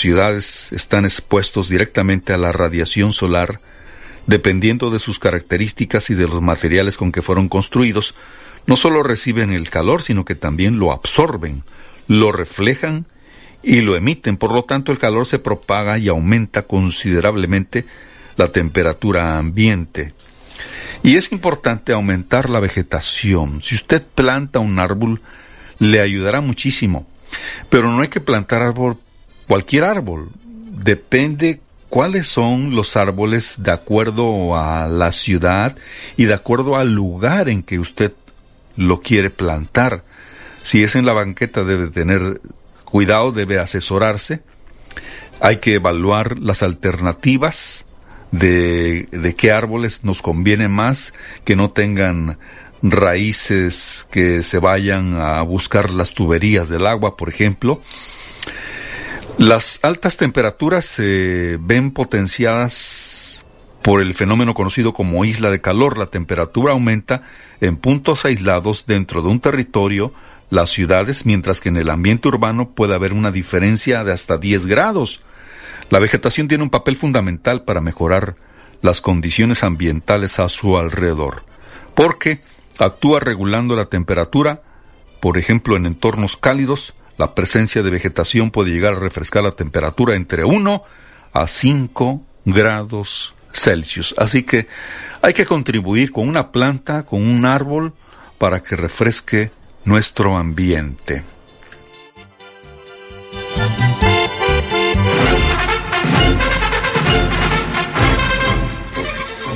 ciudades están expuestos directamente a la radiación solar, dependiendo de sus características y de los materiales con que fueron construidos, no solo reciben el calor, sino que también lo absorben, lo reflejan y lo emiten. Por lo tanto, el calor se propaga y aumenta considerablemente la temperatura ambiente. Y es importante aumentar la vegetación. Si usted planta un árbol, le ayudará muchísimo. Pero no hay que plantar árbol cualquier árbol. Depende cuáles son los árboles de acuerdo a la ciudad y de acuerdo al lugar en que usted lo quiere plantar. Si es en la banqueta debe tener cuidado, debe asesorarse. Hay que evaluar las alternativas de, de qué árboles nos conviene más, que no tengan raíces que se vayan a buscar las tuberías del agua, por ejemplo, las altas temperaturas se ven potenciadas por el fenómeno conocido como isla de calor. La temperatura aumenta en puntos aislados dentro de un territorio, las ciudades, mientras que en el ambiente urbano puede haber una diferencia de hasta 10 grados. La vegetación tiene un papel fundamental para mejorar las condiciones ambientales a su alrededor, porque actúa regulando la temperatura, por ejemplo en entornos cálidos, la presencia de vegetación puede llegar a refrescar la temperatura entre 1 a 5 grados Celsius. Así que hay que contribuir con una planta, con un árbol, para que refresque nuestro ambiente.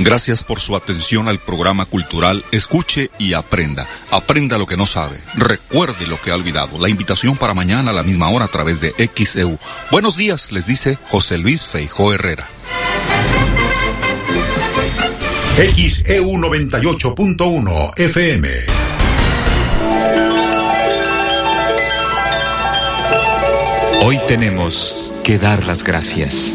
Gracias por su atención al programa cultural Escuche y Aprenda. Aprenda lo que no sabe. Recuerde lo que ha olvidado. La invitación para mañana a la misma hora a través de XEU. Buenos días, les dice José Luis Feijó Herrera. XEU 98.1 FM. Hoy tenemos que dar las gracias.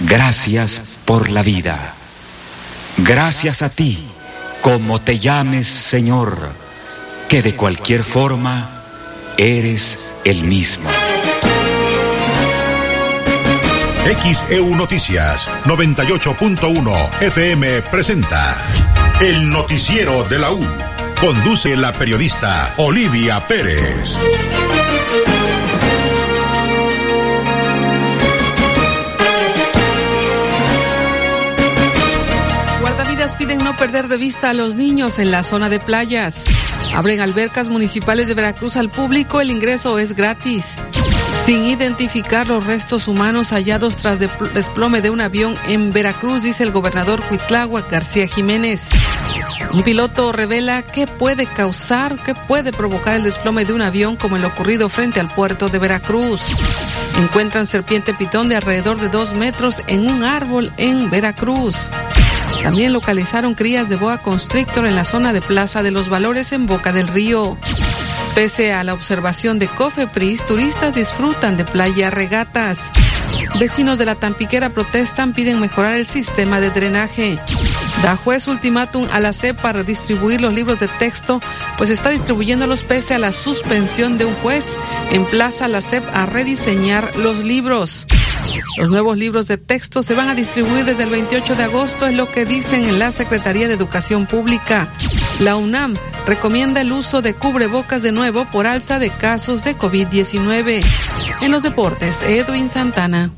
Gracias por la vida. Gracias a ti, como te llames Señor, que de cualquier forma eres el mismo. XEU Noticias 98.1 FM presenta El Noticiero de la U. Conduce la periodista Olivia Pérez. Piden no perder de vista a los niños en la zona de playas. Abren albercas municipales de Veracruz al público, el ingreso es gratis. Sin identificar los restos humanos hallados tras desplome de un avión en Veracruz, dice el gobernador Huitlagua García Jiménez. Un piloto revela qué puede causar, qué puede provocar el desplome de un avión como el ocurrido frente al puerto de Veracruz. Encuentran serpiente pitón de alrededor de dos metros en un árbol en Veracruz. También localizaron crías de boa constrictor en la zona de Plaza de los Valores en Boca del Río. Pese a la observación de Cofepris, turistas disfrutan de playa regatas. Vecinos de la Tampiquera protestan, piden mejorar el sistema de drenaje. Da juez ultimátum a la CEP para distribuir los libros de texto, pues está distribuyéndolos pese a la suspensión de un juez. Emplaza a la CEP a rediseñar los libros. Los nuevos libros de texto se van a distribuir desde el 28 de agosto, es lo que dicen en la Secretaría de Educación Pública. La UNAM recomienda el uso de cubrebocas de nuevo por alza de casos de COVID-19. En los deportes, Edwin Santana.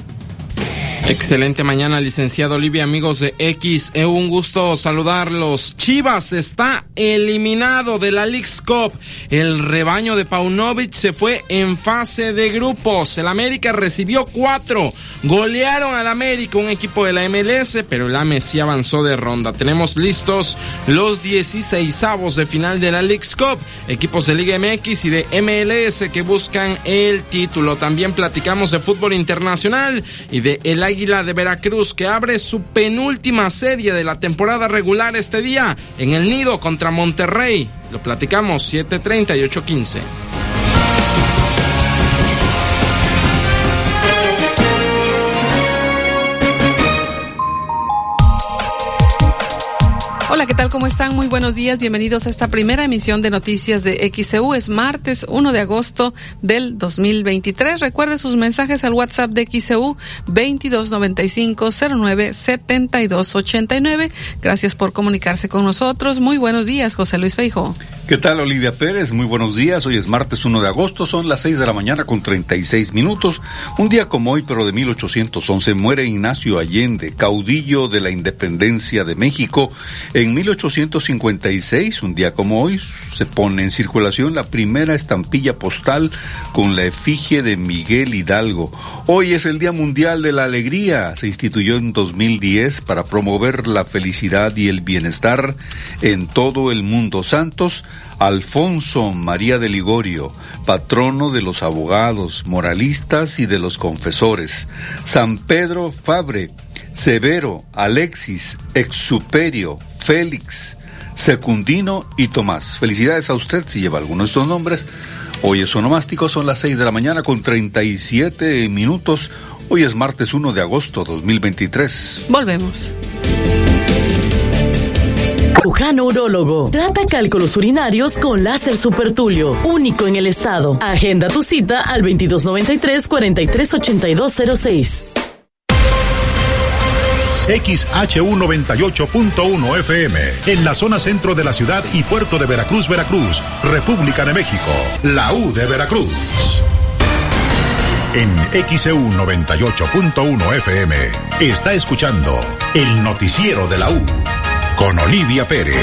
Excelente mañana, licenciado Olivia, amigos de X. Es un gusto saludarlos. Chivas está eliminado de la League's Cup. El rebaño de Paunovic se fue en fase de grupos. El América recibió cuatro. Golearon al América, un equipo de la MLS, pero el AME avanzó de ronda. Tenemos listos los 16 avos de final de la League's Cup. Equipos de Liga MX y de MLS que buscan el título. También platicamos de fútbol internacional y de el Águila de Veracruz que abre su penúltima serie de la temporada regular este día en el Nido contra Monterrey. Lo platicamos 7:30 y 8:15. Tal? ¿Cómo están? Muy buenos días. Bienvenidos a esta primera emisión de noticias de XCU. Es martes 1 de agosto del 2023. Recuerde sus mensajes al WhatsApp de XCU 2295-097289. Gracias por comunicarse con nosotros. Muy buenos días, José Luis Feijo. ¿Qué tal, Olivia Pérez? Muy buenos días. Hoy es martes 1 de agosto, son las 6 de la mañana con 36 minutos. Un día como hoy, pero de 1811, muere Ignacio Allende, caudillo de la independencia de México. En 1856, un día como hoy, se pone en circulación la primera estampilla postal con la efigie de Miguel Hidalgo. Hoy es el Día Mundial de la Alegría. Se instituyó en 2010 para promover la felicidad y el bienestar en todo el mundo. Santos, Alfonso María de Ligorio, patrono de los abogados, moralistas y de los confesores. San Pedro Fabre, Severo, Alexis, Exuperio, Félix, Secundino y Tomás. Felicidades a usted si lleva alguno de estos nombres. Hoy es onomástico, son las 6 de la mañana con 37 minutos. Hoy es martes 1 de agosto 2023. Volvemos. Cirujano urólogo. Trata cálculos urinarios con láser supertulio. Único en el estado. Agenda tu cita al 2293-438206. XHU98.1 FM, en la zona centro de la ciudad y puerto de Veracruz, Veracruz, República de México, la U de Veracruz. En XEU 98.1 FM está escuchando el noticiero de la U con Olivia Pérez.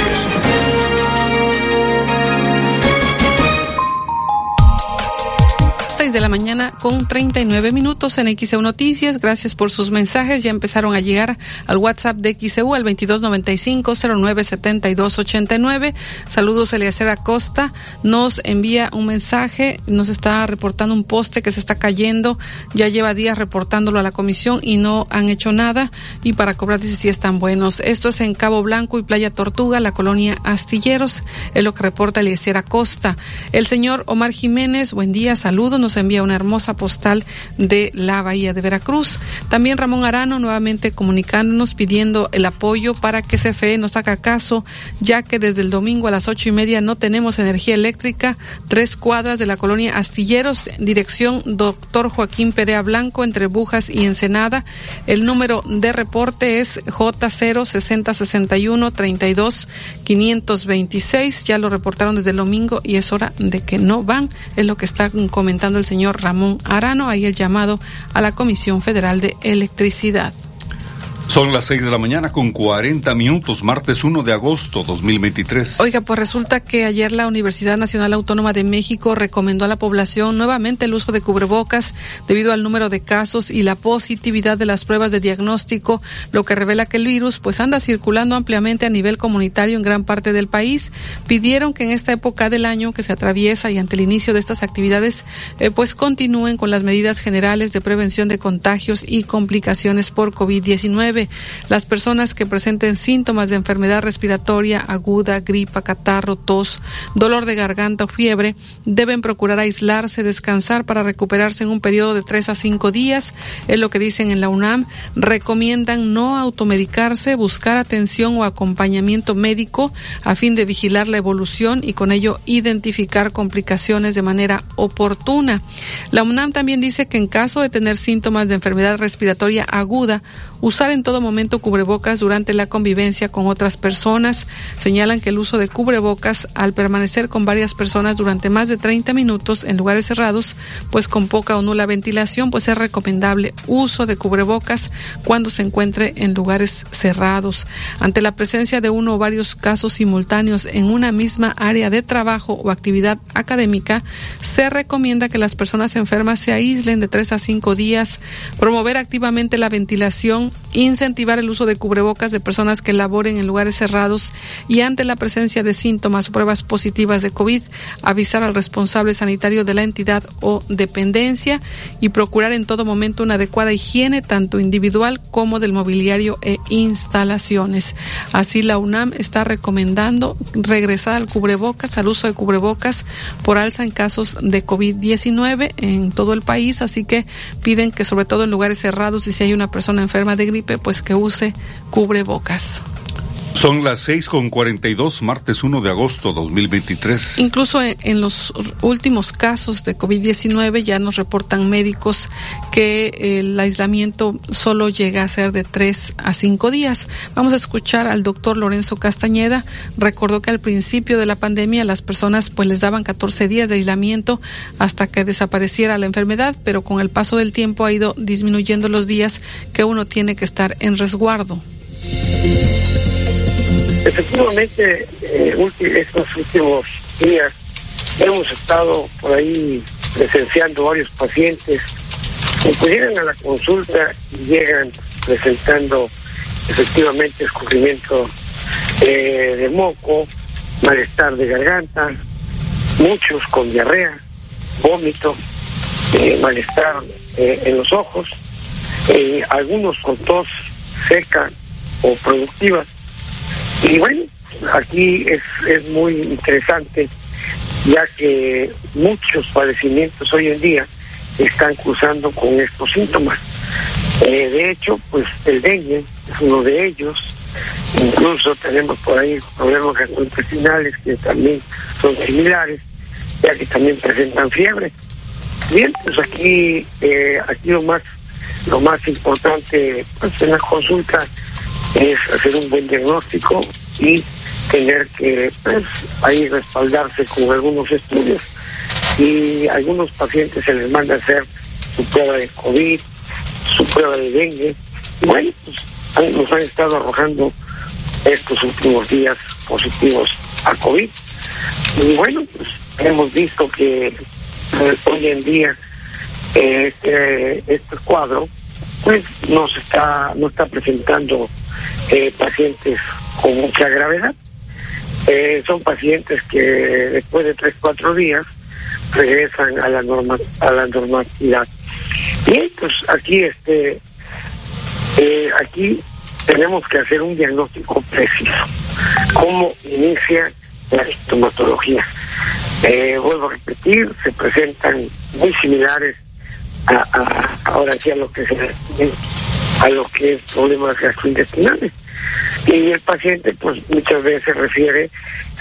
De la mañana con 39 minutos en XEU Noticias. Gracias por sus mensajes. Ya empezaron a llegar al WhatsApp de XEU al 2295-097289. Saludos, Eliezer Acosta. Nos envía un mensaje. Nos está reportando un poste que se está cayendo. Ya lleva días reportándolo a la comisión y no han hecho nada. Y para cobrar dice si están buenos. Esto es en Cabo Blanco y Playa Tortuga, la colonia Astilleros. Es lo que reporta Eliezer Acosta. El señor Omar Jiménez, buen día, saludos. Nos envía una hermosa postal de la Bahía de Veracruz. También Ramón Arano nuevamente comunicándonos pidiendo el apoyo para que CFE nos haga caso, ya que desde el domingo a las ocho y media no tenemos energía eléctrica. Tres cuadras de la colonia Astilleros, dirección doctor Joaquín Perea Blanco, entre Bujas y Ensenada. El número de reporte es J0 6061 32 526. Ya lo reportaron desde el domingo y es hora de que no van. Es lo que está comentando el señor Ramón Arano, ahí el llamado a la Comisión Federal de Electricidad. Son las 6 de la mañana con 40 minutos, martes 1 de agosto 2023. Oiga, pues resulta que ayer la Universidad Nacional Autónoma de México recomendó a la población nuevamente el uso de cubrebocas debido al número de casos y la positividad de las pruebas de diagnóstico, lo que revela que el virus pues anda circulando ampliamente a nivel comunitario en gran parte del país. Pidieron que en esta época del año que se atraviesa y ante el inicio de estas actividades eh, pues continúen con las medidas generales de prevención de contagios y complicaciones por COVID-19. Las personas que presenten síntomas de enfermedad respiratoria aguda, gripa, catarro, tos, dolor de garganta o fiebre, deben procurar aislarse, descansar para recuperarse en un periodo de tres a cinco días. Es lo que dicen en la UNAM. Recomiendan no automedicarse, buscar atención o acompañamiento médico a fin de vigilar la evolución y con ello identificar complicaciones de manera oportuna. La UNAM también dice que en caso de tener síntomas de enfermedad respiratoria aguda usar en todo momento cubrebocas durante la convivencia con otras personas. Señalan que el uso de cubrebocas al permanecer con varias personas durante más de 30 minutos en lugares cerrados, pues con poca o nula ventilación, pues es recomendable uso de cubrebocas cuando se encuentre en lugares cerrados. Ante la presencia de uno o varios casos simultáneos en una misma área de trabajo o actividad académica, se recomienda que las personas enfermas se aíslen de tres a cinco días, promover activamente la ventilación, incentivar el uso de cubrebocas de personas que laboren en lugares cerrados y ante la presencia de síntomas o pruebas positivas de COVID, avisar al responsable sanitario de la entidad o dependencia y procurar en todo momento una adecuada higiene tanto individual como del mobiliario e instalaciones. Así la UNAM está recomendando regresar al cubrebocas, al uso de cubrebocas por alza en casos de COVID-19 en todo el país, así que piden que sobre todo en lugares cerrados y si hay una persona enferma de gripe, pues que use cubrebocas. Son las seis con cuarenta y dos, martes 1 de agosto 2023. Incluso en, los últimos casos de COVID-19 ya nos reportan médicos que el aislamiento solo llega a ser de tres a cinco días. Vamos a escuchar al doctor Lorenzo Castañeda. Recordó que al principio de la pandemia las personas pues les daban 14 días de aislamiento hasta que desapareciera la enfermedad, pero con el paso del tiempo ha ido disminuyendo los días que uno tiene que estar en resguardo. Efectivamente, eh, estos últimos días hemos estado por ahí presenciando varios pacientes que pues llegan a la consulta y llegan presentando efectivamente escurrimiento eh, de moco, malestar de garganta, muchos con diarrea, vómito, eh, malestar en los ojos, algunos con tos seca o productiva y bueno, aquí es, es muy interesante, ya que muchos padecimientos hoy en día están cruzando con estos síntomas. Eh, de hecho, pues el dengue es uno de ellos. Incluso tenemos por ahí problemas gastrointestinales que también son similares, ya que también presentan fiebre. Bien, pues aquí, eh, aquí lo más, lo más importante pues, en la consulta es hacer un buen diagnóstico y tener que pues, ahí respaldarse con algunos estudios y algunos pacientes se les manda a hacer su prueba de COVID, su prueba de dengue. bueno, pues nos han estado arrojando estos últimos días positivos a COVID. Y bueno, pues hemos visto que eh, hoy en día este, este cuadro pues nos está, no está presentando eh, pacientes con mucha gravedad. Eh, son pacientes que después de tres, cuatro días regresan a la norma, a la normalidad. Y pues aquí este eh, aquí tenemos que hacer un diagnóstico preciso. ¿Cómo inicia la sintomatología? vuelvo a repetir, se presentan muy similares a, a ahora sí a lo que se a lo que es problemas gastrointestinales. Y el paciente, pues muchas veces refiere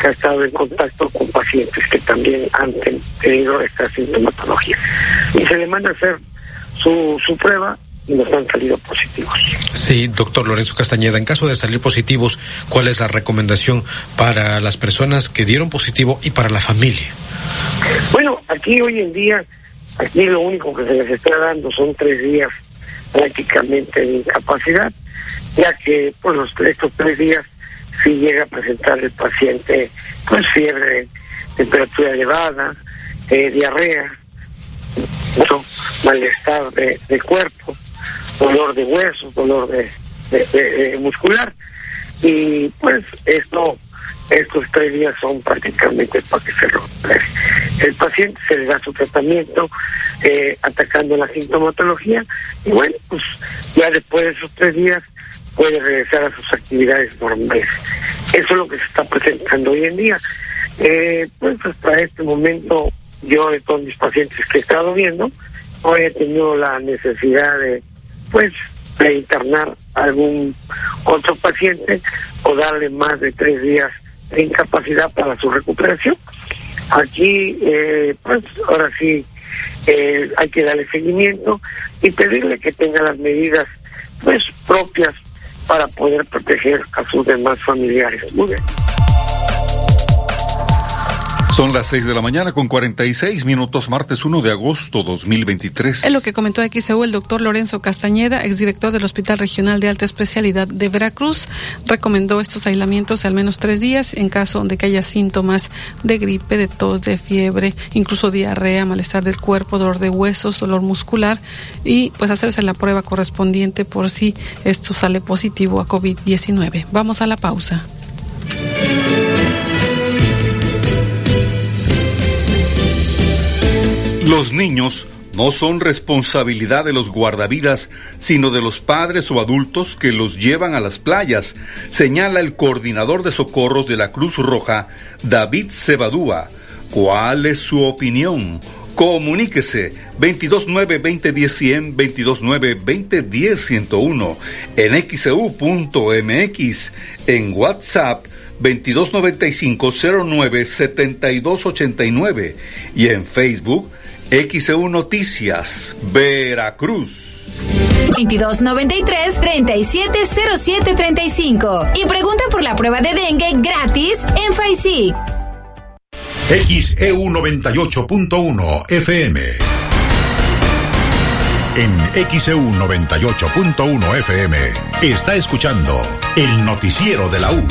que ha estado en contacto con pacientes que también han tenido esta sintomatología. Y se le manda a hacer su, su prueba y nos han salido positivos. Sí, doctor Lorenzo Castañeda, en caso de salir positivos, ¿cuál es la recomendación para las personas que dieron positivo y para la familia? Bueno, aquí hoy en día, aquí lo único que se les está dando son tres días prácticamente de incapacidad, ya que por los estos tres días si llega a presentar el paciente pues fiebre, temperatura elevada, eh, diarrea, malestar de, cuerpo, dolor de huesos, dolor de, muscular y pues esto estos tres días son prácticamente para que se recupere. El paciente se le da su tratamiento eh, atacando la sintomatología y bueno, pues ya después de esos tres días puede regresar a sus actividades normales. Eso es lo que se está presentando hoy en día. Eh, pues hasta este momento yo de todos mis pacientes que he estado viendo, no he tenido la necesidad de pues de internar algún otro paciente o darle más de tres días de incapacidad para su recuperación. Aquí, eh, pues ahora sí, eh, hay que darle seguimiento y pedirle que tenga las medidas pues propias para poder proteger a sus demás familiares. Muy bien. Son las 6 de la mañana con 46 minutos, martes 1 de agosto 2023. Es lo que comentó XEU el doctor Lorenzo Castañeda, exdirector del Hospital Regional de Alta Especialidad de Veracruz. Recomendó estos aislamientos al menos tres días en caso de que haya síntomas de gripe, de tos, de fiebre, incluso diarrea, malestar del cuerpo, dolor de huesos, dolor muscular y pues hacerse la prueba correspondiente por si esto sale positivo a COVID-19. Vamos a la pausa. Los niños no son responsabilidad de los guardavidas, sino de los padres o adultos que los llevan a las playas, señala el coordinador de socorros de la Cruz Roja, David Cebadúa. ¿Cuál es su opinión? Comuníquese 229-2010-100, 229-2010-101, en xeu.mx, e en WhatsApp 2295-09-7289 y en Facebook XEU Noticias, Veracruz. 2293-370735 y pregunta por la prueba de dengue gratis en FAISIC. XEU 98.1 FM. En XEU 98.1 FM está escuchando el noticiero de la U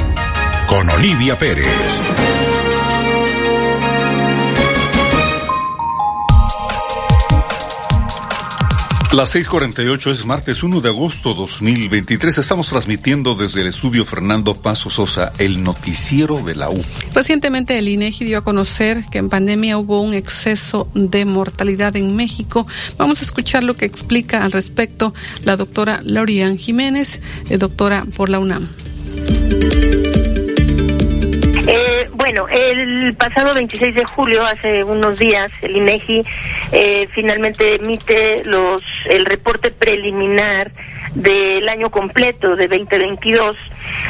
con Olivia Pérez. Las 6:48 es martes 1 de agosto 2023. Estamos transmitiendo desde el estudio Fernando Paso Sosa el noticiero de la U. Recientemente el INEGI dio a conocer que en pandemia hubo un exceso de mortalidad en México. Vamos a escuchar lo que explica al respecto la doctora Laurian Jiménez, eh, doctora por la UNAM. Eh, bueno, el pasado 26 de julio, hace unos días, el INEGI eh, finalmente emite los el reporte preliminar del año completo de 2022,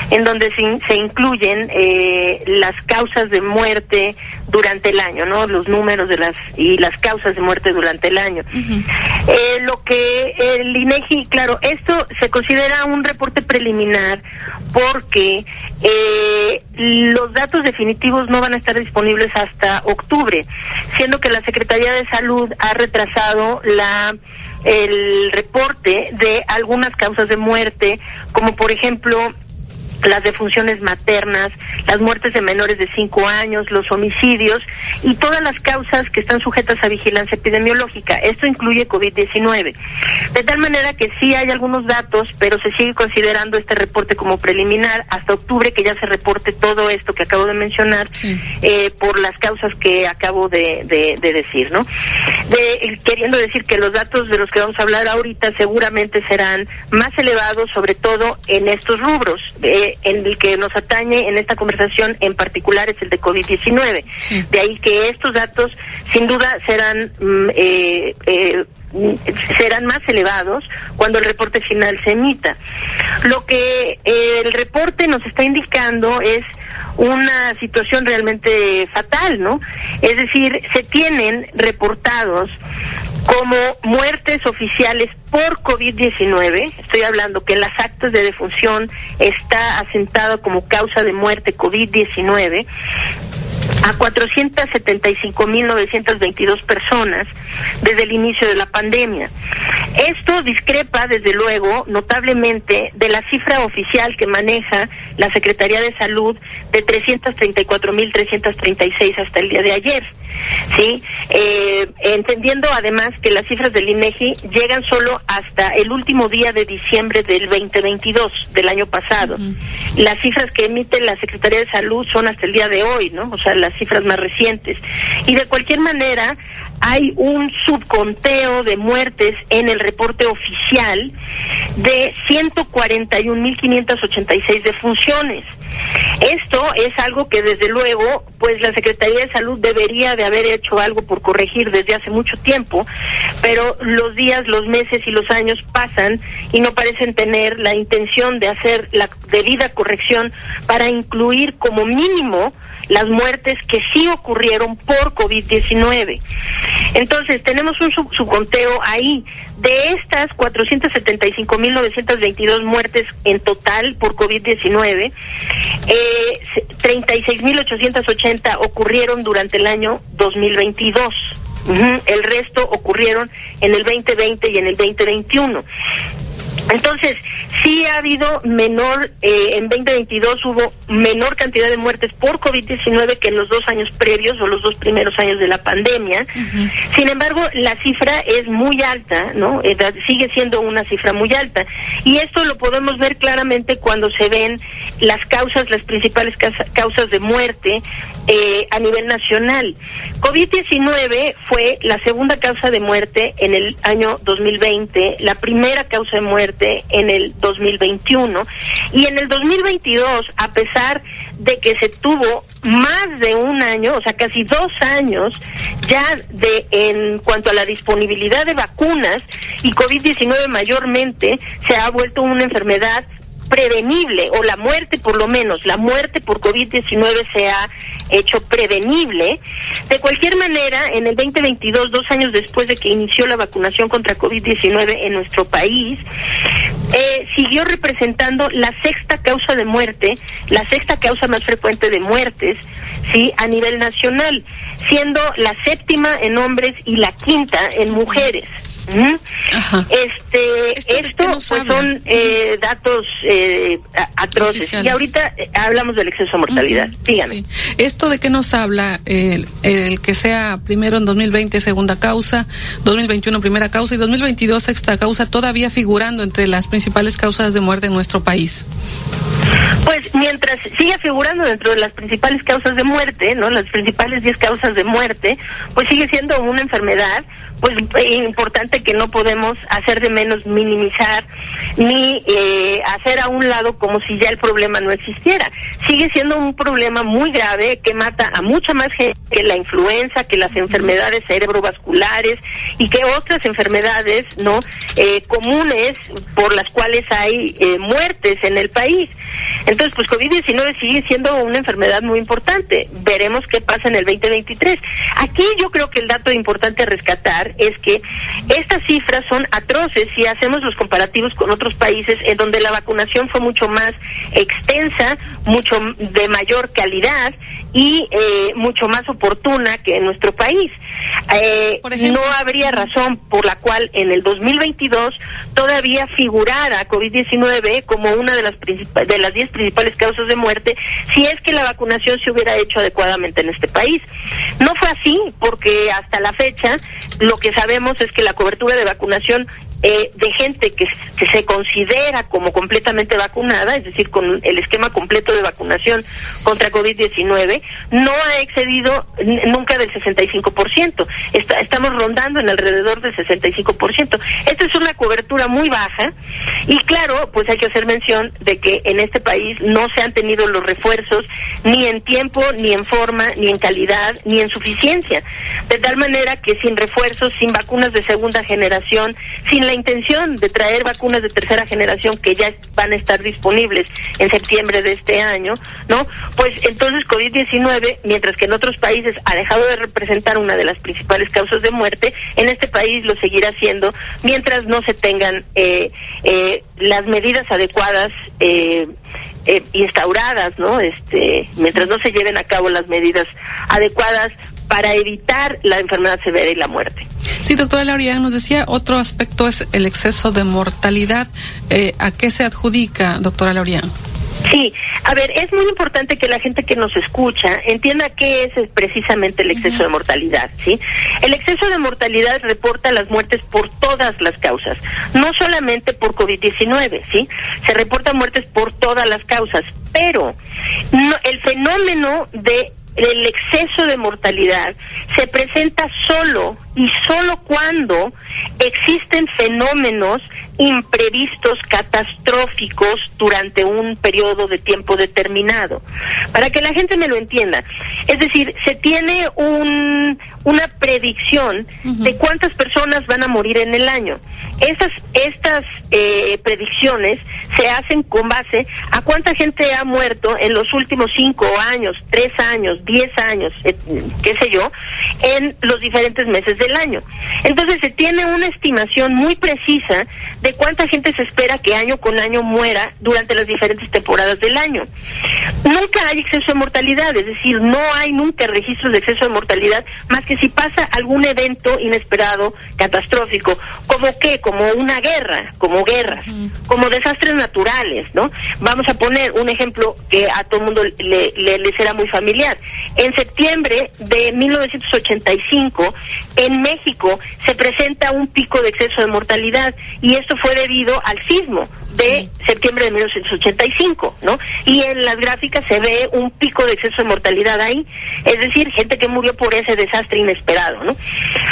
en donde se, se incluyen eh, las causas de muerte durante el año, ¿no? Los números de las y las causas de muerte durante el año. eh, lo que el INEGI, claro, esto se considera un reporte preliminar porque eh, los datos definitivos no van a estar disponibles hasta octubre, siendo que la Secretaría de Salud ha retrasado la el reporte de algunas causas de muerte, como por ejemplo las defunciones maternas, las muertes de menores de 5 años, los homicidios y todas las causas que están sujetas a vigilancia epidemiológica. Esto incluye COVID-19. De tal manera que sí hay algunos datos, pero se sigue considerando este reporte como preliminar hasta octubre que ya se reporte todo esto que acabo de mencionar eh, por las causas que acabo de, de- de decir, ¿no? De- queriendo decir que los datos de los que vamos a hablar ahorita seguramente serán más elevados, sobre todo en estos rubros. Eh, en el que nos atañe en esta conversación en particular es el de COVID-19. De ahí que estos datos sin duda serán mm, eh, eh, serán más elevados cuando el reporte final se emita. Lo que eh, el reporte nos está indicando es una situación realmente fatal, ¿no? Es decir, se tienen reportados como muertes oficiales por COVID-19, estoy hablando que en las actas de defunción está asentado como causa de muerte COVID-19, a 475.922 personas desde el inicio de la pandemia. Esto discrepa, desde luego, notablemente de la cifra oficial que maneja la Secretaría de Salud de 334.336 hasta el día de ayer. ¿sí? Eh, entendiendo además que las cifras del INEGI llegan solo hasta el último día de diciembre del 2022, del año pasado. Las cifras que emite la Secretaría de Salud son hasta el día de hoy, ¿no? O sea, las cifras más recientes. Y de cualquier manera, hay un subconteo de muertes en el reporte oficial de 141.586 defunciones. Esto es algo que desde luego, pues la Secretaría de Salud debería de haber hecho algo por corregir desde hace mucho tiempo, pero los días, los meses y los años pasan y no parecen tener la intención de hacer la debida corrección para incluir como mínimo las muertes que sí ocurrieron por COVID-19. Entonces, tenemos un sub- subconteo ahí De estas 475.922 muertes en total por COVID-19, eh, 36.880 ocurrieron durante el año 2022. Ujú, El resto ocurrieron en el 2020 y en el 2021. Entonces, sí ha habido menor, eh, en 2022 hubo menor cantidad de muertes por COVID-19 que en los dos años previos o los dos primeros años de la pandemia. Sin embargo, la cifra es muy alta, ¿no? Eh, sigue siendo una cifra muy alta. Y esto lo podemos ver claramente cuando se ven las causas, las principales causas de muerte eh, a nivel nacional. COVID-19 fue la segunda causa de muerte en el año 2020, la primera causa de muerte en el 2021 y en el 2022, a pesar de que se tuvo más de un año, o sea, casi dos años ya de en cuanto a la disponibilidad de vacunas y COVID-19 mayormente se ha vuelto una enfermedad prevenible, o la muerte por lo menos, la muerte por COVID-19 se ha hecho prevenible. De cualquier manera, en el 2022, dos años después de que inició la vacunación contra COVID-19 en nuestro país, eh, siguió representando la sexta causa de muerte, la sexta causa más frecuente de muertes, sí, a nivel nacional, siendo la séptima en hombres y la quinta en mujeres. Ujú. Este, esto, pues son eh, datos eh, atroces. Oficiales. Y ahorita eh, hablamos del exceso de mortalidad. Dígame. ¿Esto de qué nos habla? El, el que sea primero en 2020 segunda causa, 2021 primera causa y 2022 sexta causa, todavía figurando entre las principales causas de muerte en nuestro país. Pues mientras siga figurando dentro de las principales causas de muerte, ¿no? Las principales 10 causas de muerte, pues sigue siendo una enfermedad, pues importante que no podemos hacer de menos minimizar ni eh, hacer a un lado como si ya el problema no existiera. Sigue siendo un problema muy grave que mata a mucha más gente que la influenza, que las enfermedades cerebrovasculares y que otras enfermedades, ¿no? Eh, comunes por las cuales hay eh, muertes en el país. Entonces, pues COVID-19 sigue siendo una enfermedad muy importante. Veremos qué pasa en el 2023. Aquí yo creo que el dato importante a rescatar es que estas cifras son atroces si hacemos los comparativos con otros países en donde la vacunación fue mucho más extensa, mucho de mayor calidad y eh, mucho más oportuna que en nuestro país. Eh, no habría razón por la cual en el 2022 todavía figurara COVID-19 como una de las de las 10 principales causas de muerte si es que la vacunación se hubiera hecho adecuadamente en este país. No fue así porque hasta la fecha lo que sabemos es que la cobertura de vacunación eh, de gente que, se considera como completamente vacunada, es decir, con el esquema completo de vacunación contra COVID-19, no ha excedido nunca del 65%. Está, estamos rondando en alrededor del 65%. Esta es una cobertura muy baja y claro, pues hay que hacer mención de que en este país no se han tenido los refuerzos ni en tiempo, ni en forma, ni en calidad, ni en suficiencia. De tal manera que sin refuerzos, sin vacunas de segunda generación, sin intención de traer vacunas de tercera generación que ya van a estar disponibles en septiembre de este año, ¿no? Pues entonces COVID-19, mientras que en otros países ha dejado de representar una de las principales causas de muerte, en este país lo seguirá siendo mientras no se tengan eh, eh, las medidas adecuadas eh, eh, instauradas, ¿no? Este, mientras no se lleven a cabo las medidas adecuadas para evitar la enfermedad severa y la muerte. Sí, doctora Laureán, nos decía, otro aspecto es el exceso de mortalidad. Eh, ¿A qué se adjudica, doctora Laureán? Sí, a ver, es muy importante que la gente que nos escucha entienda qué es precisamente el exceso de mortalidad, ¿sí? El exceso de mortalidad reporta las muertes por todas las causas, no solamente por COVID-19, ¿sí? Se reportan muertes por todas las causas, pero no, el fenómeno de el exceso de mortalidad se presenta solo y solo cuando existen fenómenos imprevistos catastróficos durante un periodo de tiempo determinado. Para que la gente me lo entienda, es decir, se tiene un, una predicción de cuántas personas van a morir en el año. Estas, estas eh, predicciones se hacen con base a cuánta gente ha muerto en los últimos cinco años, tres años, diez años, eh, qué sé yo, en los diferentes meses del año. Entonces se tiene una estimación muy precisa de cuánta gente se espera que año con año muera durante las diferentes temporadas del año. Nunca hay exceso de mortalidad, es decir, no hay nunca registros de exceso de mortalidad, más que si pasa algún evento inesperado, catastrófico, como qué, como una guerra, como guerras, como desastres naturales, ¿no? Vamos a poner un ejemplo que a todo el mundo le, le, le será muy familiar. En septiembre de 1985, en México se presenta un pico de exceso de mortalidad y esto fue debido al sismo de septiembre de 1985, ¿no? Y en las gráficas se ve un pico de exceso de mortalidad ahí, es decir, gente que murió por ese desastre inesperado, ¿no?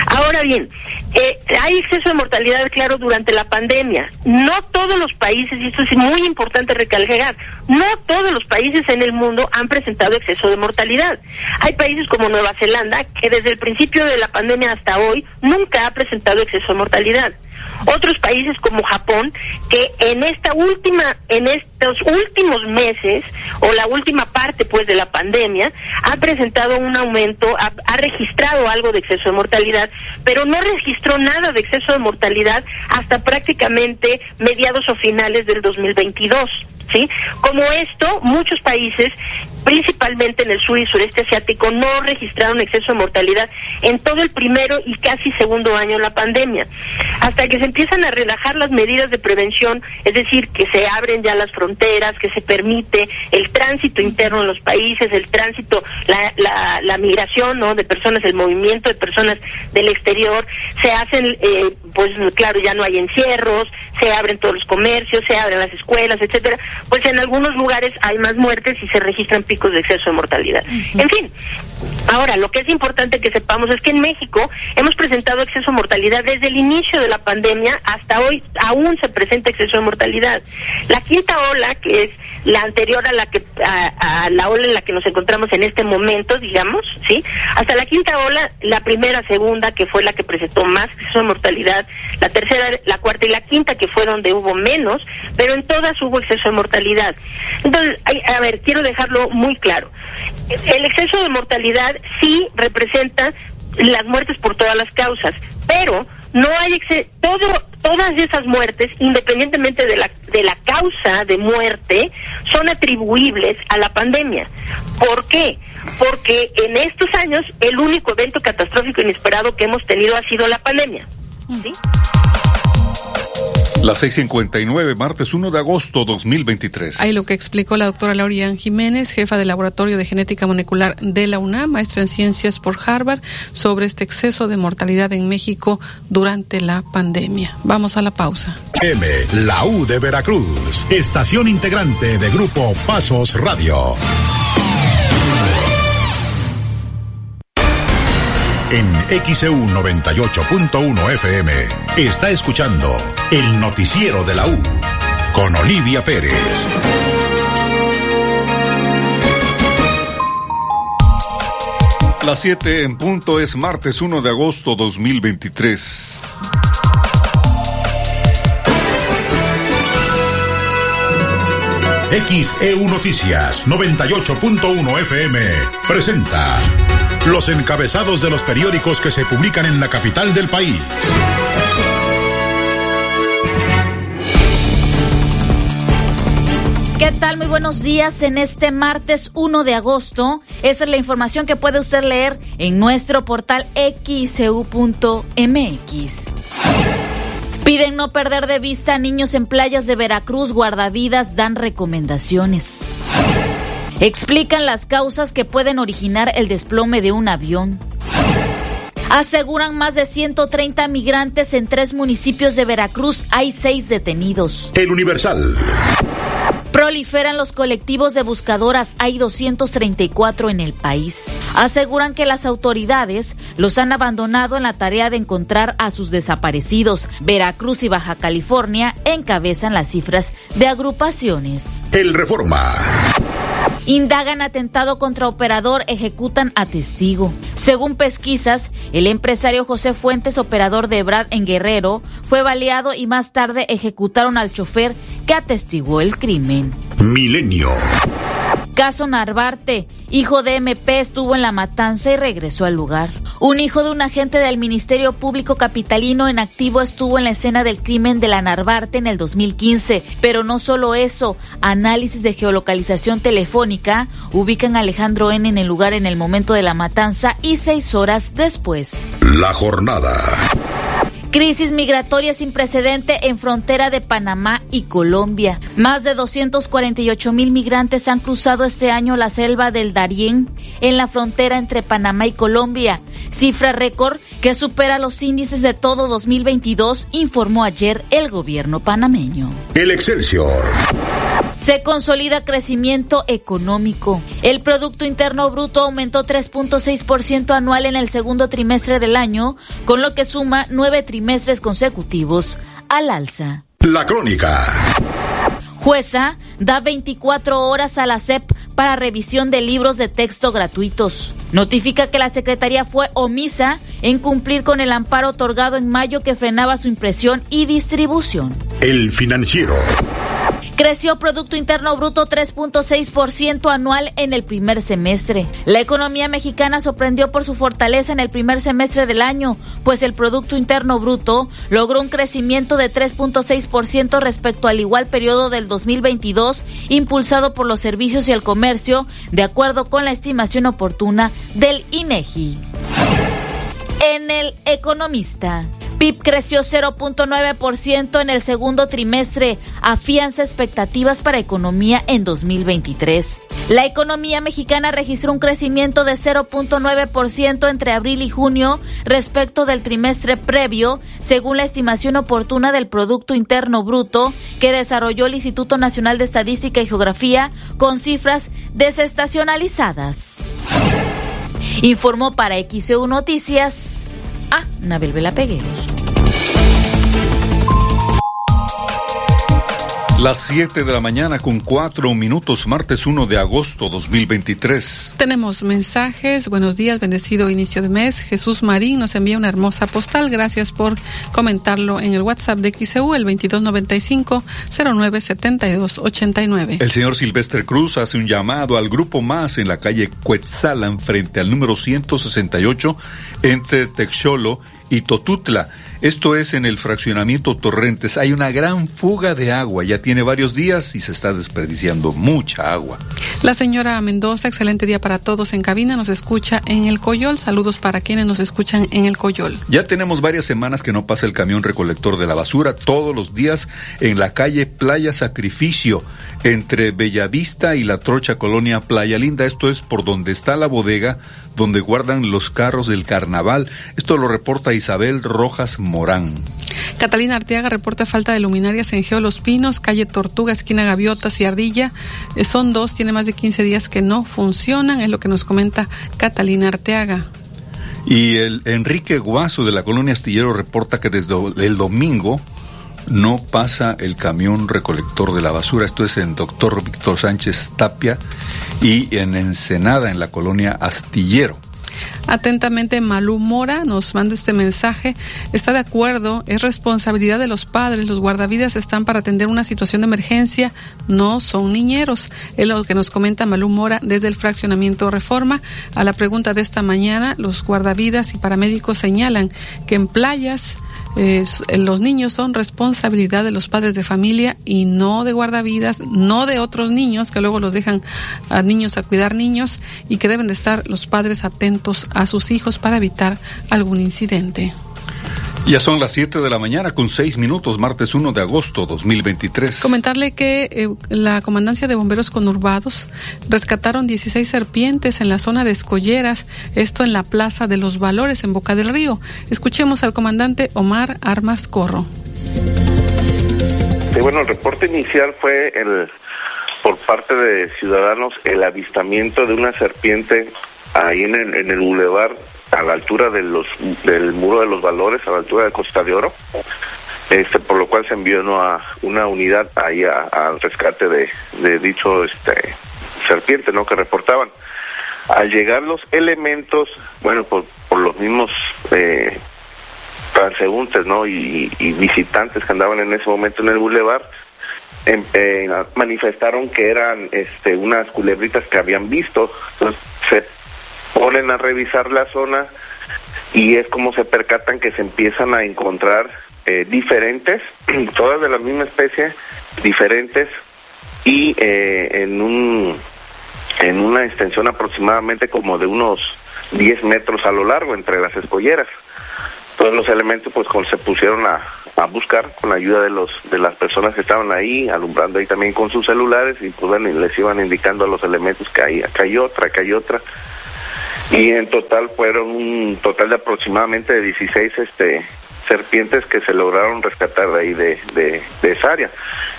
Ahora bien, eh, hay exceso de mortalidad, claro, durante la pandemia. No todos los países, y esto es muy importante recalcar, no todos los países en el mundo han presentado exceso de mortalidad. Hay países como Nueva Zelanda que desde el principio de la pandemia hasta hoy nunca ha presentado exceso de mortalidad otros países como Japón que en esta última en estos últimos meses o la última parte pues de la pandemia ha presentado un aumento ha, ha, registrado algo de exceso de mortalidad pero no registró nada de exceso de mortalidad hasta prácticamente mediados o finales del 2022 ¿sí? Como esto, muchos países, principalmente en el sur y sureste asiático, no registraron exceso de mortalidad en todo el primero y casi segundo año de la pandemia. Hasta que se empiezan a relajar las medidas de prevención, es decir, que se abren ya las fronteras, que se permite el tránsito interno en los países, el tránsito, la, la, la migración, ¿no? De personas, el movimiento de personas del exterior, se hacen, eh, pues claro, ya no hay encierros, se abren todos los comercios, se abren las escuelas, etcétera pues en algunos lugares hay más muertes y se registran picos de exceso de mortalidad. Uh -huh. En fin, ahora lo que es importante que sepamos es que en México hemos presentado exceso de mortalidad desde el inicio de la pandemia hasta hoy aún se presenta exceso de mortalidad. La quinta ola, que es la anterior a la que a, a la ola en la que nos encontramos en este momento, digamos, ¿sí? Hasta la quinta ola, la primera, segunda, que fue la que presentó más exceso de mortalidad, la tercera, la cuarta y la quinta, que fue donde hubo menos, pero en todas hubo exceso de mortalidad. Entonces, a ver, quiero dejarlo muy claro. El exceso de mortalidad sí representa las muertes por todas las causas, pero no hay todo todas esas muertes independientemente de la de la causa de muerte son atribuibles a la pandemia. ¿Por qué? Porque en estos años el único evento catastrófico inesperado que hemos tenido ha sido la pandemia. ¿sí? Las 6:59, martes 1 de agosto 2023. Ahí lo que explicó la doctora Laurian Jiménez, jefa del Laboratorio de Genética Molecular de la UNAM, maestra en ciencias por Harvard, sobre este exceso de mortalidad en México durante la pandemia. Vamos a la pausa. M, la U de Veracruz, estación integrante de Grupo Pasos Radio. En XEU 98.1 FM está escuchando el noticiero de la U con Olivia Pérez. Las 7 en punto es martes 1 de agosto 2023. XEU Noticias 98.1 FM presenta los encabezados de los periódicos que se publican en la capital del país. ¿Qué tal? Muy buenos días en este martes 1 de agosto. Esa es la información que puede usted leer en nuestro portal xcu.mx. Piden no perder de vista a niños en playas de Veracruz, guardavidas dan recomendaciones. Explican las causas que pueden originar el desplome de un avión. Aseguran más de 130 migrantes en tres municipios de Veracruz. Hay seis detenidos. El Universal. Proliferan los colectivos de buscadoras, hay 234 en el país. Aseguran que las autoridades los han abandonado en la tarea de encontrar a sus desaparecidos. Veracruz y Baja California encabezan las cifras de agrupaciones. El Reforma. Indagan atentado contra operador, ejecutan a testigo. Según pesquisas, el empresario José Fuentes, operador de Brad en Guerrero, fue baleado y más tarde ejecutaron al chofer que atestiguó el crimen. Milenio. Caso Narvarte. Hijo de MP estuvo en la matanza y regresó al lugar. Un hijo de un agente del Ministerio Público Capitalino en activo estuvo en la escena del crimen de la Narvarte en el 2015. Pero no solo eso, análisis de geolocalización telefónica ubican a Alejandro N en el lugar en el momento de la matanza y seis horas después. La jornada. Crisis migratoria sin precedente en frontera de Panamá y Colombia. Más de 248 mil migrantes han cruzado este año la selva del Darién en la frontera entre Panamá y Colombia. Cifra récord que supera los índices de todo 2022, informó ayer el gobierno panameño. El Excelsior. Se consolida crecimiento económico. El Producto Interno Bruto aumentó 3.6% anual en el segundo trimestre del año, con lo que suma nueve trimestres consecutivos al alza. La crónica. Jueza da 24 horas a la SEP para revisión de libros de texto gratuitos. Notifica que la Secretaría fue omisa en cumplir con el amparo otorgado en mayo que frenaba su impresión y distribución. El financiero. Creció Producto Interno Bruto 3.6% anual en el primer semestre. La economía mexicana sorprendió por su fortaleza en el primer semestre del año, pues el Producto Interno Bruto logró un crecimiento de 3.6% respecto al igual periodo del 2022, impulsado por los servicios y el comercio, de acuerdo con la estimación oportuna del INEGI. En el Economista. PIB creció 0.9% en el segundo trimestre, afianza expectativas para economía en 2023. La economía mexicana registró un crecimiento de 0.9% entre abril y junio respecto del trimestre previo, según la estimación oportuna del Producto Interno Bruto que desarrolló el Instituto Nacional de Estadística y Geografía con cifras desestacionalizadas. Informó para XEU Noticias a Nabel Vela Pegueros. Las 7 de la mañana con 4 minutos, martes 1 de agosto 2023. Tenemos mensajes. Buenos días, bendecido inicio de mes. Jesús Marín nos envía una hermosa postal. Gracias por comentarlo en el WhatsApp de XEU, el 2295-097289. El señor Silvestre Cruz hace un llamado al grupo más en la calle Cuetzalan frente al número 168 entre Texolo y Totutla. Esto es en el fraccionamiento Torrentes. Hay una gran fuga de agua. Ya tiene varios días y se está desperdiciando mucha agua. La señora Mendoza, excelente día para todos en cabina. Nos escucha en el Coyol. Saludos para quienes nos escuchan en el Coyol. Ya tenemos varias semanas que no pasa el camión recolector de la basura todos los días en la calle Playa Sacrificio entre Bellavista y la Trocha Colonia Playa Linda. Esto es por donde está la bodega donde guardan los carros del carnaval. Esto lo reporta Isabel Rojas Morán. Catalina Arteaga reporta falta de luminarias en Geo Los Pinos, calle Tortuga, esquina Gaviotas y Ardilla. Eh, son dos, tiene más de 15 días que no funcionan, es lo que nos comenta Catalina Arteaga. Y el Enrique Guaso de la colonia Astillero reporta que desde el domingo no pasa el camión recolector de la basura. Esto es en Doctor Víctor Sánchez Tapia y en Ensenada, en la colonia Astillero. Atentamente, Malú Mora nos manda este mensaje. Está de acuerdo, es responsabilidad de los padres. Los guardavidas están para atender una situación de emergencia, no son niñeros. Es lo que nos comenta Malú Mora desde el fraccionamiento Reforma. A la pregunta de esta mañana, los guardavidas y paramédicos señalan que en playas es, los niños son responsabilidad de los padres de familia y no de guardavidas, no de otros niños que luego los dejan a niños a cuidar niños y que deben de estar los padres atentos a sus hijos para evitar algún incidente. Ya son las 7 de la mañana con 6 minutos, martes 1 de agosto 2023. Comentarle que eh, la Comandancia de Bomberos Conurbados rescataron 16 serpientes en la zona de Escolleras, esto en la Plaza de los Valores en Boca del Río. Escuchemos al comandante Omar Armas Corro. Sí, bueno, el reporte inicial fue el por parte de ciudadanos el avistamiento de una serpiente ahí en el, en el bulevar a la altura de los, del muro de los valores, a la altura de Costa de Oro, este, por lo cual se envió a una unidad ahí al rescate de, dicho este serpiente, ¿no? Que reportaban. Al llegar los elementos, bueno, por, por los mismos eh, transeúntes, ¿no? Y, visitantes que andaban en ese momento en el bulevar, em, eh, manifestaron que eran este, unas culebritas que habían visto. Ponen a revisar la zona y es como se percatan que se empiezan a encontrar eh, diferentes, todas de la misma especie, diferentes y eh, en un en una extensión aproximadamente como de unos 10 metros a lo largo entre las escolleras. Todos los elementos pues se pusieron a, a buscar con la ayuda de los de las personas que estaban ahí, alumbrando ahí también con sus celulares y pues bueno, les iban indicando a los elementos que hay, acá hay otra, que hay otra. Y en total fueron un total de aproximadamente de 16 este serpientes que se lograron rescatar de ahí de, de, esa área.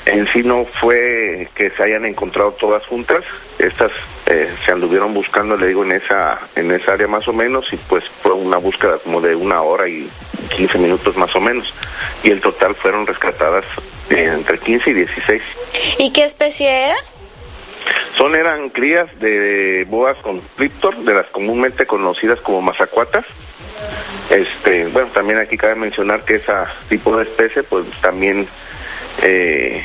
En sí no fue que se hayan encontrado todas juntas, estas eh, se anduvieron buscando, le digo, en esa, en esa área más o menos, y pues fue una búsqueda como de una hora y 15 minutos más o menos, y el total fueron rescatadas entre 15 y 16. ¿Y qué especie era? Son, eran crías de boas constrictor, de las comúnmente conocidas como mazacuatas, este, bueno, también aquí cabe mencionar que ese tipo de especie, pues también eh,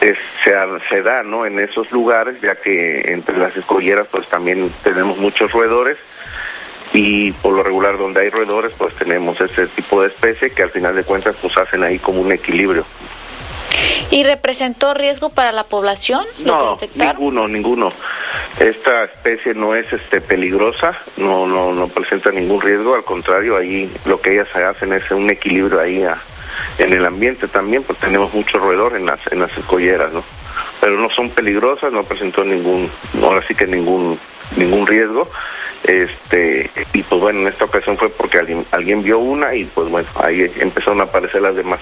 es, se, se, da, ¿no? En esos lugares, ya que entre las escolleras, pues también tenemos muchos roedores y por lo regular donde hay roedores, pues tenemos ese tipo de especie que al final de cuentas, pues hacen ahí como un equilibrio. ¿Y representó riesgo para la población? No, ninguno, ninguno. Esta especie no es este peligrosa, no, no, no presenta ningún riesgo, al contrario, ahí lo que ellas hacen es un equilibrio ahí a, en el ambiente también, porque tenemos mucho roedor en las, en las escolleras, ¿no? Pero no son peligrosas, no presentó ningún, ahora sí que ningún, ningún riesgo. Este, y pues bueno, en esta ocasión fue porque alguien, alguien vio una y pues bueno, ahí empezaron a aparecer las demás.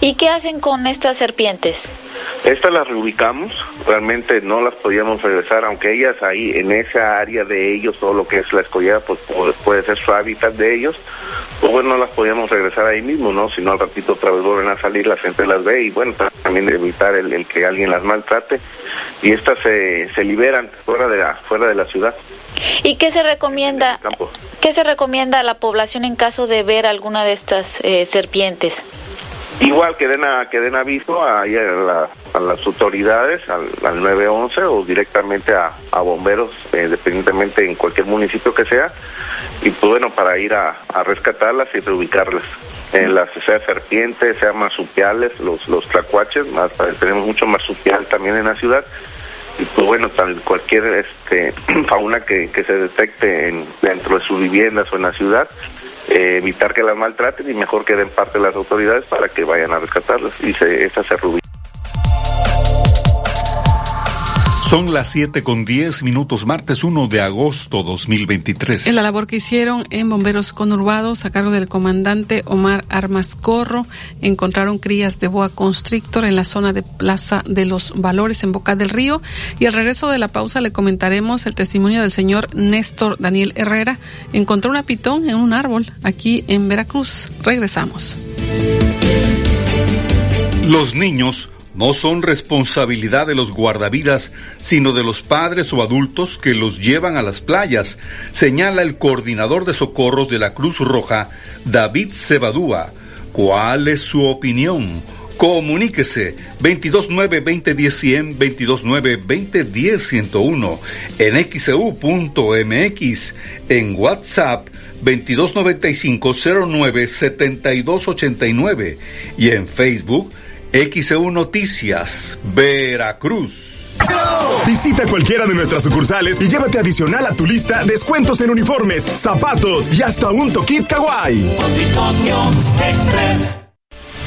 ¿Y qué hacen con estas serpientes? Estas las reubicamos, realmente no las podíamos regresar, aunque ellas ahí en esa área de ellos, todo lo que es la escollera, pues puede ser su hábitat de ellos, pues bueno, no las podíamos regresar ahí mismo, ¿no? Si no al ratito otra vez vuelven a salir, la gente las ve y bueno, también evitar el, el que alguien las maltrate y estas se, se liberan fuera de la, fuera de la ciudad. ¿Y qué se recomienda? ¿Qué se recomienda a la población en caso de ver alguna de estas eh, serpientes? Igual que den, a, que den aviso a, a, la, a las autoridades, al, al, 911 o directamente a, bomberos, eh, dependientemente en cualquier municipio que sea, y pues bueno, para ir a, rescatarlas y reubicarlas. En las, sea serpientes, sea marsupiales, los, los tlacuaches, más, tenemos mucho marsupial también en la ciudad, y pues bueno, cualquier este, fauna que, que se detecte en, dentro de sus viviendas o en la ciudad, eh, evitar que las maltraten y mejor que den parte de las autoridades para que vayan a rescatarlas y se, esa se rubica. Son las 7 con 10 minutos, martes 1 de agosto 2023. En la labor que hicieron en Bomberos Conurbados, a cargo del comandante Omar Armas Corro, encontraron crías de boa constrictor en la zona de Plaza de los Valores, en Boca del Río. Y al regreso de la pausa le comentaremos el testimonio del señor Néstor Daniel Herrera. Encontró una pitón en un árbol aquí en Veracruz. Regresamos. Los niños no son responsabilidad de los guardavidas, sino de los padres o adultos que los llevan a las playas, señala el coordinador de socorros de la Cruz Roja, David Cebadúa. ¿Cuál es su opinión? Comuníquese 229-2010-100, 229-2010-101, en xeu.mx, en WhatsApp 2295-09-7289 y en Facebook XEU Noticias, Veracruz. Visita cualquiera de nuestras sucursales y llévate adicional a tu lista descuentos en uniformes, zapatos y hasta un Toquit Kawaii.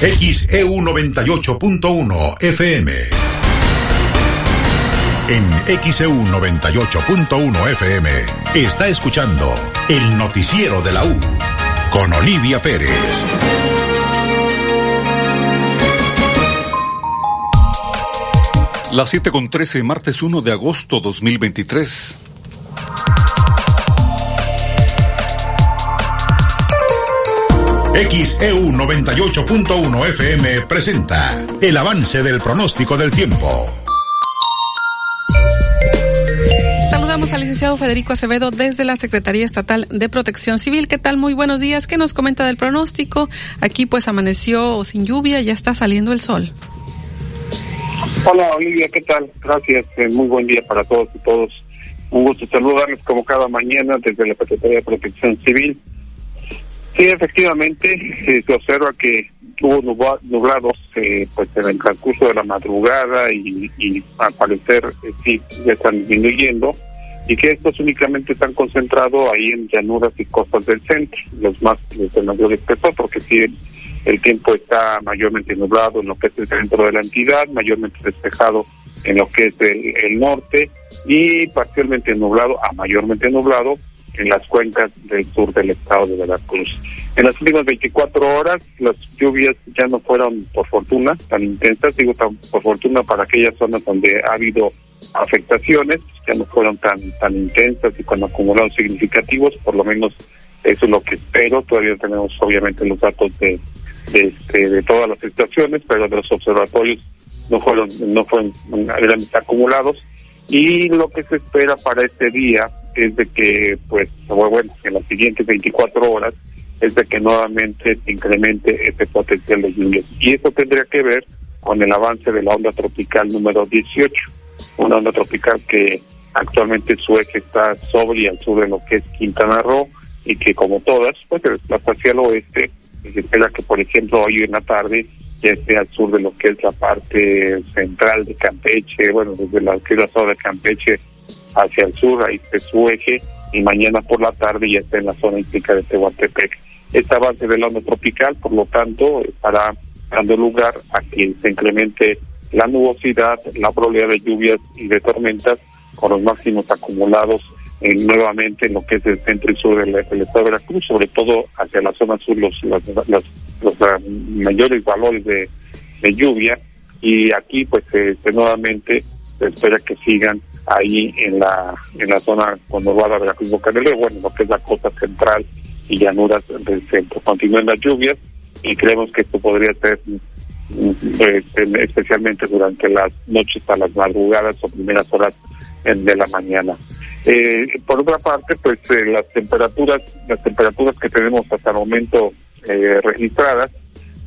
XEU 98.1 FM. En XEU 98.1 FM está escuchando el noticiero de la U con Olivia Pérez. Las 7 con 13, martes 1 de agosto 2023. XEU 98.1 FM presenta el avance del pronóstico del tiempo. Saludamos al licenciado Federico Acevedo desde la Secretaría Estatal de Protección Civil. ¿Qué tal? Muy buenos días. ¿Qué nos comenta del pronóstico? Aquí pues amaneció sin lluvia, ya está saliendo el sol. Hola Olivia, ¿qué tal? Gracias, eh, muy buen día para todos y todos. Un gusto saludarles como cada mañana desde la Secretaría de Protección Civil. Sí, efectivamente, eh, se observa que hubo nublados eh, pues en el transcurso de la madrugada y, y al parecer eh, sí ya están disminuyendo y que estos únicamente están concentrados ahí en llanuras y costas del centro, los más los de mayor espesor, porque sí el tiempo está mayormente nublado en lo que es el centro de la entidad, mayormente despejado en lo que es el, el norte y parcialmente nublado a mayormente nublado en las cuencas del sur del estado de Veracruz. En las últimas 24 horas las lluvias ya no fueron, por fortuna, tan intensas, digo tan, por fortuna para aquellas zonas donde ha habido afectaciones, ya no fueron tan, tan intensas y con acumulados significativos, por lo menos eso es lo que espero, todavía tenemos obviamente los datos de, de, este, de todas las estaciones, pero de los observatorios no fueron, no fueron, acumulados, y lo que se espera para este día es de que, pues, bueno, en las siguientes 24 horas, es de que nuevamente se incremente ese potencial de lluvias. Y eso tendría que ver con el avance de la onda tropical número 18, una onda tropical que actualmente su eje está sobre y al sur de lo que es Quintana Roo y que como todas, pues se desplaza hacia el oeste espera que, por ejemplo, hoy en la tarde ya esté al sur de lo que es la parte central de Campeche, bueno, desde la que zona de Campeche hacia el sur, ahí esté su eje, y mañana por la tarde ya está en la zona íntica de Tehuantepec. Esta avance del onda tropical, por lo tanto, estará dando lugar a que se incremente la nubosidad, la probabilidad de lluvias y de tormentas con los máximos acumulados eh, nuevamente en lo que es el centro y sur del, estado de Veracruz, sobre todo hacia la zona sur los, los, ah, mayores valores de, lluvia y aquí pues este, nuevamente se espera que sigan ahí en la en la zona conurbada de la Cruz Boca del bueno, lo que es la costa central y llanuras del centro. Continúan las lluvias y creemos que esto podría ser este, especialmente durante las noches a las madrugadas o primeras horas de la mañana. Eh, por otra parte, pues eh, las temperaturas, las temperaturas que tenemos hasta el momento eh, registradas,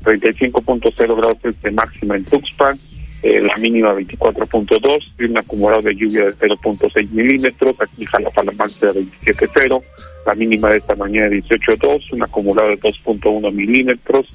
35.0 grados de máxima en Tuxpan, eh, la mínima 24.2, y un acumulado de lluvia de 0.6 milímetros, aquí Jalapalamanca de 27.0, la mínima de esta mañana de 18.2, un acumulado de 2.1 milímetros,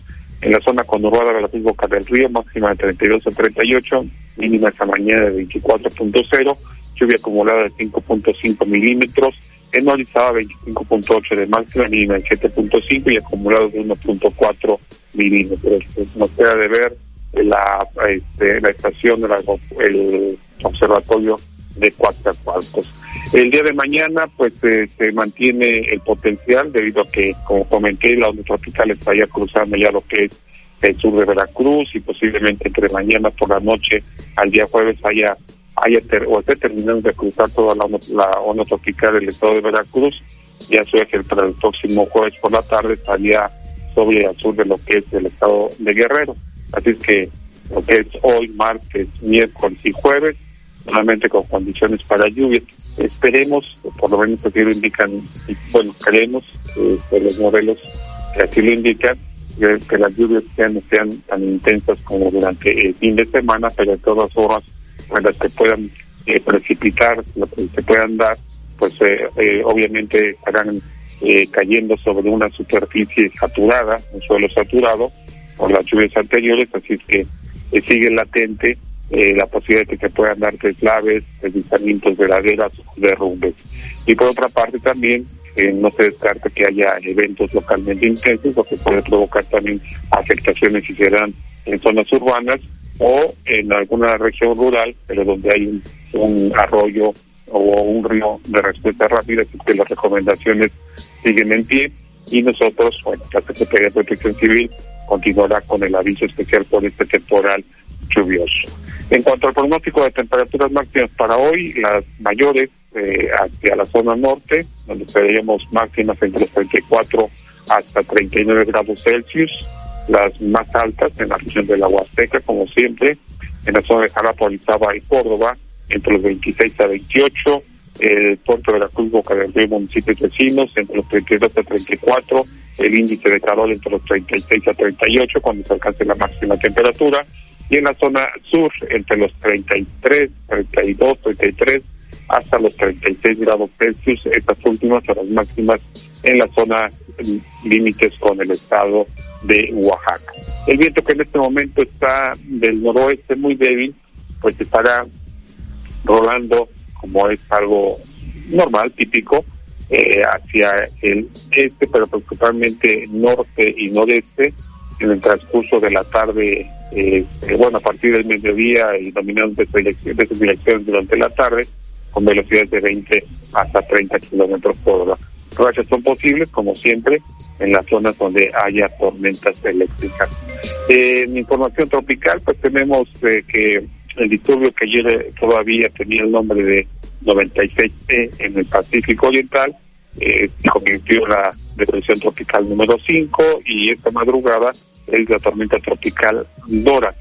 en la zona conurbada de la Boca del Río, máxima de 32 a 38, mínima esta mañana de 24.0, lluvia acumulada de 5.5 milímetros, en Orizaba 25.8 de máxima, mínima de 7.5 y acumulado de 1.4 milímetros. Nos queda de ver la, este, la estación del observatorio de Coatzacoalcos. El día de mañana, pues eh, se mantiene el potencial debido a que, como comenté, la onda tropical está ya cruzando ya lo que es el sur de Veracruz y posiblemente entre mañana por la noche al día jueves haya haya o esté terminando de cruzar toda la, la onda tropical del estado de Veracruz. Ya sea que para el próximo jueves por la tarde estaría sobre al sur de lo que es el estado de Guerrero. Así es que lo que es hoy, martes, miércoles y jueves, solamente con condiciones para lluvia. Esperemos, por lo menos así lo indican, bueno, creemos que los modelos que así lo indican, que, las lluvias sean, sean tan intensas como durante el fin de semana, pero de todas horas, en las que puedan eh, precipitar, lo que se puedan dar, pues eh, eh, obviamente estarán cayendo sobre una superficie saturada, un suelo saturado, por las lluvias anteriores, así es que eh, sigue latente eh, la posibilidad de que se puedan dar deslaves, deslizamientos de laderas derrumbes. Y por otra parte también eh, no se descarta que haya eventos localmente intensos, lo que puede provocar también afectaciones si serán en zonas urbanas o en alguna región rural, pero donde hay un, arroyo o un río de respuesta rápida, así que las recomendaciones siguen en pie y nosotros, bueno, la Secretaría de Protección Civil continuará con el aviso especial por este temporal lluvioso. En cuanto al pronóstico de temperaturas máximas para hoy, las mayores eh, hacia la zona norte, donde tendríamos máximas entre los 34 hasta 39 grados Celsius, las más altas en la región de la Huasteca, como siempre, en la zona de Jalapa, Orizaba y Córdoba, entre los 26 a 28, el puerto de la Cruz, Boca del Río, municipios vecinos, entre los 32 a 34, el índice de calor entre los 36 a 38 cuando se alcance la máxima temperatura, y en la zona sur entre los 33, 32, 33 hasta los 36 grados Celsius. Estas últimas son las máximas en la zona límites con el estado de Oaxaca. El viento que en este momento está del noroeste muy débil, pues estará rolando como es algo normal, típico, eh, hacia el este, pero principalmente norte y noreste en el transcurso de la tarde, eh, bueno, a partir del mediodía y dominando de direcciones durante la tarde, con velocidades de 20 hasta 30 kilómetros por hora. Rachas son posibles, como siempre, en las zonas donde haya tormentas eléctricas. en información tropical, pues tenemos eh, que el disturbio que ayer todavía tenía el nombre de 96E en el Pacífico Oriental, eh, convirtió la depresión tropical número 5 y esta madrugada es la tormenta tropical Dora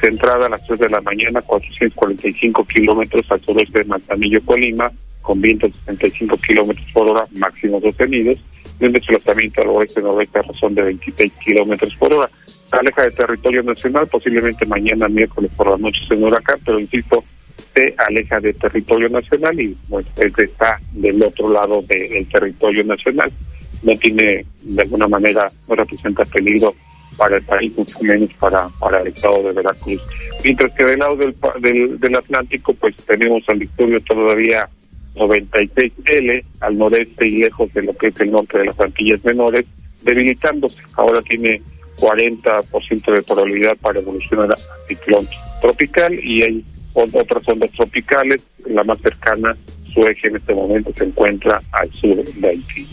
centrada a las 3 de la mañana, 445 kilómetros al sureste de Manzanillo, Colima, con vientos de 65 kilómetros por hora, máximo sostenidos, y un desplazamiento al oeste-noroeste a razón de 26 kilómetros por hora. Aleja de territorio nacional, posiblemente mañana miércoles por la noche en huracán, pero insisto, se aleja de territorio nacional y bueno, está del otro lado del territorio nacional. No tiene, de alguna manera, no representa peligro para el país, mucho menos para, para el estado de Veracruz. Mientras que del lado del, del, del Atlántico, pues tenemos al disturbio todavía 96L al noreste y lejos de lo que es el norte de las Antillas Menores, debilitándose. Ahora tiene 40% de probabilidad para evolucionar a ciclón tropical y hay otras ondas tropicales, la más cercana, su eje en este momento se encuentra al sur de Haití.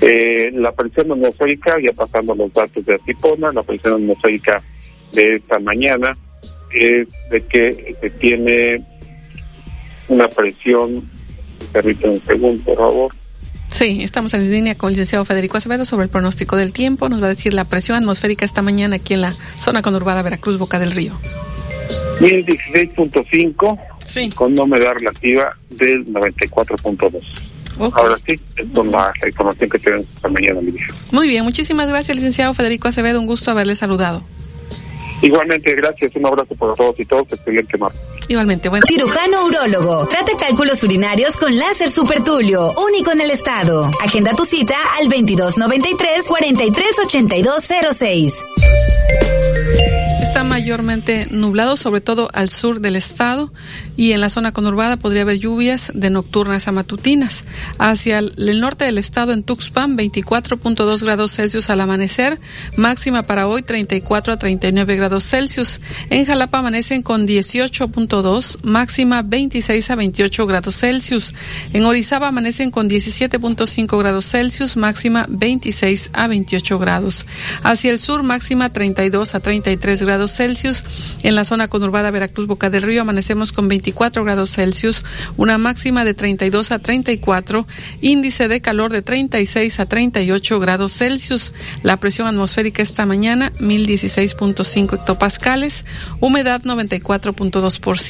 Eh, la presión atmosférica, ya pasando los datos de Atipona, la presión atmosférica de esta mañana es de que se tiene una presión, permítanme un segundo, por favor. Sí, estamos en línea con el licenciado Federico Acevedo sobre el pronóstico del tiempo. Nos va a decir la presión atmosférica esta mañana aquí en la zona conurbada Veracruz, Boca del Río. 1016.5 sí. con una humedad relativa del 94.2. Ahora sí, es la, la, información que tenemos esta mañana, Muy bien, muchísimas gracias, licenciado Federico Acevedo. Un gusto haberle saludado. Igualmente, gracias. Un abrazo para todos y todos. Excelente martes. Igualmente, bueno. Cirujano urólogo. Trata cálculos urinarios con láser supertulio. Único en el estado. Agenda tu cita al 2293 438206 está mayormente nublado, sobre todo al sur del estado y en la zona conurbada podría haber lluvias de nocturnas a matutinas. Hacia el norte del estado en Tuxpan, 24.2 grados Celsius al amanecer, máxima para hoy 34 a 39 grados Celsius. En Jalapa amanecen con 18.2, máxima 26 a 28 grados Celsius. En Orizaba amanecen con 17.5 grados Celsius, máxima 26 a 28 grados. Hacia el sur, máxima 32 a 33 grados Celsius. En la zona conurbada Veracruz Boca del Río amanecemos con 24 grados Celsius, una máxima de 32 a 34, índice de calor de 36 a 38 grados Celsius. La presión atmosférica esta mañana 1016.5 hectopascales, humedad 94.2%,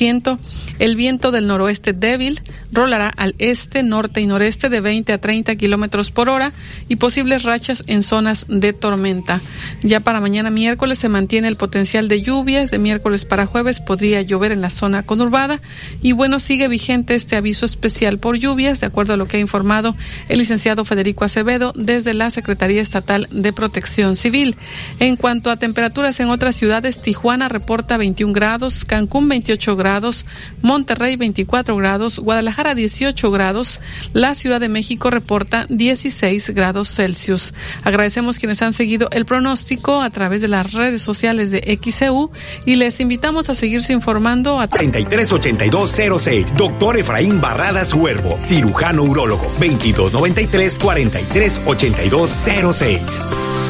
el viento del noroeste débil rolará al este, norte y noreste de 20 a 30 kilómetros por hora y posibles rachas en zonas de tormenta. Ya para mañana miércoles se mantiene el potencial de lluvias. De miércoles para jueves podría llover en la zona conurbada. Y bueno, sigue vigente este aviso especial por lluvias, de acuerdo a lo que ha informado el licenciado Federico Acevedo desde la Secretaría Estatal de Protección Civil. En cuanto a temperaturas en otras ciudades, Tijuana reporta 21 grados, Cancún 28 grados, Monterrey 24 grados, Guadalajara 18 grados, la Ciudad de México reporta 16 grados Celsius. Agradecemos quienes han seguido el pronóstico a través de las redes sociales de X y les invitamos a seguirse informando a 338206. Doctor Efraín Barradas Huervo, cirujano urólogo. 2293 438206.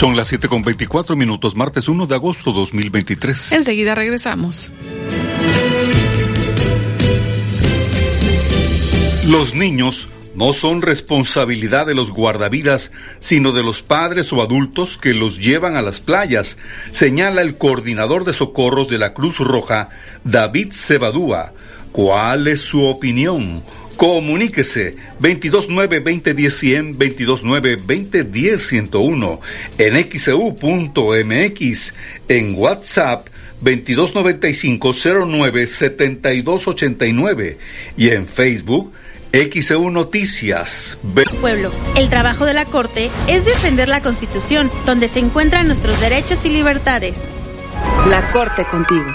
Son las 7 con 24 minutos, martes 1 de agosto 2023. Enseguida regresamos. Los niños no son responsabilidad de los guardavidas, sino de los padres o adultos que los llevan a las playas, señala el coordinador de socorros de la Cruz Roja, David Cebadúa. ¿Cuál es su opinión? Comuníquese 229-2010-100, 229-2010-101 en xeu.mx, e en WhatsApp 2295-09-7289 y en Facebook XEU Noticias. Pueblo, el trabajo de la Corte es defender la Constitución, donde se encuentran nuestros derechos y libertades. La Corte contigo.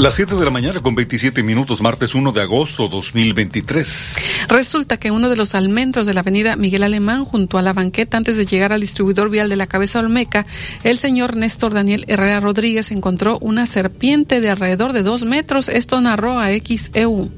Las 7 de la mañana con 27 minutos, martes 1 de agosto 2023. Resulta que uno de los almendros de la avenida Miguel Alemán, junto a la banqueta antes de llegar al distribuidor vial de la Cabeza Olmeca, el señor Néstor Daniel Herrera Rodríguez encontró una serpiente de alrededor de dos metros. Esto narró a XEU.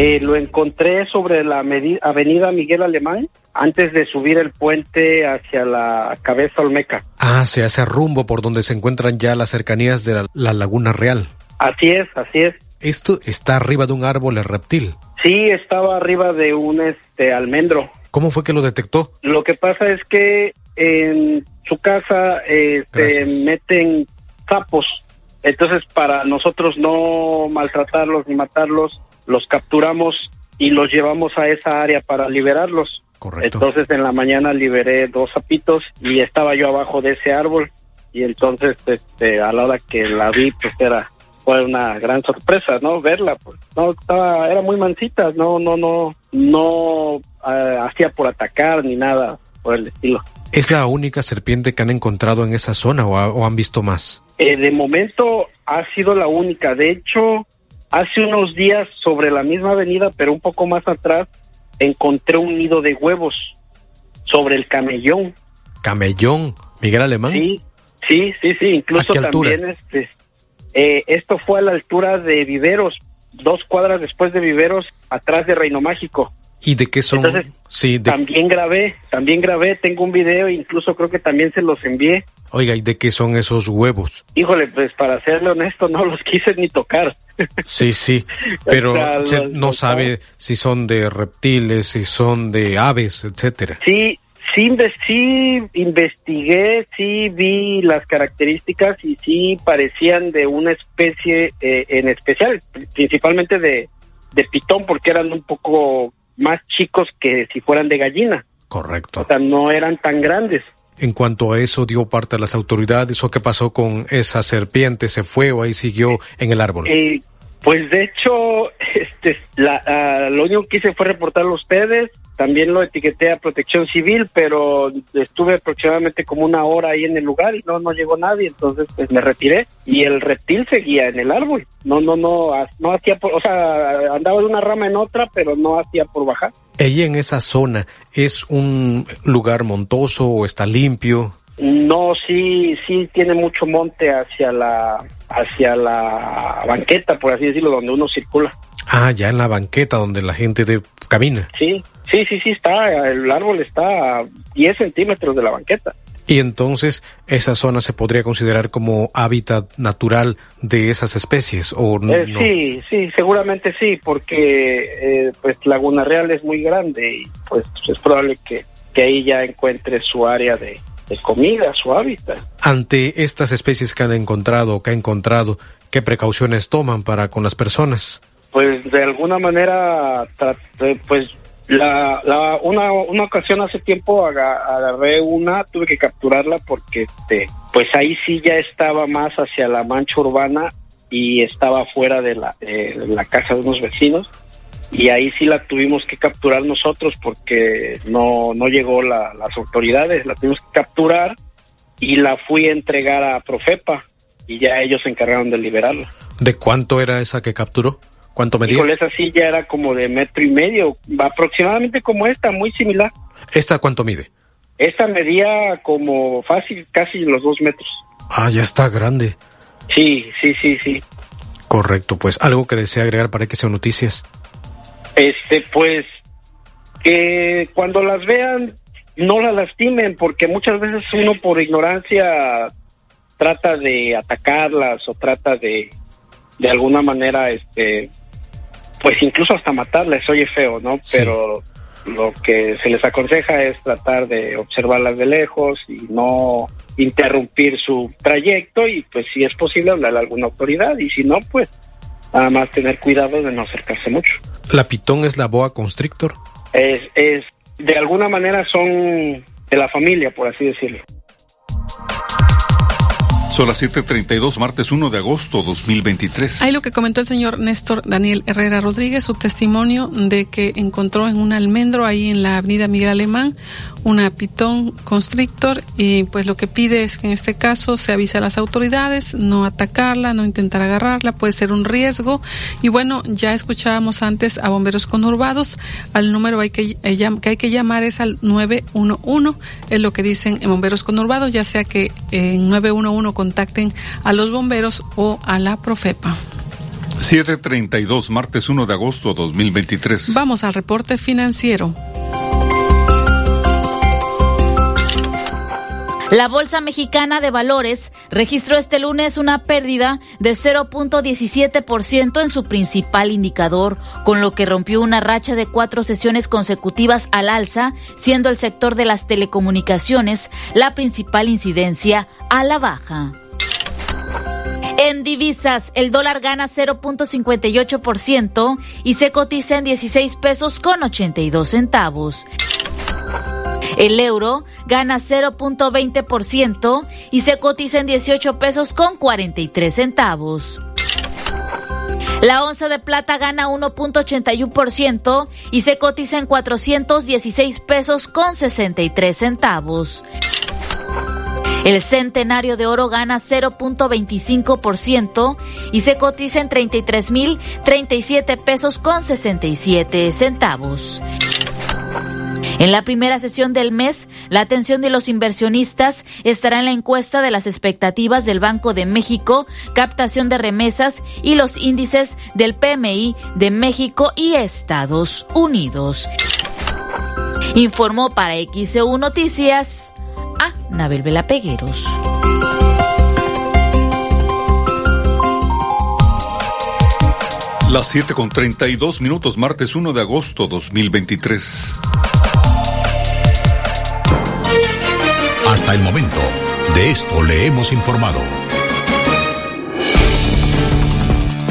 Eh, lo encontré sobre la avenida Miguel Alemán antes de subir el puente hacia la cabeza Olmeca. Ah, se hace rumbo por donde se encuentran ya las cercanías de la, Laguna Real. Así es, así es. Esto está arriba de un árbol el reptil. Sí, estaba arriba de un este almendro. ¿Cómo fue que lo detectó? Lo que pasa es que en su casa se este, meten sapos. Entonces, para nosotros no maltratarlos ni matarlos, los capturamos y los llevamos a esa área para liberarlos. Correcto. Entonces en la mañana liberé dos sapitos y estaba yo abajo de ese árbol y entonces este, a la hora que la vi pues era fue una gran sorpresa, ¿no? Verla, pues no estaba era muy mansita, no no no no eh, hacía por atacar ni nada por el estilo. ¿Es la única serpiente que han encontrado en esa zona o, han visto más? Eh, de momento ha sido la única. De hecho, Hace unos días sobre la misma avenida, pero un poco más atrás, encontré un nido de huevos sobre el camellón. ¿Camellón? ¿Miguel Alemán? Sí, sí, sí, sí. Incluso también este, eh, esto fue a la altura de Viveros, dos cuadras después de Viveros, atrás de Reino Mágico. ¿Y de qué son? sí, también grabé, también grabé, tengo un video, incluso creo que también se los envié. Oiga, ¿y de qué son esos huevos? Híjole, pues para serle honesto, no los quise ni tocar. Sí, sí, pero no sabe si son de reptiles, si son de aves, etcétera. Sí, sí, sí investigué, sí vi las características y sí parecían de una especie eh, en especial, principalmente de, de pitón, porque eran un poco más chicos que si fueran de gallina. Correcto. O sea, no eran tan grandes. En cuanto a eso, dio parte a las autoridades o qué pasó con esa serpiente, se fue o ahí siguió en el árbol. Eh, pues de hecho, este, la, lo único que hice fue reportarlo a ustedes. También lo etiqueté a Protección Civil, pero estuve aproximadamente como una hora ahí en el lugar y no no llegó nadie, entonces pues me retiré y el reptil seguía en el árbol. No no no no hacía por, o sea, andaba de una rama en otra, pero no hacía por bajar. ¿Ella en esa zona es un lugar montoso o está limpio? No, sí, sí tiene mucho monte hacia la hacia la banqueta, por así decirlo, donde uno circula. Ah, ya en la banqueta donde la gente de, camina. Sí, sí, sí, sí, está, el árbol está a 10 centímetros de la banqueta. Y entonces esa zona se podría considerar como hábitat natural de esas especies o no, eh, Sí, sí, seguramente sí, porque eh, pues Laguna Real es muy grande y pues es probable que, que ahí ya encuentre su área de, de comida, su hábitat. Ante estas especies que han encontrado o que ha encontrado, ¿qué precauciones toman para con las personas? Pues de alguna manera, pues la, la, una, una ocasión hace tiempo agarré una, tuve que capturarla porque este, pues ahí sí ya estaba más hacia la mancha urbana y estaba fuera de la, de la casa de unos vecinos y ahí sí la tuvimos que capturar nosotros porque no, no llegó la, las autoridades, la tuvimos que capturar y la fui a entregar a Profepa y ya ellos se encargaron de liberarla. ¿De cuánto era esa que capturó? ¿Cuánto medía? Híjole, esa ya era como de metro y medio, aproximadamente como esta, muy similar. ¿Esta cuánto mide? Esta medía como fácil, casi los dos metros. Ah, ya está grande. Sí, sí, sí, sí. Correcto, pues algo que desea agregar para que sean noticias. Este, pues, que cuando las vean no la lastimen, porque muchas veces uno por ignorancia trata de atacarlas o trata de, de alguna manera, este, pues incluso hasta matarlas, oye feo, ¿no? Pero lo que se les aconseja es tratar de observarlas de lejos y no interrumpir su trayecto y pues si es posible hablar a alguna autoridad y si no, pues nada más tener cuidado de no acercarse mucho. ¿La pitón es la boa constrictor? Es, es, de alguna manera son de la familia, por así decirlo. Son las 7:32, martes 1 de agosto 2023. Ahí lo que comentó el señor Néstor Daniel Herrera Rodríguez, su testimonio de que encontró en un almendro ahí en la avenida Miguel Alemán una pitón constrictor y pues lo que pide es que en este caso se avise a las autoridades, no atacarla, no intentar agarrarla, puede ser un riesgo. Y bueno, ya escuchábamos antes a bomberos conurbados, al número hay que, eh, que hay que llamar es al 911, es lo que dicen en bomberos conurbados, ya sea que en 911 con contacten a los bomberos o a la Profepa. 732, martes 1 de agosto 2023. Vamos al reporte financiero. La Bolsa Mexicana de Valores registró este lunes una pérdida de 0.17% en su principal indicador, con lo que rompió una racha de cuatro sesiones consecutivas al alza, siendo el sector de las telecomunicaciones la principal incidencia a la baja. En divisas, el dólar gana 0.58% y se cotiza en 16 pesos con 82 centavos. El euro gana 0.20% y se cotiza en 18 pesos con 43 centavos. La onza de plata gana 1.81% y se cotiza en 416 pesos con 63 centavos. El centenario de oro gana 0.25% y se cotiza en 33.037 pesos con 67 centavos. En la primera sesión del mes, la atención de los inversionistas estará en la encuesta de las expectativas del Banco de México, captación de remesas y los índices del PMI de México y Estados Unidos. Informó para XEU Noticias a Nabel Vela Pegueros. Las 7 con 32 minutos, martes 1 de agosto 2023. Hasta el momento, de esto le hemos informado.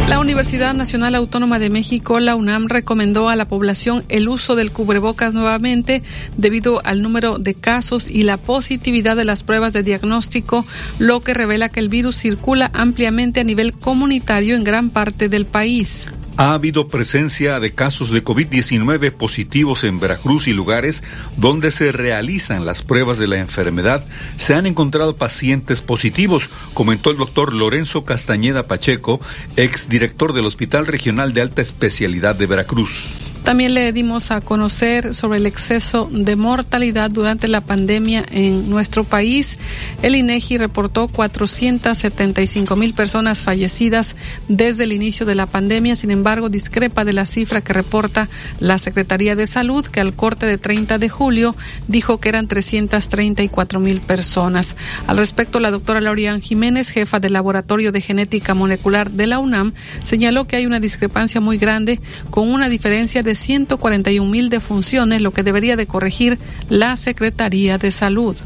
La Universidad Nacional Autónoma de México, la UNAM, recomendó a la población el uso del cubrebocas nuevamente debido al número de casos y la positividad de las pruebas de diagnóstico, lo que revela que el virus circula ampliamente a nivel comunitario en gran parte del país. Ha habido presencia de casos de COVID-19 positivos en Veracruz y lugares donde se realizan las pruebas de la enfermedad. Se han encontrado pacientes positivos, comentó el doctor Lorenzo Castañeda Pacheco, exdirector del Hospital Regional de Alta Especialidad de Veracruz. También le dimos a conocer sobre el exceso de mortalidad durante la pandemia en nuestro país. El INEGI reportó 475 mil personas fallecidas desde el inicio de la pandemia. Sin embargo, discrepa de la cifra que reporta la Secretaría de Salud, que al corte de 30 de julio dijo que eran 334 mil personas. Al respecto, la doctora Laurian Jiménez, jefa del Laboratorio de Genética Molecular de la UNAM, señaló que hay una discrepancia muy grande con una diferencia de 141 mil defunciones, lo que debería de corregir la Secretaría de Salud.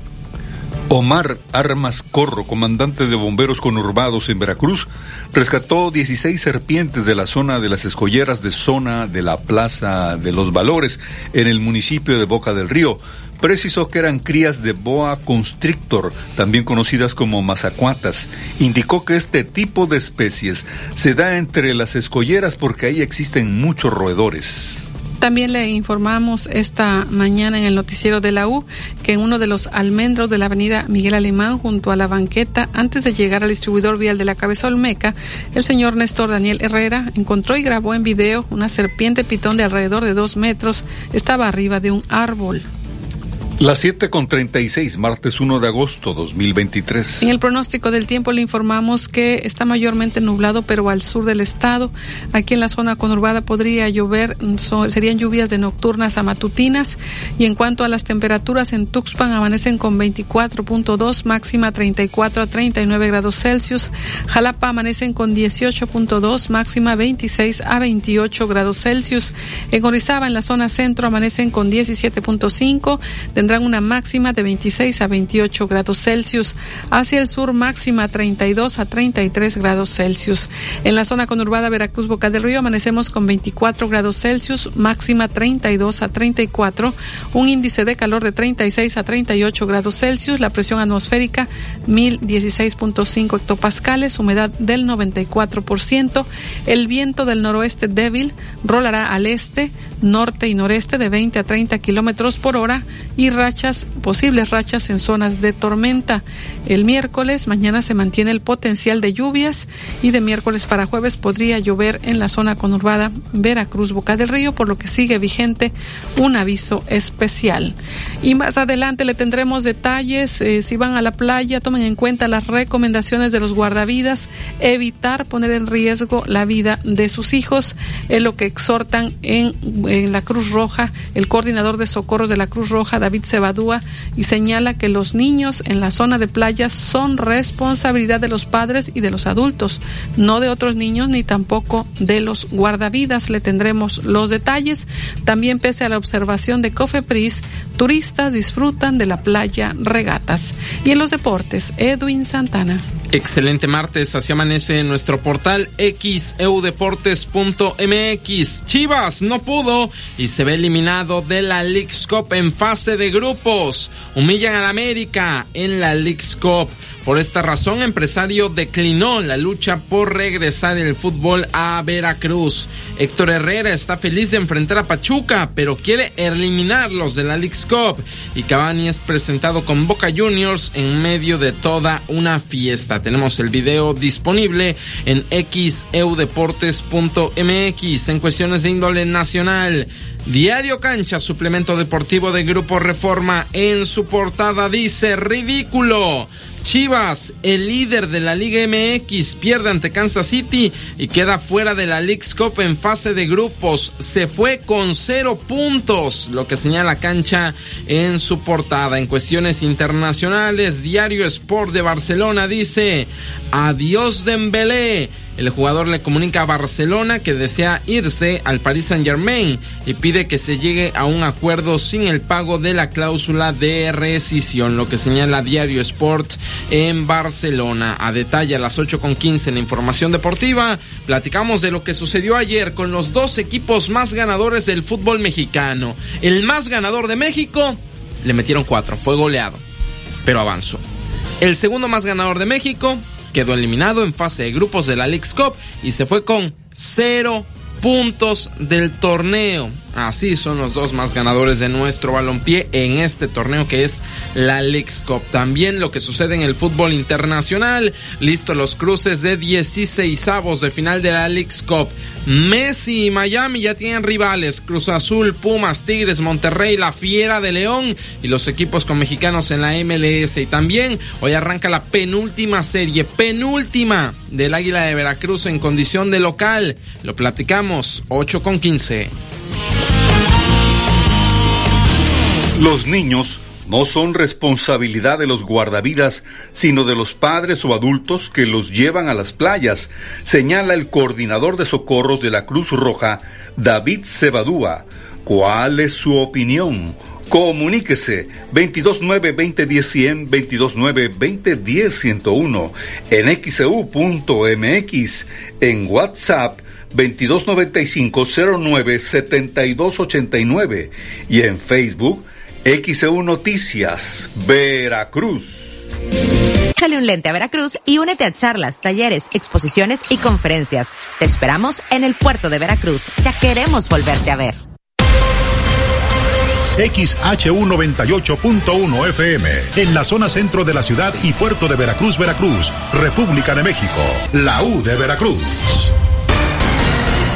Omar Armas Corro, comandante de bomberos conurbados en Veracruz, rescató 16 serpientes de la zona de las escolleras de zona de la Plaza de los Valores en el municipio de Boca del Río. Precisó que eran crías de boa constrictor, también conocidas como mazacuatas. Indicó que este tipo de especies se da entre las escolleras porque ahí existen muchos roedores. También le informamos esta mañana en el noticiero de la U que en uno de los almendros de la avenida Miguel Alemán, junto a la banqueta, antes de llegar al distribuidor vial de la Cabeza Olmeca, el señor Néstor Daniel Herrera encontró y grabó en video una serpiente pitón de alrededor de dos metros. Estaba arriba de un árbol. Las 7 con 36, martes 1 de agosto 2023. En el pronóstico del tiempo le informamos que está mayormente nublado, pero al sur del estado. Aquí en la zona conurbada podría llover, serían lluvias de nocturnas a matutinas. Y en cuanto a las temperaturas, en Tuxpan amanecen con 24.2, máxima 34 a 39 grados Celsius. Jalapa amanecen con 18.2, máxima 26 a 28 grados Celsius. En Orizaba, en la zona centro, amanecen con 17.5 una máxima de 26 a 28 grados Celsius. Hacia el sur, máxima 32 a 33 grados Celsius. En la zona conurbada Veracruz Boca del Río amanecemos con 24 grados Celsius, máxima 32 a 34, un índice de calor de 36 a 38 grados Celsius, la presión atmosférica 1016.5 hectopascales, humedad del 94%, el viento del noroeste débil rolará al este, norte y noreste de 20 a 30 kilómetros por hora y rachas, posibles rachas en zonas de tormenta. El miércoles, mañana se mantiene el potencial de lluvias y de miércoles para jueves podría llover en la zona conurbada Veracruz, Boca del Río, por lo que sigue vigente un aviso especial. Y más adelante le tendremos detalles. Eh, si van a la playa, tomen en cuenta las recomendaciones de los guardavidas, evitar poner en riesgo la vida de sus hijos, es lo que exhortan en, en la Cruz Roja, el coordinador de socorros de la Cruz Roja, David Cebadúa y señala que los niños en la zona de playas son responsabilidad de los padres y de los adultos, no de otros niños ni tampoco de los guardavidas. Le tendremos los detalles. También pese a la observación de Cofepris, turistas disfrutan de la playa regatas. Y en los deportes, Edwin Santana. Excelente martes, así amanece en nuestro portal xeudeportes.mx. Chivas no pudo y se ve eliminado de la League's Cup en fase de grupos. Humillan al América en la League's Cup. Por esta razón, empresario declinó la lucha por regresar el fútbol a Veracruz. Héctor Herrera está feliz de enfrentar a Pachuca, pero quiere eliminarlos de la League's Cup. Y Cavani es presentado con Boca Juniors en medio de toda una fiesta. Tenemos el video disponible en xeudeportes.mx en cuestiones de índole nacional. Diario Cancha, suplemento deportivo de Grupo Reforma, en su portada dice ridículo. Chivas, el líder de la Liga MX, pierde ante Kansas City y queda fuera de la League's Cup en fase de grupos. Se fue con cero puntos, lo que señala Cancha en su portada. En cuestiones internacionales, Diario Sport de Barcelona dice, adiós Dembélé. El jugador le comunica a Barcelona que desea irse al Paris Saint Germain y pide que se llegue a un acuerdo sin el pago de la cláusula de rescisión, lo que señala Diario Sport en Barcelona. A detalle a las 8.15 en la información deportiva, platicamos de lo que sucedió ayer con los dos equipos más ganadores del fútbol mexicano. El más ganador de México, le metieron cuatro, fue goleado, pero avanzó. El segundo más ganador de México, quedó eliminado en fase de grupos de la League's Cup y se fue con cero puntos del torneo. Así son los dos más ganadores de nuestro balompié en este torneo que es la Leagues Cup. También lo que sucede en el fútbol internacional. Listo los cruces de 16 avos de final de la Leagues Cup. Messi y Miami ya tienen rivales. Cruz Azul, Pumas, Tigres, Monterrey, La Fiera de León y los equipos con mexicanos en la MLS. Y también hoy arranca la penúltima serie, penúltima del Águila de Veracruz en condición de local. Lo platicamos 8 con 15. Los niños no son responsabilidad de los guardavidas, sino de los padres o adultos que los llevan a las playas, señala el coordinador de socorros de la Cruz Roja, David Cebadúa. ¿Cuál es su opinión? Comuníquese 229-2010-100, 229-2010-101, en xeu.mx, en WhatsApp 2295-09-7289 y en Facebook XEU Noticias, Veracruz. Échale un lente a Veracruz y únete a charlas, talleres, exposiciones y conferencias. Te esperamos en el puerto de Veracruz. Ya queremos volverte a ver. XHU98.1 FM, en la zona centro de la ciudad y puerto de Veracruz, Veracruz, República de México, la U de Veracruz.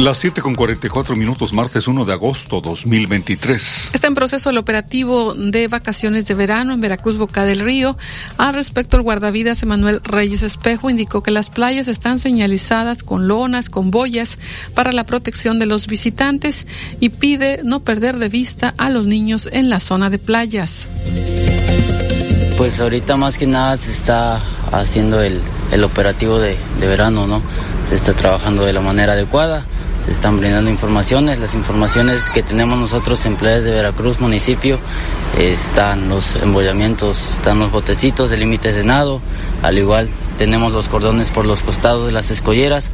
Las 7 con 44 minutos, martes 1 de agosto 2023. Está en proceso el operativo de vacaciones de verano en Veracruz, Boca del Río. Al respecto, el guardavidas Emanuel Reyes Espejo indicó que las playas están señalizadas con lonas, con boyas para la protección de los visitantes y pide no perder de vista a los niños en la zona de playas. Pues ahorita más que nada se está haciendo el, el operativo de, de verano, ¿no? Se está trabajando de la manera adecuada se están brindando informaciones. Las informaciones que tenemos nosotros en Playas de Veracruz, municipio, están los embollamientos, están los botecitos de límites de nado, al igual tenemos los cordones por los costados de las escolleras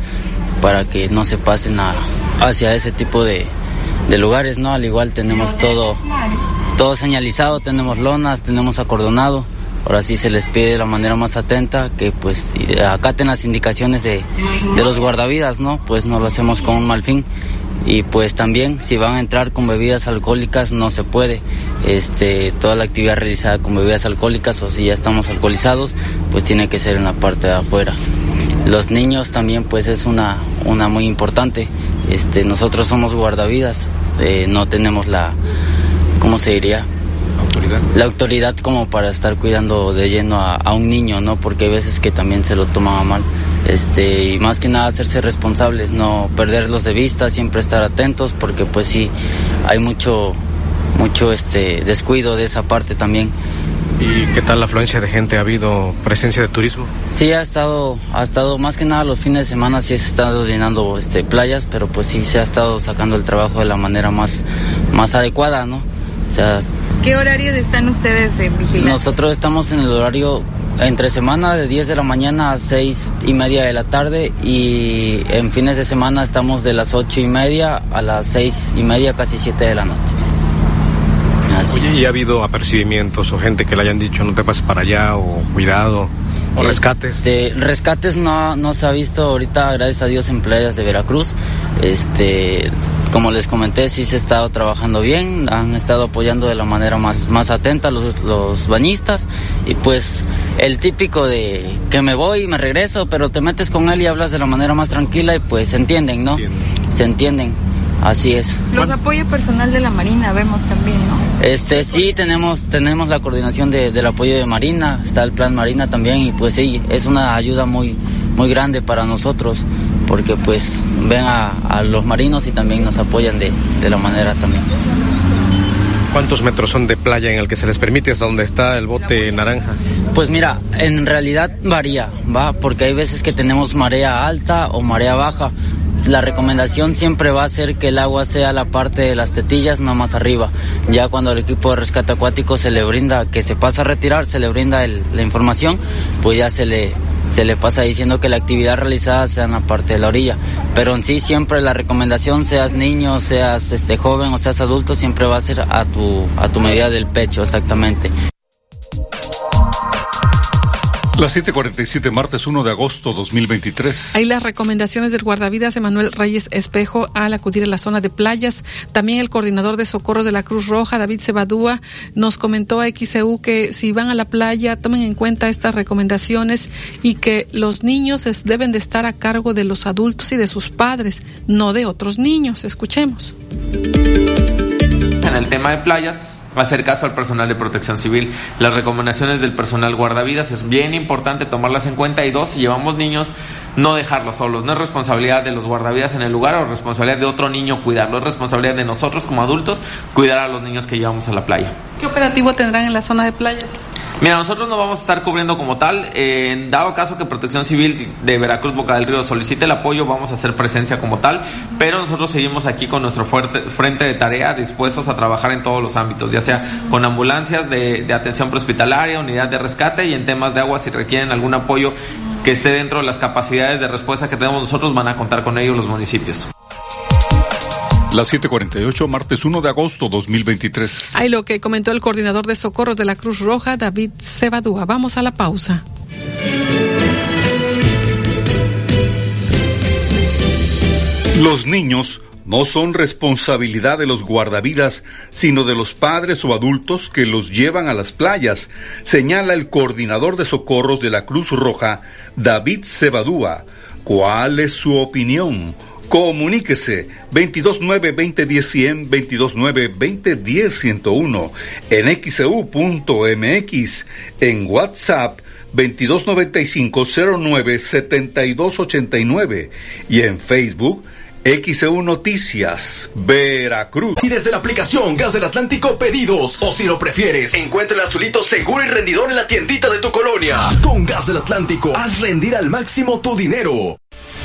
para que no se pasen a, hacia ese tipo de, de lugares, ¿no? Al igual tenemos todo, todo señalizado, tenemos lonas, tenemos acordonado ahora sí se les pide de la manera más atenta que pues acaten las indicaciones de, de los guardavidas, ¿no? Pues no lo hacemos con un mal fin. Y pues también si van a entrar con bebidas alcohólicas no se puede. Este toda la actividad realizada con bebidas alcohólicas o si ya estamos alcoholizados pues tiene que ser en la parte de afuera. Los niños también pues es una una muy importante. Este nosotros somos guardavidas eh, no tenemos la cómo se diría la autoridad como para estar cuidando de lleno a, un niño, ¿no? Porque hay veces que también se lo toman mal. Este, y más que nada hacerse responsables, no perderlos de vista, siempre estar atentos, porque pues sí, hay mucho, mucho este descuido de esa parte también. ¿Y qué tal la afluencia de gente? ¿Ha habido presencia de turismo? Sí, ha estado, ha estado más que nada los fines de semana sí se ha estado llenando este, playas, pero pues sí se ha estado sacando el trabajo de la manera más, más adecuada, ¿no? O sea, ¿Qué horarios están ustedes en vigilancia? Nosotros estamos en el horario entre semana de 10 de la mañana a 6 y media de la tarde y en fines de semana estamos de las 8 y media a las 6 y media, casi 7 de la noche. Oye, ¿y ha habido apercibimientos o gente que le hayan dicho no te pases para allá o cuidado? ¿O rescates? Este, rescates no, no se ha visto ahorita, gracias a Dios, en playas de Veracruz. Este, como les comenté, sí se ha estado trabajando bien, han estado apoyando de la manera más, más atenta los, los bañistas y pues el típico de que me voy y me regreso, pero te metes con él y hablas de la manera más tranquila y pues se entienden, ¿no? Se entienden. Así es. Los apoyos personal de la Marina vemos también, ¿no? Este sí tenemos tenemos la coordinación de, del apoyo de Marina, está el plan Marina también y pues sí es una ayuda muy muy grande para nosotros porque pues ven a, los marinos y también nos apoyan de, de, la manera también. ¿Cuántos metros son de playa en el que se les permite hasta donde está el bote naranja? Pues mira, en realidad varía, va, porque hay veces que tenemos marea alta o marea baja. La recomendación siempre va a ser que el agua sea la parte de las tetillas, no más arriba. Ya cuando el equipo de rescate acuático se le brinda que se pasa a retirar, se le brinda la información, pues ya se le se le pasa diciendo que la actividad realizada sea en la parte de la orilla. Pero en sí siempre la recomendación, seas niño, seas este joven o seas adulto, siempre va a ser a tu, a tu medida del pecho, exactamente. Las 7:47, martes 1 de agosto 2023. Hay las recomendaciones del guardavidas Emanuel Reyes Espejo al acudir a la zona de playas. También el coordinador de socorros de la Cruz Roja, David Cebadúa, nos comentó a XEU que si van a la playa, tomen en cuenta estas recomendaciones y que los niños deben de estar a cargo de los adultos y de sus padres, no de otros niños. Escuchemos. En el tema de playas, hacer caso al personal de protección civil. Las recomendaciones del personal guardavidas es bien importante tomarlas en cuenta. Y dos, si llevamos niños, no dejarlos solos. No es responsabilidad de los guardavidas en el lugar o responsabilidad de otro niño cuidarlo. Es responsabilidad de nosotros como adultos cuidar a los niños que llevamos a la playa. ¿Qué operativo tendrán en la zona de playas? Mira, nosotros no vamos a estar cubriendo como tal. En dado caso que Protección Civil de Veracruz Boca del Río solicite el apoyo, vamos a hacer presencia como tal. Pero nosotros seguimos aquí con nuestro fuerte, frente de tarea dispuestos a trabajar en todos los ámbitos, ya sea con ambulancias de, de atención prehospitalaria, unidad de rescate y en temas de agua si requieren algún apoyo que esté dentro de las capacidades de respuesta que tenemos nosotros, van a contar con ellos los municipios. Las 7:48, martes 1 de agosto 2023. Hay lo que comentó el coordinador de socorros de la Cruz Roja, David Cebadúa. Vamos a la pausa. Los niños no son responsabilidad de los guardavidas, sino de los padres o adultos que los llevan a las playas, señala el coordinador de socorros de la Cruz Roja, David Cebadúa. ¿Cuál es su opinión? Comuníquese 229-2010-100, 229-2010-101 en xeu.mx, e en WhatsApp 2295-09-7289 y en Facebook XEU Noticias, Veracruz. Y desde la aplicación Gas del Atlántico Pedidos, o si lo prefieres, encuentra el azulito seguro y rendidor en la tiendita de tu colonia. Con Gas del Atlántico, haz rendir al máximo tu dinero.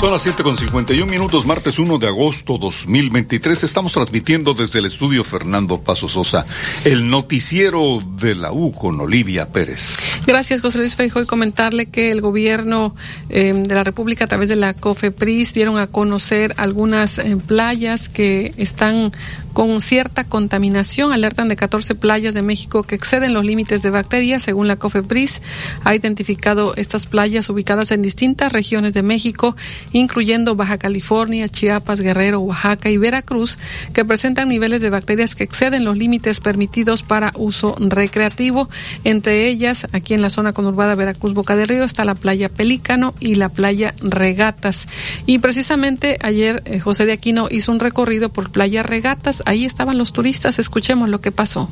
Son las 7 con 51 minutos, martes 1 de agosto 2023. Estamos transmitiendo desde el estudio Fernando Paso Sosa, el noticiero de la U con Olivia Pérez. Gracias, José Luis Feijóo, y comentarle que el gobierno eh, de la República a través de la COFEPRIS dieron a conocer algunas eh, playas que están con cierta contaminación. Alertan de 14 playas de México que exceden los límites de bacterias. Según la COFEPRIS, ha identificado estas playas ubicadas en distintas regiones de México, incluyendo Baja California, Chiapas, Guerrero, Oaxaca y Veracruz, que presentan niveles de bacterias que exceden los límites permitidos para uso recreativo. Entre ellas, aquí en la zona conurbada Veracruz Boca de Río, está la playa Pelícano y la playa Regatas. Y precisamente ayer eh, José de Aquino hizo un recorrido por playa Regatas ahí estaban los turistas, escuchemos lo que pasó.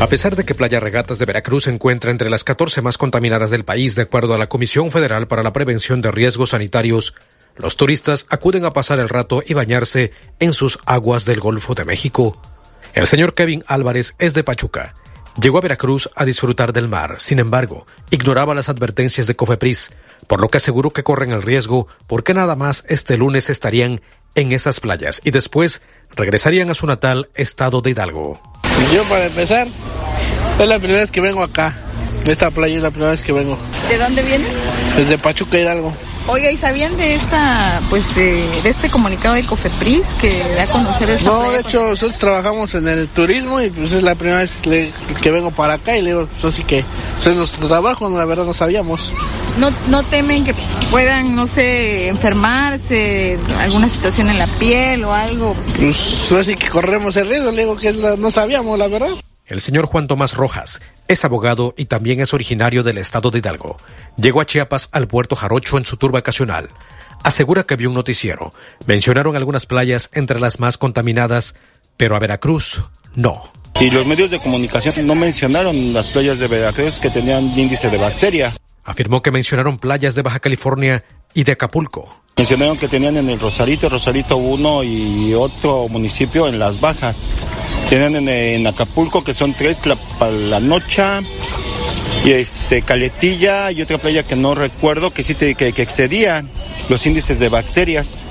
A pesar de que Playa Regatas de Veracruz se encuentra entre las 14 más contaminadas del país, de acuerdo a la Comisión Federal para la Prevención de Riesgos Sanitarios, los turistas acuden a pasar el rato y bañarse en sus aguas del Golfo de México. El señor Kevin Álvarez es de Pachuca. Llegó a Veracruz a disfrutar del mar, sin embargo, ignoraba las advertencias de Cofepris, por lo que aseguró que corren el riesgo porque nada más este lunes estarían en esas playas y después regresarían a su natal estado de Hidalgo. Yo para empezar, es la primera vez que vengo acá. Esta playa es la primera vez que vengo. ¿De dónde viene? Desde Pachuca Hidalgo. Oiga, ¿y sabían de esta, pues, de, este comunicado de Cofepris que da a conocer esta No, de hecho, nosotros trabajamos en el turismo y pues es la primera vez que vengo para acá y le digo, pues así que pues, es nuestro trabajo, la verdad no sabíamos. ¿No, ¿No temen que puedan, no sé, enfermarse, alguna situación en la piel o algo? Pues así que corremos el riesgo, le digo que no sabíamos, la verdad. El señor Juan Tomás Rojas es abogado y también es originario del estado de Hidalgo. Llegó a Chiapas al puerto Jarocho en su tour vacacional. Asegura que vio un noticiero. Mencionaron algunas playas entre las más contaminadas, pero a Veracruz no. Y los medios de comunicación no mencionaron las playas de Veracruz que tenían índice de bacteria. Afirmó que mencionaron playas de Baja California y de Acapulco. Mencionaron que tenían en el Rosarito, Rosarito 1 y otro municipio en las bajas. Tienen en, Acapulco que son tres, la Nocha y este Caletilla y otra playa que no recuerdo que sí que, que excedía los índices de bacterias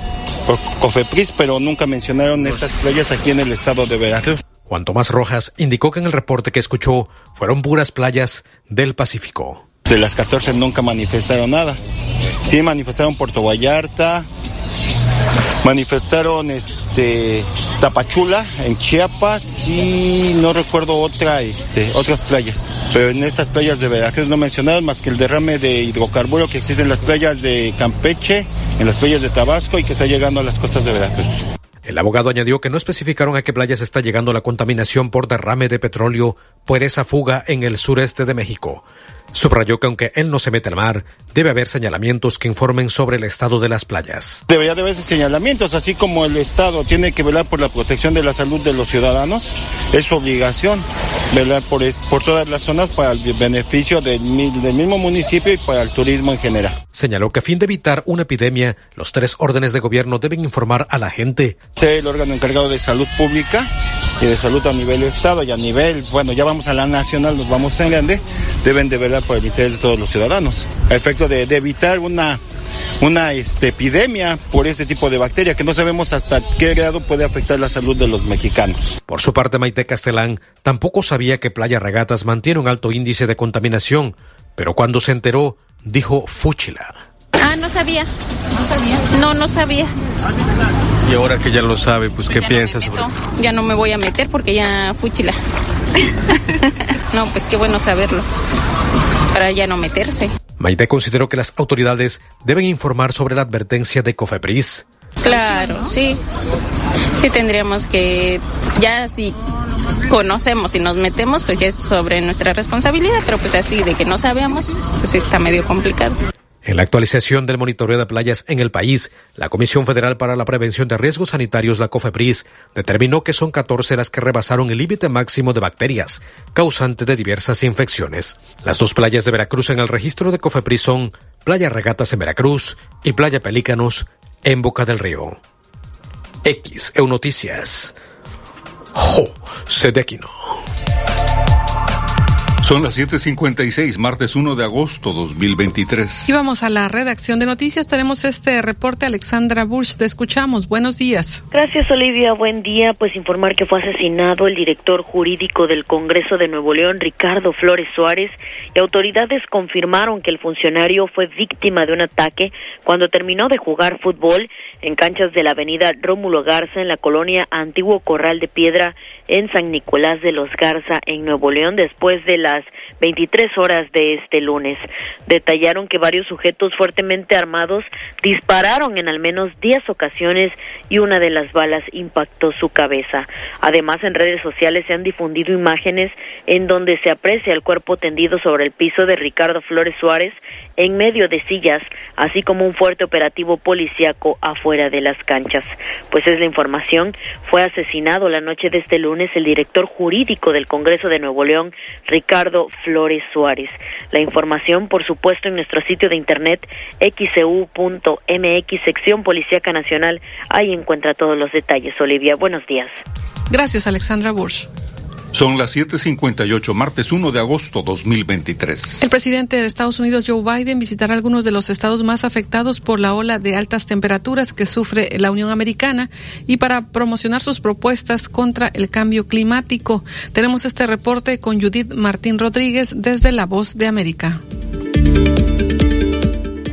por Cofepris, pero nunca mencionaron estas playas aquí en el estado de Veracruz. Juan Tomás Rojas indicó que en el reporte que escuchó fueron puras playas del Pacífico. De las 14 nunca manifestaron nada. Sí manifestaron Puerto Vallarta, manifestaron este Tapachula en Chiapas y no recuerdo otra este otras playas pero en estas playas de Veracruz no mencionaron más que el derrame de hidrocarburo que existe en las playas de Campeche en las playas de Tabasco y que está llegando a las costas de Veracruz el abogado añadió que no especificaron a qué playas está llegando la contaminación por derrame de petróleo por esa fuga en el sureste de México. Subrayó que aunque él no se mete al mar, debe haber señalamientos que informen sobre el estado de las playas. Debería de haber señalamientos, así como el Estado tiene que velar por la protección de la salud de los ciudadanos, es su obligación velar por, por todas las zonas para el beneficio del, del mismo municipio y para el turismo en general. Señaló que a fin de evitar una epidemia, los tres órdenes de gobierno deben informar a la gente. el órgano encargado de salud pública y de salud a nivel Estado y a nivel, bueno, ya vamos a la nacional, nos vamos en grande, deben de velar por el interés de todos los ciudadanos, a efecto de, evitar una una este, epidemia por este tipo de bacteria que no sabemos hasta qué grado puede afectar la salud de los mexicanos. Por su parte, Maite Castelán tampoco sabía que Playa Regatas mantiene un alto índice de contaminación, pero cuando se enteró, dijo fúchila. Ah, no sabía. No sabía. No, no sabía. Y ahora que ya lo sabe, pues, ¿qué piensas sobre Ya no me voy a meter porque ya fúchila. no, pues qué bueno saberlo. Para ya no meterse. Maite consideró que las autoridades deben informar sobre la advertencia de Cofepris. Claro, sí. Sí tendríamos que, ya si conocemos y nos metemos, pues ya es sobre nuestra responsabilidad, pero pues así de que no sabemos, pues está medio complicado. En la actualización del monitoreo de playas en el país, la Comisión Federal para la Prevención de Riesgos Sanitarios, la COFEPRIS, determinó que son 14 las que rebasaron el límite máximo de bacterias, causante de diversas infecciones. Las dos playas de Veracruz en el registro de COFEPRIS son Playa Regatas en Veracruz y Playa Pelícanos en Boca del Río. X Noticias. Jo, Sedequino. Son las 7:56, martes 1 de agosto 2023. Y vamos a la redacción de noticias. Tenemos este reporte. Alexandra Bush, te escuchamos. Buenos días. Gracias, Olivia. Buen día. Pues informar que fue asesinado el director jurídico del Congreso de Nuevo León, Ricardo Flores Suárez, y autoridades confirmaron que el funcionario fue víctima de un ataque cuando terminó de jugar fútbol en canchas de la avenida Rómulo Garza en la colonia Antiguo Corral de Piedra en San Nicolás de los Garza en Nuevo León después de las 23 horas de este lunes. Detallaron que varios sujetos fuertemente armados dispararon en al menos 10 ocasiones y una de las balas impactó su cabeza. Además, en redes sociales se han difundido imágenes en donde se aprecia el cuerpo tendido sobre el piso de Ricardo Flores Suárez en medio de sillas, así como un fuerte operativo policíaco afuera de las canchas. Pues es la información. Fue asesinado la noche de este lunes el director jurídico del Congreso de Nuevo León, Ricardo Flores Suárez. La información, por supuesto, en nuestro sitio de internet xcu.mx, sección Policíaca Nacional. Ahí encuentra todos los detalles. Olivia, buenos días. Gracias, Alexandra Bursch. Son las 7:58, martes 1 de agosto 2023. El presidente de Estados Unidos, Joe Biden, visitará algunos de los estados más afectados por la ola de altas temperaturas que sufre la Unión Americana y para promocionar sus propuestas contra el cambio climático. Tenemos este reporte con Judith Martín Rodríguez desde La Voz de América.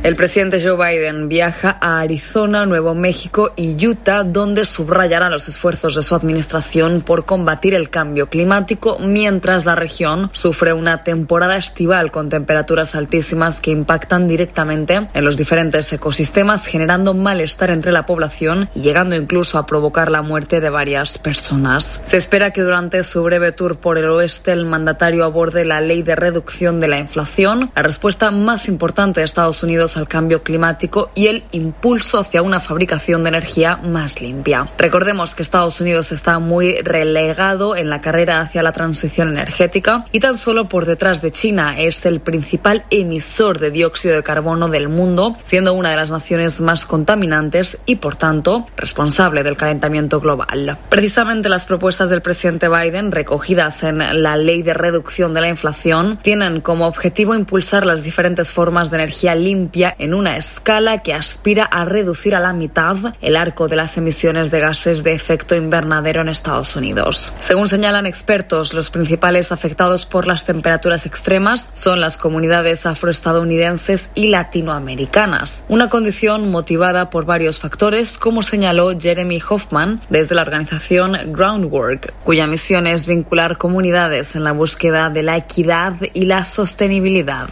El presidente Joe Biden viaja a Arizona, Nuevo México y Utah, donde subrayará los esfuerzos de su administración por combatir el cambio climático, mientras la región sufre una temporada estival con temperaturas altísimas que impactan directamente en los diferentes ecosistemas, generando malestar entre la población y llegando incluso a provocar la muerte de varias personas. Se espera que durante su breve tour por el oeste el mandatario aborde la ley de reducción de la inflación, la respuesta más importante de Estados Unidos al cambio climático y el impulso hacia una fabricación de energía más limpia. Recordemos que Estados Unidos está muy relegado en la carrera hacia la transición energética y tan solo por detrás de China es el principal emisor de dióxido de carbono del mundo, siendo una de las naciones más contaminantes y por tanto responsable del calentamiento global. Precisamente las propuestas del presidente Biden recogidas en la ley de reducción de la inflación tienen como objetivo impulsar las diferentes formas de energía limpia en una escala que aspira a reducir a la mitad el arco de las emisiones de gases de efecto invernadero en Estados Unidos. Según señalan expertos, los principales afectados por las temperaturas extremas son las comunidades afroestadounidenses y latinoamericanas, una condición motivada por varios factores, como señaló Jeremy Hoffman desde la organización Groundwork, cuya misión es vincular comunidades en la búsqueda de la equidad y la sostenibilidad.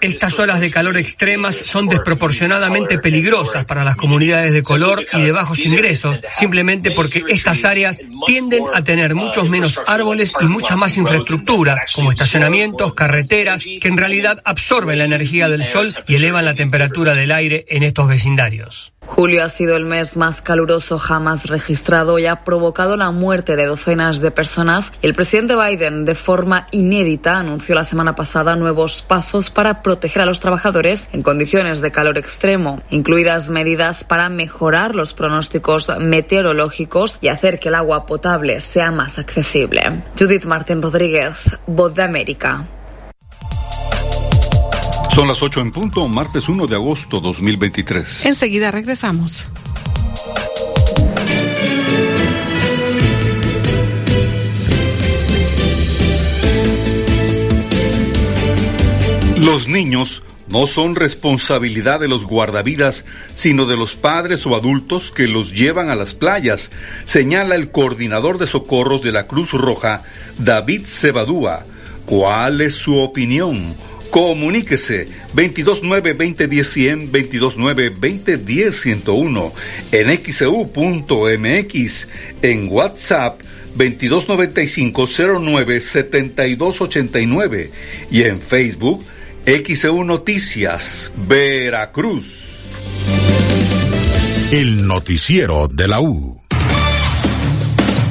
Estas olas de calor extremas son desproporcionadamente peligrosas para las comunidades de color y de bajos ingresos, simplemente porque estas áreas tienden a tener muchos menos árboles y mucha más infraestructura, como estacionamientos, carreteras, que en realidad absorben la energía del sol y elevan la temperatura del aire en estos vecindarios. Julio ha sido el mes más caluroso jamás registrado y ha provocado la muerte de docenas de personas. El presidente Biden, de forma inédita, anunció la semana pasada nuevos pasos para proteger a los trabajadores en condiciones de calor extremo, incluidas medidas para mejorar los pronósticos meteorológicos y hacer que el agua potable sea más accesible. Judith Martín Rodríguez, Voz de América. Son las 8 en punto, martes 1 de agosto 2023. Enseguida regresamos. Los niños no son responsabilidad de los guardavidas, sino de los padres o adultos que los llevan a las playas, señala el coordinador de socorros de la Cruz Roja, David Cebadúa. ¿Cuál es su opinión? Comuníquese 229-2010-100, 229-2010-101, en xeu.mx, en WhatsApp 2295-09-7289 y en Facebook XEU Noticias, Veracruz. El noticiero de la U.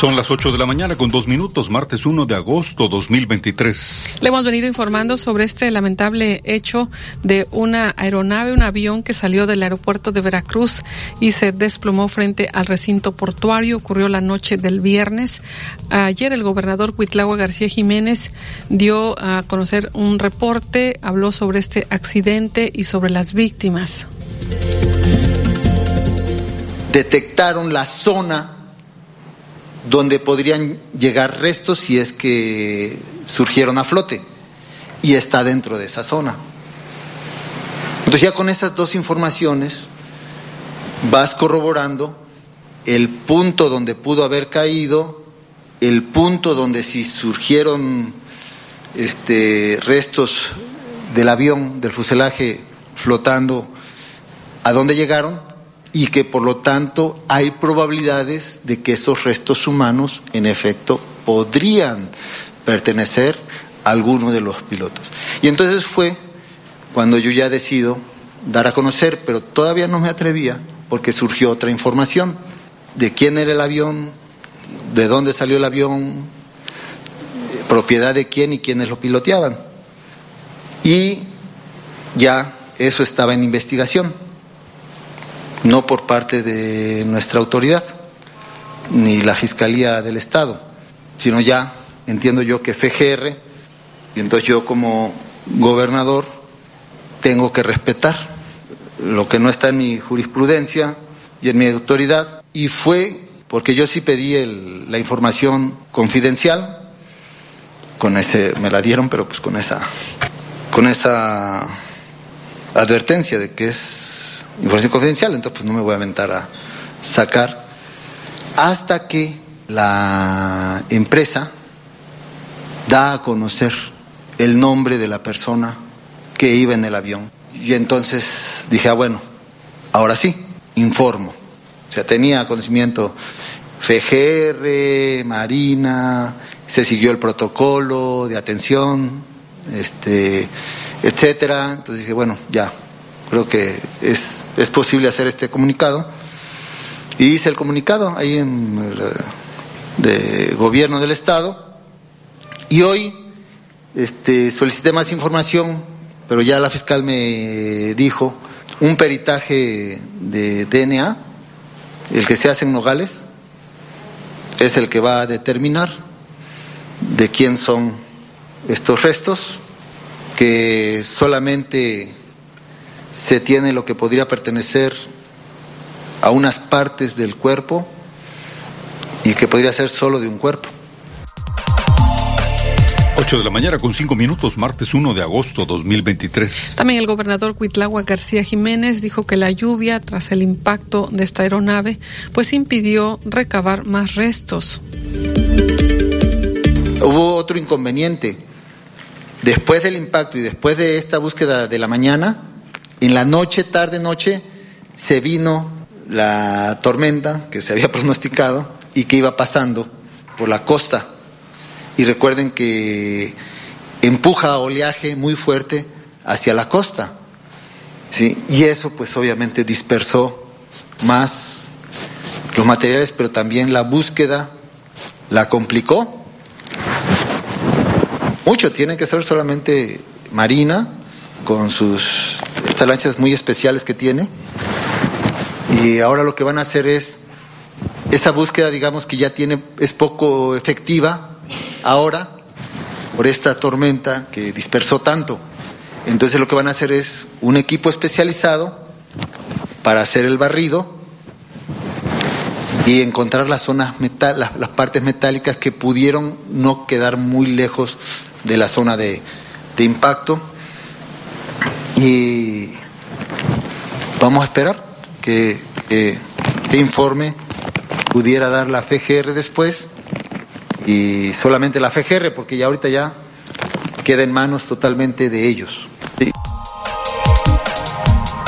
Son las 8 de la mañana con dos minutos, martes 1 de agosto 2023. Le hemos venido informando sobre este lamentable hecho de una aeronave, un avión que salió del aeropuerto de Veracruz y se desplomó frente al recinto portuario. Ocurrió la noche del viernes. Ayer el gobernador Cuitlagua García Jiménez dio a conocer un reporte, habló sobre este accidente y sobre las víctimas. Detectaron la zona donde podrían llegar restos si es que surgieron a flote y está dentro de esa zona. Entonces ya con esas dos informaciones vas corroborando el punto donde pudo haber caído, el punto donde si surgieron este, restos del avión, del fuselaje flotando, a dónde llegaron y que por lo tanto hay probabilidades de que esos restos humanos en efecto podrían pertenecer a alguno de los pilotos. Y entonces fue cuando yo ya decido dar a conocer, pero todavía no me atrevía porque surgió otra información de quién era el avión, de dónde salió el avión, propiedad de quién y quiénes lo piloteaban. Y ya eso estaba en investigación no por parte de nuestra autoridad, ni la Fiscalía del Estado, sino ya entiendo yo que FGR, y entonces yo como gobernador tengo que respetar lo que no está en mi jurisprudencia y en mi autoridad, y fue porque yo sí pedí la información confidencial, con ese, me la dieron, pero pues con esa, con esa advertencia de que es información confidencial, entonces pues no me voy a aventar a sacar hasta que la empresa da a conocer el nombre de la persona que iba en el avión. Y entonces dije, ah, bueno, ahora sí, informo. O sea, tenía conocimiento FGR, Marina, se siguió el protocolo de atención, este, etcétera. Entonces dije, bueno, ya, creo que es, es posible hacer este comunicado. Y hice el comunicado ahí en el de gobierno del Estado. Y hoy este, solicité más información, pero ya la fiscal me dijo un peritaje de DNA, el que se hace en Nogales, es el que va a determinar de quién son estos restos, que solamente se tiene lo que podría pertenecer a unas partes del cuerpo y que podría ser solo de un cuerpo. 8 de la mañana con 5 minutos, martes 1 de agosto 2023. También el gobernador Cuitlagua García Jiménez dijo que la lluvia tras el impacto de esta aeronave pues impidió recabar más restos. Hubo otro inconveniente. Después del impacto y después de esta búsqueda de la mañana, en la noche, tarde, noche, se vino la tormenta que se había pronosticado y que iba pasando por la costa. Y recuerden que empuja oleaje muy fuerte hacia la costa. ¿sí? Y eso pues obviamente dispersó más los materiales, pero también la búsqueda la complicó. Mucho, tiene que ser solamente Marina, con sus lanchas muy especiales que tiene. Y ahora lo que van a hacer es, esa búsqueda digamos que ya tiene, es poco efectiva ahora por esta tormenta que dispersó tanto. Entonces lo que van a hacer es un equipo especializado para hacer el barrido y encontrar las zonas metal, las, partes metálicas que pudieron no quedar muy lejos de la zona de impacto. Y vamos a esperar que, que, que informe pudiera dar la FGR después y solamente la FGR porque ya ahorita ya queda en manos totalmente de ellos. Sí.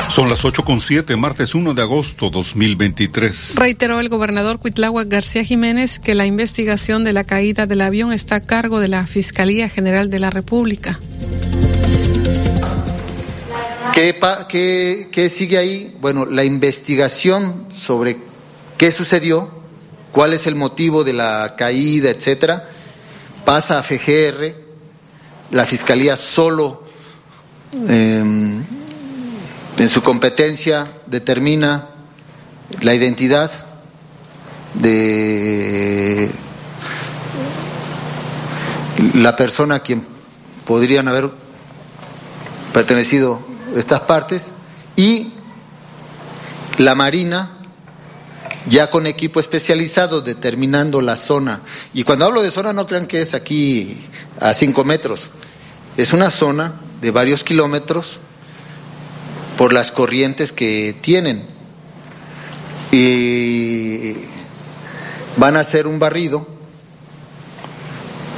Son las 8.7, martes 1 de agosto 2023. Reiteró el gobernador Cuitláhuac García Jiménez que la investigación de la caída del avión está a cargo de la Fiscalía General de la República. ¿Qué, sigue ahí? Bueno, la investigación sobre qué sucedió, cuál es el motivo de la caída, etcétera, pasa a FGR. La Fiscalía solo. Eh, en su competencia determina la identidad de la persona a quien podrían haber pertenecido estas partes y la Marina ya con equipo especializado determinando la zona. Y cuando hablo de zona no crean que es aquí a cinco metros, es una zona de varios kilómetros por las corrientes que tienen. Y van a hacer un barrido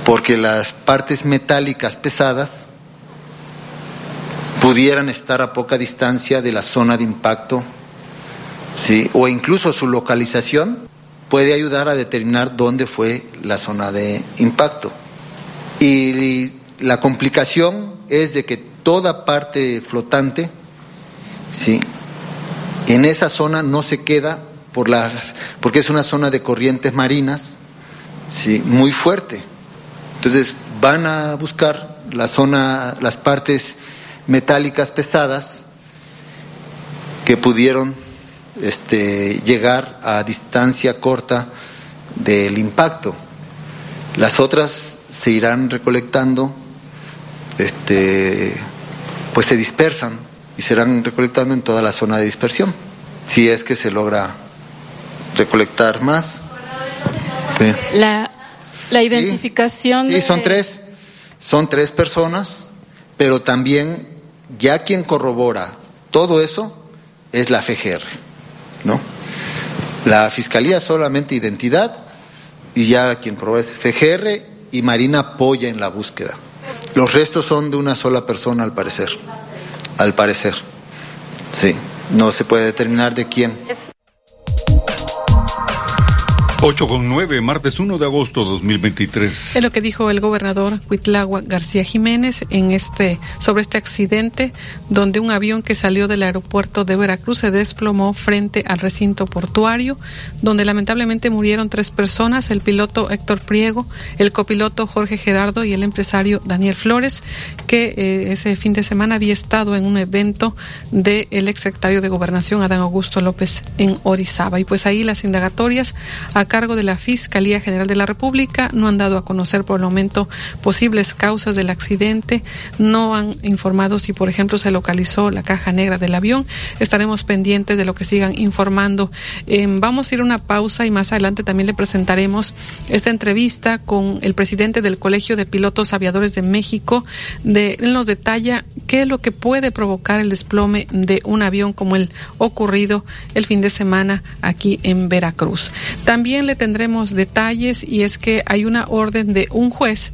porque las partes metálicas pesadas pudieran estar a poca distancia de la zona de impacto, ¿sí? o incluso su localización puede ayudar a determinar dónde fue la zona de impacto. Y la complicación es de que toda parte flotante ¿sí? En esa zona no se queda por las, porque es una zona de corrientes marinas, ¿sí? Muy fuerte. Entonces van a buscar la zona, las partes metálicas pesadas que pudieron este, llegar a distancia corta del impacto. Las otras se irán recolectando, este, pues se dispersan y serán recolectando en toda la zona de dispersión, si es que se logra recolectar más. Sí. La, la identificación. Sí, sí de... son tres, son tres personas, pero también ya quien corrobora todo eso es la FGR, ¿no? La Fiscalía solamente identidad y ya quien corrobora es FGR y Marina apoya en la búsqueda. Los restos son de una sola persona al parecer al parecer. Sí, no se puede determinar de quién. 8 con 9, martes 1 de agosto 2023. Es lo que dijo el gobernador Huitlagua García Jiménez en este, sobre este accidente donde un avión que salió del aeropuerto de Veracruz se desplomó frente al recinto portuario, donde lamentablemente murieron tres personas, el piloto Héctor Priego, el copiloto Jorge Gerardo y el empresario Daniel Flores, que eh, ese fin de semana había estado en un evento del de exsecretario de Gobernación Adán Augusto López en Orizaba. Y pues ahí las indagatorias a cargo de la Fiscalía General de la República no han dado a conocer por el momento posibles causas del accidente, no han informado si, por ejemplo, se localizó la caja negra del avión. Estaremos pendientes de lo que sigan informando. Eh, vamos a ir a una pausa y más adelante también le presentaremos esta entrevista con el presidente del Colegio de Pilotos Aviadores de México. De, él nos detalla qué es lo que puede provocar el desplome de un avión como el ocurrido el fin de semana aquí en Veracruz. También le tendremos detalles y es que hay una orden de un juez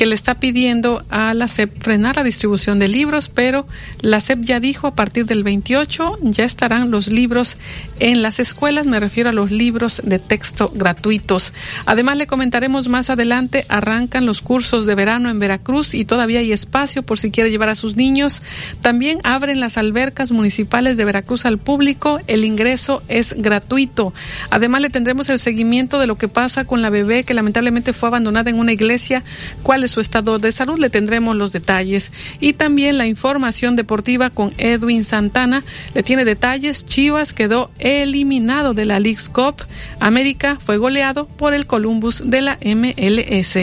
que le está pidiendo a la SEP frenar la distribución de libros, pero la SEP ya dijo a partir del 28 ya estarán los libros en las escuelas, me refiero a los libros de texto gratuitos. Además, le comentaremos más adelante, arrancan los cursos de verano en Veracruz y todavía hay espacio por si quiere llevar a sus niños. También abren las albercas municipales de Veracruz al público, el ingreso es gratuito. Además, le tendremos el seguimiento de lo que pasa con la bebé que lamentablemente fue abandonada en una iglesia, cuál es su estado de salud, le tendremos los detalles. Y también la información deportiva con Edwin Santana, le tiene detalles, Chivas quedó eliminado de la League's Cup. América fue goleado por el Columbus de la MLS.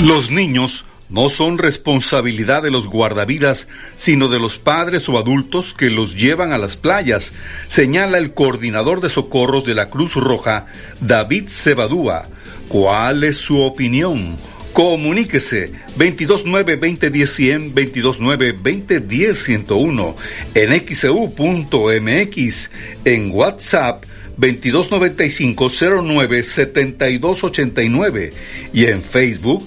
Los niños no son responsabilidad de los guardavidas, sino de los padres o adultos que los llevan a las playas, señala el coordinador de socorros de la Cruz Roja, David Cebadúa. ¿Cuál es su opinión? Comuníquese 229-2010-100, 229-2010-101, en xeu.mx, e en WhatsApp 2295-09-7289 y en Facebook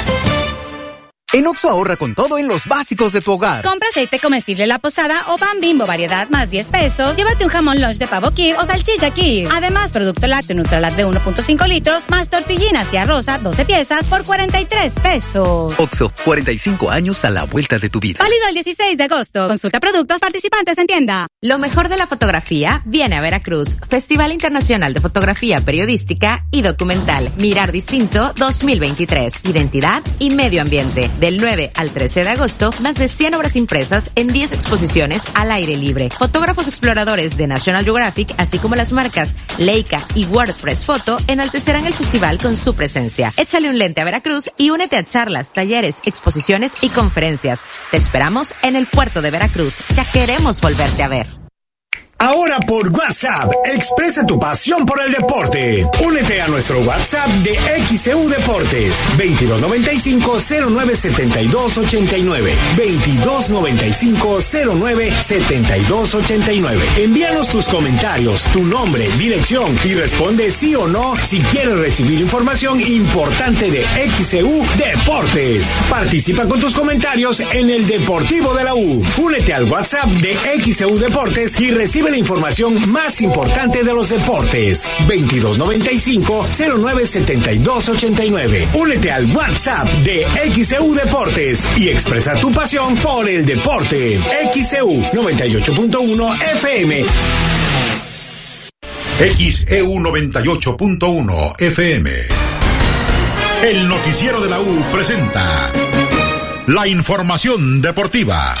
En Oxo ahorra con todo en los básicos de tu hogar. Compra aceite comestible La Posada o pan bimbo variedad más 10 pesos. Llévate un jamón lunch de pavo Kir o salchicha Kir. Además, producto lácteo Nutralat de 1.5 litros más tortillinas y arroz 12 piezas por 43 pesos. Oxo, 45 años a la vuelta de tu vida. Válido el 16 de agosto. Consulta productos participantes en tienda. Lo mejor de la fotografía viene a Veracruz. Festival Internacional de Fotografía Periodística y Documental. Mirar Distinto 2023. Identidad y medio ambiente del 9 al 13 de agosto, más de 100 obras impresas en 10 exposiciones al aire libre. Fotógrafos exploradores de National Geographic, así como las marcas Leica y WordPress Photo, enaltecerán el festival con su presencia. Échale un lente a Veracruz y únete a charlas, talleres, exposiciones y conferencias. Te esperamos en el puerto de Veracruz. Ya queremos volverte a ver. Ahora por WhatsApp, expresa tu pasión por el deporte. Únete a nuestro WhatsApp de XCU Deportes, 2295-097289. 2295-097289. Envíanos tus comentarios, tu nombre, dirección y responde sí o no si quieres recibir información importante de XCU Deportes. Participa con tus comentarios en el Deportivo de la U. Únete al WhatsApp de XCU Deportes y recibe la información más importante de los deportes. 2295-097289. Únete al WhatsApp de XEU Deportes y expresa tu pasión por el deporte. XEU 98.1 FM. XEU 98.1 FM. El noticiero de la U presenta la información deportiva.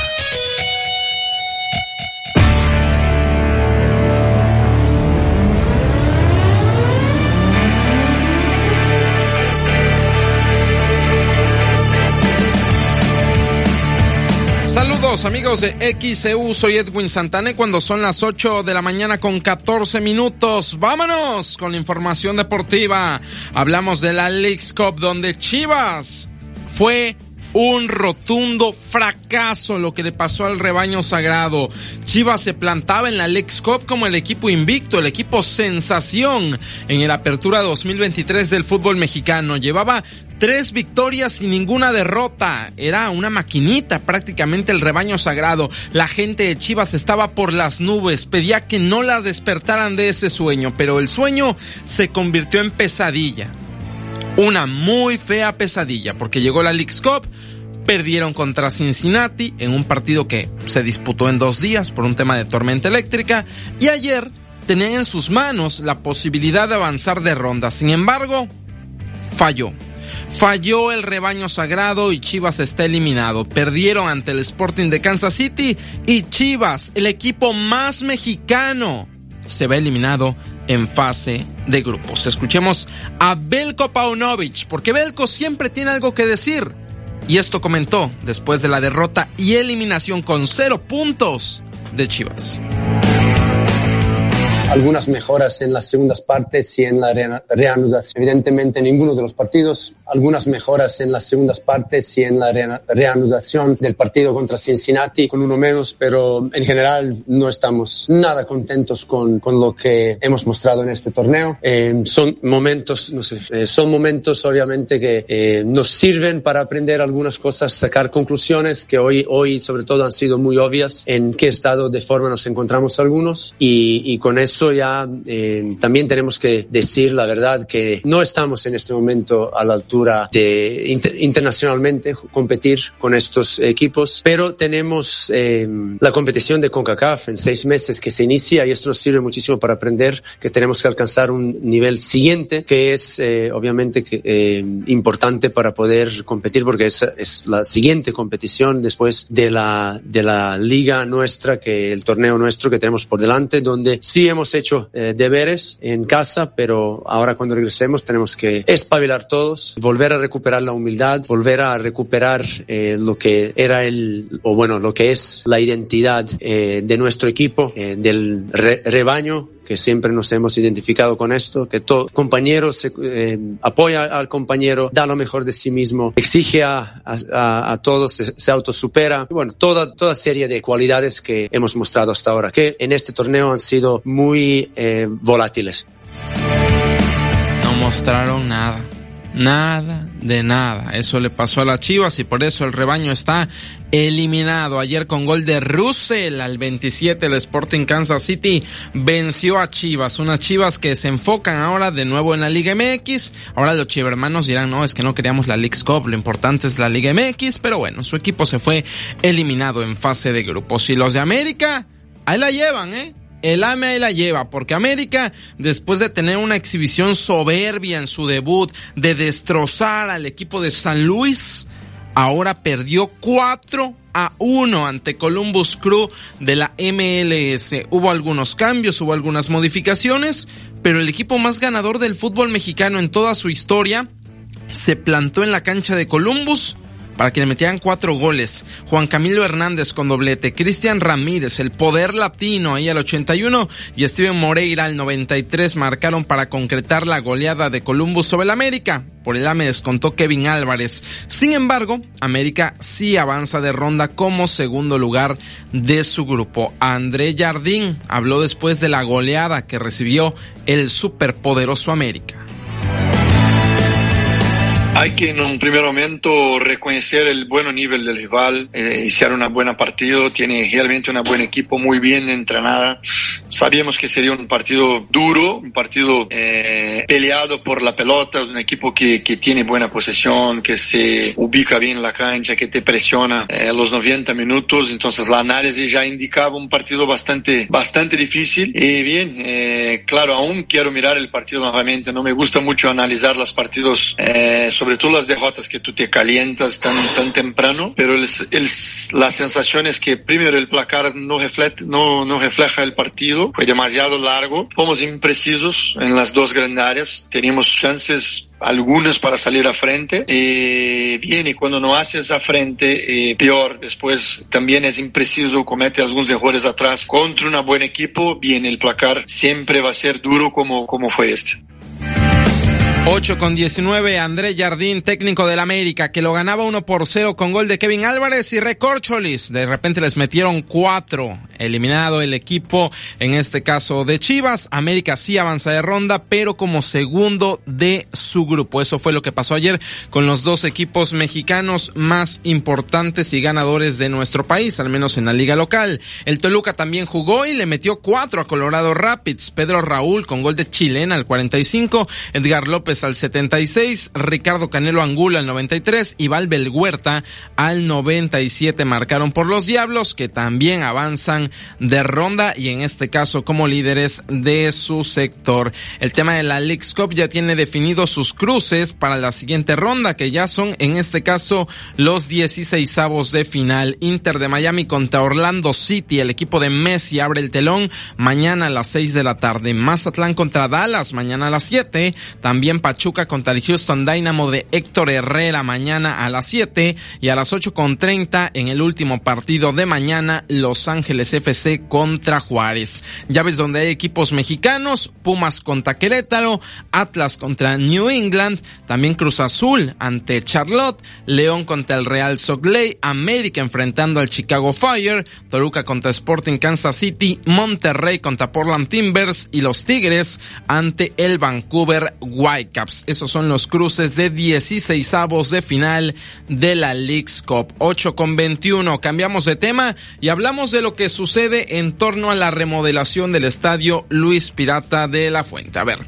Saludos amigos de XCU, soy Edwin Santane cuando son las 8 de la mañana con 14 minutos. Vámonos con la información deportiva. Hablamos de la League's Cup donde Chivas fue un rotundo fracaso lo que le pasó al rebaño sagrado. Chivas se plantaba en la Lex Cup como el equipo invicto, el equipo sensación en el Apertura 2023 del fútbol mexicano. Llevaba tres victorias y ninguna derrota. Era una maquinita prácticamente el rebaño sagrado. La gente de Chivas estaba por las nubes, pedía que no la despertaran de ese sueño, pero el sueño se convirtió en pesadilla. Una muy fea pesadilla, porque llegó la League's Cup, perdieron contra Cincinnati en un partido que se disputó en dos días por un tema de tormenta eléctrica y ayer tenían en sus manos la posibilidad de avanzar de ronda. Sin embargo, falló. Falló el rebaño sagrado y Chivas está eliminado. Perdieron ante el Sporting de Kansas City y Chivas, el equipo más mexicano, se va eliminado en fase de grupos. Escuchemos a Belko Paunovic, porque Belko siempre tiene algo que decir. Y esto comentó después de la derrota y eliminación con cero puntos de Chivas algunas mejoras en las segundas partes y en la reanudación. Evidentemente, ninguno de los partidos, algunas mejoras en las segundas partes y en la reanudación del partido contra Cincinnati con uno menos, pero en general no estamos nada contentos con, con lo que hemos mostrado en este torneo. Eh, son momentos, no sé, eh, son momentos obviamente que eh, nos sirven para aprender algunas cosas, sacar conclusiones que hoy, hoy sobre todo han sido muy obvias en qué estado de forma nos encontramos algunos y, y con eso ya eh, también tenemos que decir la verdad que no estamos en este momento a la altura de internacionalmente competir con estos equipos, pero tenemos eh, la competición de CONCACAF en seis meses que se inicia y esto nos sirve muchísimo para aprender que tenemos que alcanzar un nivel siguiente que es eh, obviamente que, importante para poder competir porque es, es la siguiente competición después de la, de la liga nuestra, que el torneo nuestro que tenemos por delante, donde sí hemos hecho eh, deberes en casa, pero ahora cuando regresemos tenemos que espabilar todos, volver a recuperar la humildad, volver a recuperar eh, lo que era el, o bueno, lo que es la identidad eh, de nuestro equipo, del rebaño que siempre nos hemos identificado con esto, que todo compañero se, apoya al compañero, da lo mejor de sí mismo, exige a, a, todos, se, se, autosupera. Bueno, toda, toda serie de cualidades que hemos mostrado hasta ahora, que en este torneo han sido muy eh, volátiles. No mostraron nada. Nada de nada. Eso le pasó a las Chivas y por eso el rebaño está eliminado. Ayer con gol de Russell al 27 el Sporting Kansas City venció a Chivas. Unas Chivas que se enfocan ahora de nuevo en la Liga MX. Ahora los chivermanos dirán, no, es que no queríamos la League Cup, lo importante es la Liga MX. Pero bueno, su equipo se fue eliminado en fase de grupos. Y los de América, ahí la llevan, ¿eh? El AME la lleva, porque América, después de tener una exhibición soberbia en su debut, de destrozar al equipo de San Luis, ahora perdió 4 a 1 ante Columbus Crew de la MLS. Hubo algunos cambios, hubo algunas modificaciones, pero el equipo más ganador del fútbol mexicano en toda su historia se plantó en la cancha de Columbus para que le metieran cuatro goles. Juan Camilo Hernández con doblete, Cristian Ramírez, el poder latino ahí al 81 y Steven Moreira al 93 marcaron para concretar la goleada de Columbus sobre el América. Por el AME descontó Kevin Álvarez. Sin embargo, América sí avanza de ronda como segundo lugar de su grupo. André Jardín habló después de la goleada que recibió el superpoderoso América. Hay que en un primer momento reconocer el buen nivel del rival, eh, una buena partido, tiene realmente un buen equipo, muy bien entrenada. Sabíamos que sería un partido duro, un partido eh, peleado por la pelota, es un equipo que, que, tiene buena posesión, que se ubica bien en la cancha, que te presiona eh, los 90 minutos, entonces la análisis ya indicaba un partido bastante, bastante difícil. Y bien, eh, claro, aún quiero mirar el partido nuevamente, no me gusta mucho analizar los partidos eh, sobre todo las derrotas que tú te calientas tan, tan temprano, pero el, el, la sensación es que primero el placar no, refleja, no, no refleja el partido, fue demasiado largo, fomos imprecisos en las dos grandes áreas, teníamos chances algunas para salir a frente. Eh, bien, y cuando no haces a frente, eh, peor. Después también es impreciso, comete algunos errores atrás. Contra un buen equipo, bien, el placar siempre va a ser duro como, como fue este. 8 con 19, André Jardín, técnico del América, que lo ganaba 1 por 0 con gol de Kevin Álvarez y Recorcholis. De repente les metieron 4. Eliminado el equipo, en este caso de Chivas. América sí avanza de ronda, pero como segundo de su grupo. Eso fue lo que pasó ayer con los dos equipos mexicanos más importantes y ganadores de nuestro país, al menos en la liga local. El Toluca también jugó y le metió 4 a Colorado Rapids. Pedro Raúl con gol de chilena al 45, Edgar López al 76, Ricardo Canelo Angula al 93 y Valvel Huerta al 97 marcaron por los Diablos que también avanzan de ronda y en este caso como líderes de su sector. El tema de la League's Cup ya tiene definidos sus cruces para la siguiente ronda que ya son en este caso los 16 avos de final. Inter de Miami contra Orlando City, el equipo de Messi abre el telón mañana a las 6 de la tarde. Mazatlán contra Dallas mañana a las 7. También Pachuca contra el Houston Dynamo de Héctor Herrera mañana a las 7 y a las 8 con 30 en el último partido de mañana Los Ángeles FC contra Juárez. Llaves donde hay equipos mexicanos, Pumas contra Querétaro, Atlas contra New England, también Cruz Azul ante Charlotte, León contra el Real Salt Lake, América enfrentando al Chicago Fire, Toluca contra Sporting Kansas City, Monterrey contra Portland Timbers y los Tigres ante el Vancouver White esos son los cruces de 16 avos de final de la League's Cup. 8 con 21. Cambiamos de tema y hablamos de lo que sucede en torno a la remodelación del estadio Luis Pirata de la Fuente. A ver.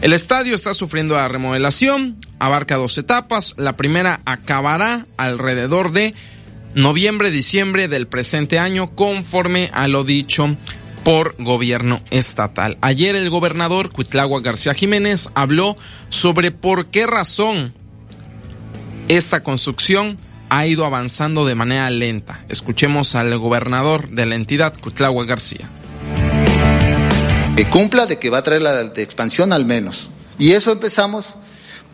El estadio está sufriendo la remodelación, abarca dos etapas. La primera acabará alrededor de noviembre-diciembre del presente año, conforme a lo dicho por gobierno estatal. Ayer el gobernador Cuitlagua García Jiménez habló sobre por qué razón esta construcción ha ido avanzando de manera lenta. Escuchemos al gobernador de la entidad, Cuitlagua García. Que cumpla de que va a traer la expansión al menos. Y eso empezamos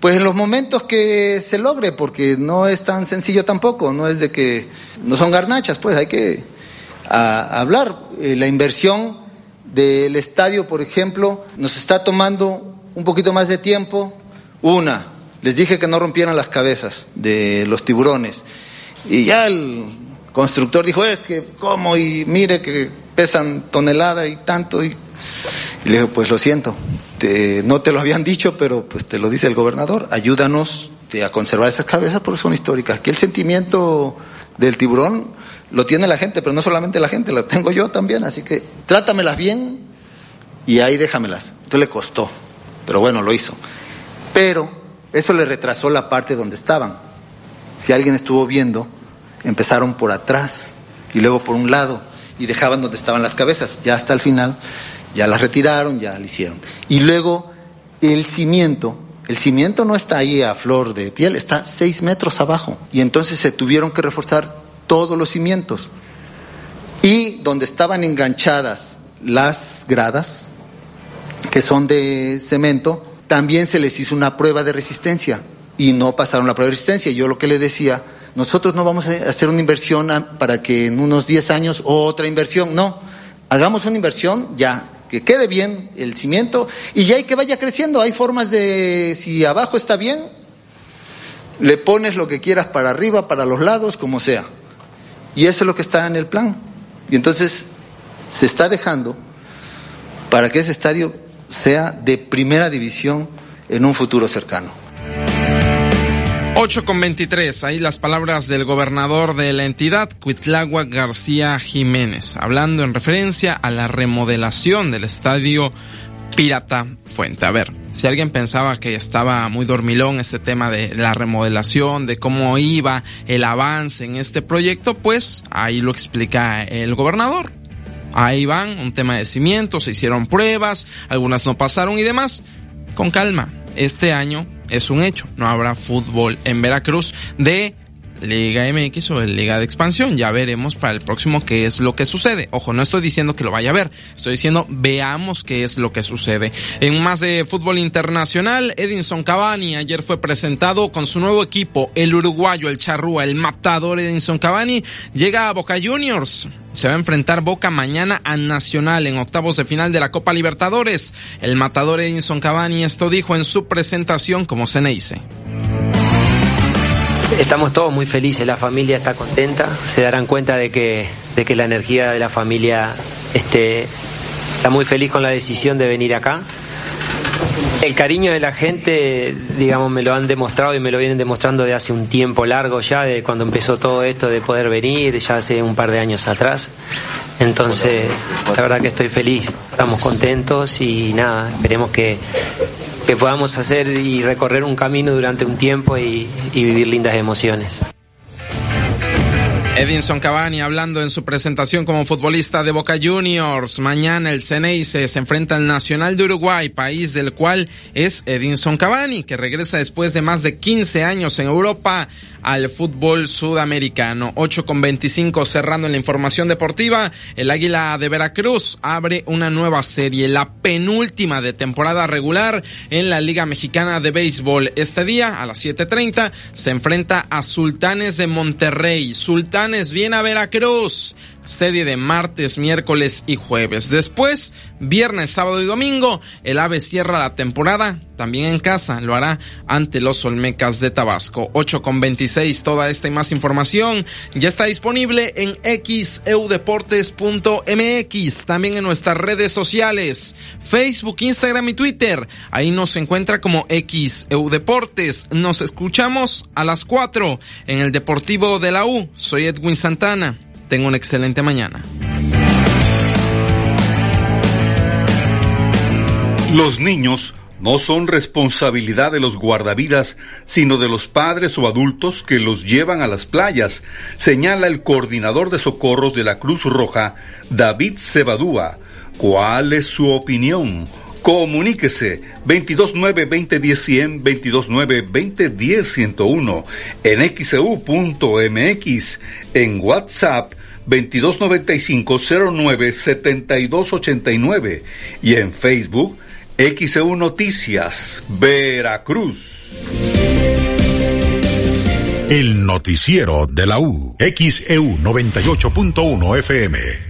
pues en los momentos que se logre, porque no es tan sencillo tampoco, no es de que no son garnachas, pues hay que hablar. Eh, la inversión del estadio, por ejemplo, nos está tomando un poquito más de tiempo. Una, les dije que no rompieran las cabezas de los tiburones. Y ya el constructor dijo, es que, ¿cómo? Y mire que pesan tonelada y tanto. Y, le dije, pues lo siento, no te lo habían dicho, pero pues te lo dice el gobernador, ayúdanos a conservar esas cabezas porque son históricas. Aquí el sentimiento del tiburón lo tiene la gente, pero no solamente la gente, lo tengo yo también, así que trátamelas bien y ahí déjamelas. Entonces le costó, pero bueno, lo hizo. Pero eso le retrasó la parte donde estaban. Si alguien estuvo viendo, empezaron por atrás y luego por un lado y dejaban donde estaban las cabezas. Ya hasta el final, ya las retiraron, ya lo hicieron. Y luego el cimiento, el cimiento no está ahí a flor de piel, está seis metros abajo. Y entonces se tuvieron que reforzar todos los cimientos. Y donde estaban enganchadas las gradas, que son de cemento, también se les hizo una prueba de resistencia y no pasaron la prueba de resistencia. Yo lo que le decía, nosotros no vamos a hacer una inversión para que en unos 10 años otra inversión, no, hagamos una inversión ya, que quede bien el cimiento y ya hay que vaya creciendo. Hay formas de, si abajo está bien, le pones lo que quieras para arriba, para los lados, como sea. Y eso es lo que está en el plan. Y entonces se está dejando para que ese estadio sea de primera división en un futuro cercano. 8 con 23, ahí las palabras del gobernador de la entidad, Cuitlagua García Jiménez, hablando en referencia a la remodelación del estadio Pirata Fuente. A ver, si alguien pensaba que estaba muy dormilón este tema de la remodelación, de cómo iba el avance en este proyecto, pues ahí lo explica el gobernador. Ahí van, un tema de cimientos, se hicieron pruebas, algunas no pasaron y demás. Con calma, este año es un hecho, no habrá fútbol en Veracruz de Liga MX o Liga de Expansión. Ya veremos para el próximo qué es lo que sucede. Ojo, no estoy diciendo que lo vaya a ver, estoy diciendo veamos qué es lo que sucede. En más de fútbol internacional, Edinson Cavani ayer fue presentado con su nuevo equipo, el uruguayo, el charrúa, el matador Edinson Cavani, llega a Boca Juniors. Se va a enfrentar Boca mañana a Nacional en octavos de final de la Copa Libertadores. El matador Edinson Cavani esto dijo en su presentación como Ceneice. Estamos todos muy felices, la familia está contenta, se darán cuenta de que, de que la energía de la familia este, está muy feliz con la decisión de venir acá. El cariño de la gente, digamos, me lo han demostrado y me lo vienen demostrando de hace un tiempo largo ya, de cuando empezó todo esto de poder venir, ya hace un par de años atrás. Entonces, la verdad que estoy feliz, estamos contentos y nada, esperemos que, que podamos hacer y recorrer un camino durante un tiempo y, vivir lindas emociones. Edinson Cavani hablando en su presentación como futbolista de Boca Juniors. Mañana el Ceneice se enfrenta al Nacional de Uruguay, país del cual es Edinson Cavani, que regresa después de más de 15 años en Europa al fútbol sudamericano. 8 con 25 cerrando en la información deportiva. El Águila de Veracruz abre una nueva serie, la penúltima de temporada regular en la Liga Mexicana de Béisbol. Este día a las 7.30 se enfrenta a Sultanes de Monterrey. Sultanes viene a Veracruz serie de martes, miércoles y jueves. Después, viernes, sábado y domingo, el AVE cierra la temporada, también en casa, lo hará ante los Olmecas de Tabasco. 8 con 26, toda esta y más información ya está disponible en xeudeportes.mx, también en nuestras redes sociales, Facebook, Instagram y Twitter. Ahí nos encuentra como xeudeportes. Nos escuchamos a las 4 en el Deportivo de la U. Soy Edwin Santana. Tengo una excelente mañana. Los niños no son responsabilidad de los guardavidas, sino de los padres o adultos que los llevan a las playas, señala el coordinador de socorros de la Cruz Roja, David Cebadúa. ¿Cuál es su opinión? Comuníquese 229-2010-100, 229-2010-101 en xeu.mx, en WhatsApp 2295-09-7289 y en Facebook XEU Noticias, Veracruz. El noticiero de la U, XEU 98.1 FM.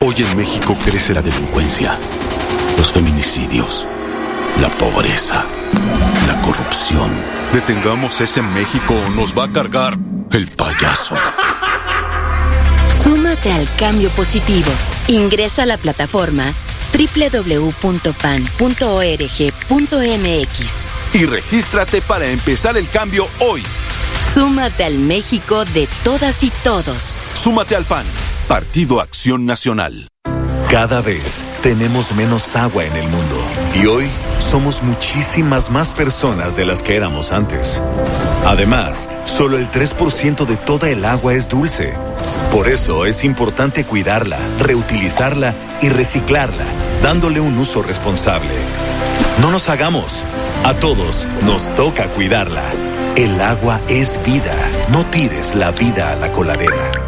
Hoy en México crece la delincuencia, los feminicidios, la pobreza, la corrupción. Detengamos ese México o nos va a cargar el payaso. Súmate al cambio positivo. Ingresa a la plataforma www.pan.org.mx y regístrate para empezar el cambio hoy. Súmate al México de todas y todos. Súmate al PAN. Partido Acción Nacional. Cada vez tenemos menos agua en el mundo y hoy somos muchísimas más personas de las que éramos antes. Además, solo el 3% de toda el agua es dulce. Por eso es importante cuidarla, reutilizarla y reciclarla, dándole un uso responsable. No nos hagamos. A todos nos toca cuidarla. El agua es vida. No tires la vida a la coladera.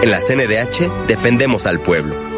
En la CNDH defendemos al pueblo.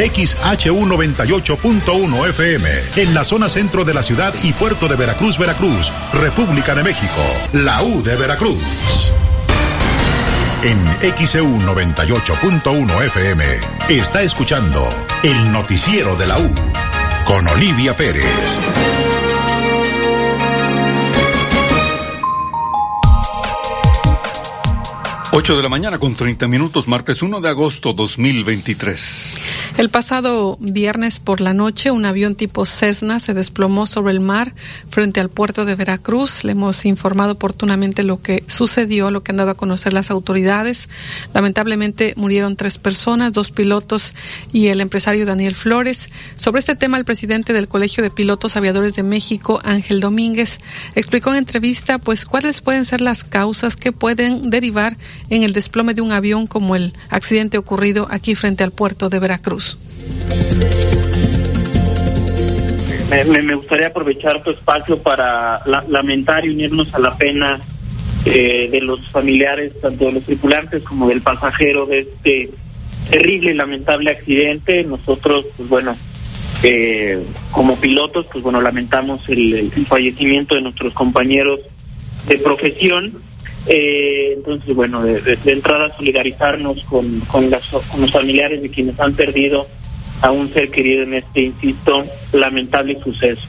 XHU98.1 FM, en la zona centro de la ciudad y puerto de Veracruz, Veracruz, República de México, la U de Veracruz. En XEU 98.1 FM está escuchando el noticiero de la U con Olivia Pérez. 8 de la mañana con 30 minutos, martes 1 de agosto 2023. El pasado viernes por la noche, un avión tipo Cessna se desplomó sobre el mar frente al puerto de Veracruz. Le hemos informado oportunamente lo que sucedió, lo que han dado a conocer las autoridades. Lamentablemente murieron tres personas, dos pilotos y el empresario Daniel Flores. Sobre este tema, el presidente del Colegio de Pilotos Aviadores de México, Ángel Domínguez, explicó en entrevista, pues, cuáles pueden ser las causas que pueden derivar en el desplome de un avión como el accidente ocurrido aquí frente al puerto de Veracruz. Me, gustaría aprovechar tu espacio para lamentar y unirnos a la pena eh, de los familiares, tanto de los tripulantes como del pasajero de este terrible y lamentable accidente. Nosotros, pues bueno, eh, como pilotos, pues bueno, lamentamos el fallecimiento de nuestros compañeros de profesión eh, entonces, bueno, de, entrada solidarizarnos con, con, los familiares de quienes han perdido a un ser querido en este, insisto, lamentable suceso.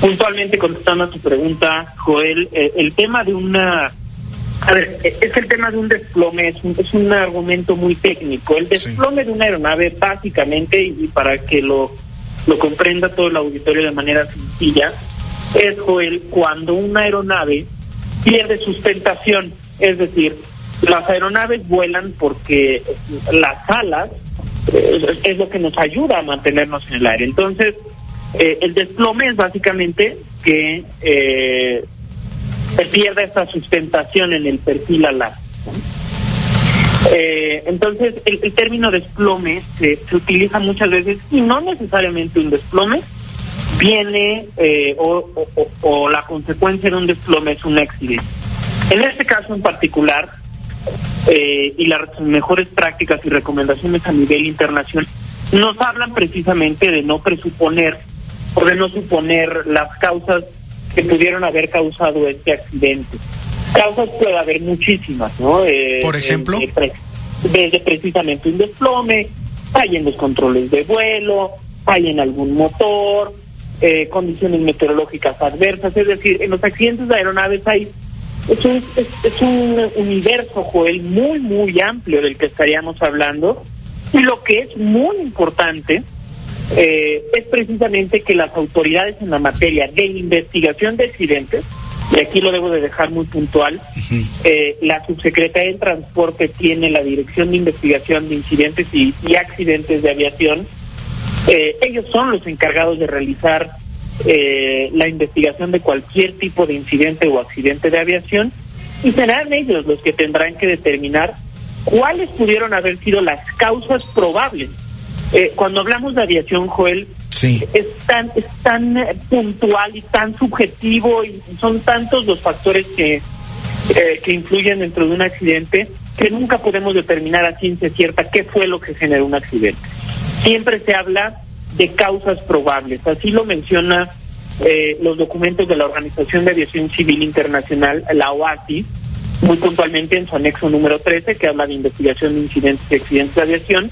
Puntualmente contestando a tu pregunta, Joel, eh, el tema de una... A ver, eh, es el tema de un desplome, es un, es un argumento muy técnico. El desplome de una aeronave, básicamente, y para que lo, lo comprenda todo el auditorio de manera sencilla, es, Joel, cuando una aeronave pierde sustentación, es decir, las aeronaves vuelan porque las alas eh, es lo que nos ayuda a mantenernos en el aire. Entonces, eh, el desplome es básicamente que eh, se pierda esa sustentación en el perfil ala. entonces, el, término desplome se, utiliza muchas veces y no necesariamente un desplome viene o, o la consecuencia de un desplome es un accidente. En este caso en particular, eh, y las mejores prácticas y recomendaciones a nivel internacional nos hablan precisamente de no presuponer o de no suponer las causas que pudieron haber causado este accidente. Causas puede haber muchísimas, ¿no? Eh, Por ejemplo. desde precisamente un desplome, hay en los controles de vuelo, hay en algún motor, eh, condiciones meteorológicas adversas, es decir, en los accidentes de aeronaves hay es un, es, un universo, Joel, muy, muy amplio del que estaríamos hablando. Y lo que es muy importante eh, es precisamente que las autoridades en la materia de investigación de accidentes, y aquí lo debo de dejar muy puntual, eh, la subsecretaría del Transporte tiene la Dirección de Investigación de Incidentes y, Accidentes de Aviación. Eh, ellos son los encargados de realizar eh, la investigación de cualquier tipo de incidente o accidente de aviación y serán ellos los que tendrán que determinar cuáles pudieron haber sido las causas probables. Eh, cuando hablamos de aviación, Joel, es tan, es tan eh, puntual y tan subjetivo y son tantos los factores que, que influyen dentro de un accidente que nunca podemos determinar a ciencia cierta qué fue lo que generó un accidente. Siempre se habla de causas probables. Así lo menciona eh, los documentos de la Organización de Aviación Civil Internacional, la OASI, muy puntualmente en su anexo número 13, que habla de investigación de incidentes y accidentes de aviación.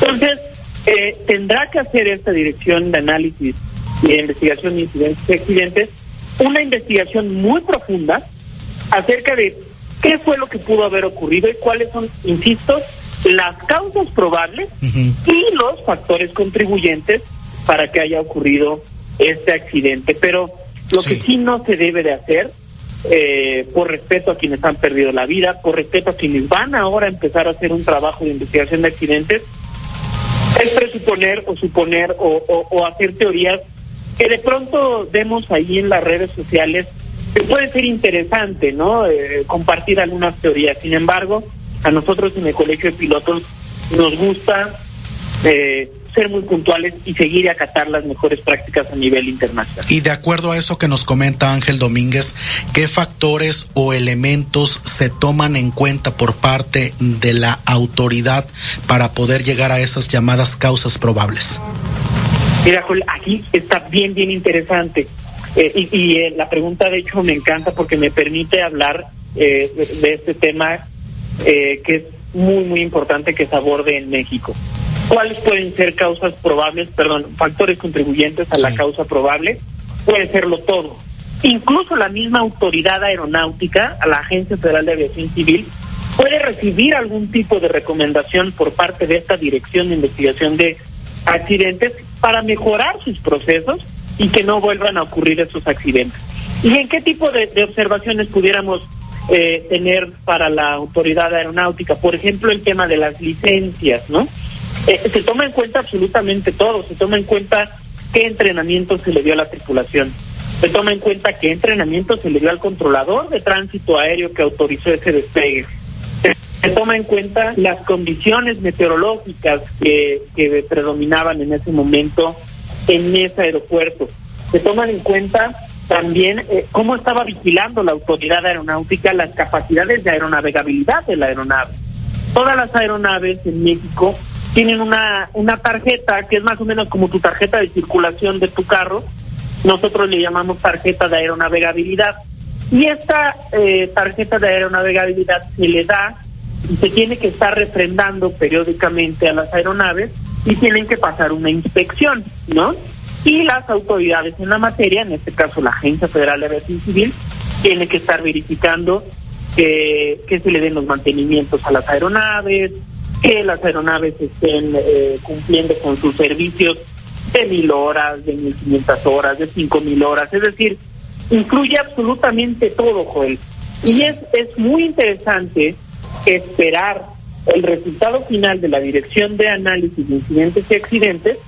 Entonces, eh, tendrá que hacer esta dirección de análisis y de investigación de incidentes y accidentes una investigación muy profunda acerca de qué fue lo que pudo haber ocurrido y cuáles son, insisto, las causas probables y los factores contribuyentes para que haya ocurrido este accidente. Pero lo que sí no se debe de hacer eh, por respeto a quienes han perdido la vida, por respeto a quienes van ahora a empezar a hacer un trabajo de investigación de accidentes, es presuponer o suponer o, hacer teorías que de pronto vemos ahí en las redes sociales que puede ser interesante, ¿no? Eh, compartir algunas teorías. Sin embargo, a nosotros en el Colegio de Pilotos nos gusta eh, ser muy puntuales y seguir y acatar las mejores prácticas a nivel internacional. Y de acuerdo a eso que nos comenta Ángel Domínguez, ¿qué factores o elementos se toman en cuenta por parte de la autoridad para poder llegar a esas llamadas causas probables? Mira, aquí está bien, bien interesante. Eh, y, eh, la pregunta, de hecho, me encanta porque me permite hablar eh, de, este tema que es muy, muy importante que se aborde en México. ¿Cuáles pueden ser causas probables, perdón, factores contribuyentes a la causa probable? Puede serlo todo. Incluso la misma autoridad aeronáutica, a la Agencia Federal de Aviación Civil, puede recibir algún tipo de recomendación por parte de esta Dirección de Investigación de Accidentes para mejorar sus procesos y que no vuelvan a ocurrir esos accidentes. ¿Y en qué tipo de, observaciones pudiéramos eh, tener para la autoridad aeronáutica? Por ejemplo, el tema de las licencias, ¿no? Eh, se toma en cuenta absolutamente todo, se toma en cuenta qué entrenamiento se le dio a la tripulación, se toma en cuenta qué entrenamiento se le dio al controlador de tránsito aéreo que autorizó ese despegue, se toma en cuenta las condiciones meteorológicas que, que predominaban en ese momento en ese aeropuerto, se toman en cuenta también eh, cómo estaba vigilando la autoridad aeronáutica las capacidades de aeronavegabilidad de la aeronave. Todas las aeronaves en México tienen una, una tarjeta que es más o menos como tu tarjeta de circulación de tu carro. Nosotros le llamamos tarjeta de aeronavegabilidad. Y esta eh, tarjeta de aeronavegabilidad se le da y se tiene que estar refrendando periódicamente a las aeronaves y tienen que pasar una inspección, ¿no? Y las autoridades en la materia, en este caso la Agencia Federal de Aviación Civil, tiene que estar verificando que, que se le den los mantenimientos a las aeronaves, que las aeronaves estén eh, cumpliendo con sus servicios de mil horas, de mil quinientas horas, de cinco mil horas, es decir, incluye absolutamente todo, Joel. Y es, es muy interesante esperar el resultado final de la Dirección de Análisis de Incidentes y Accidentes,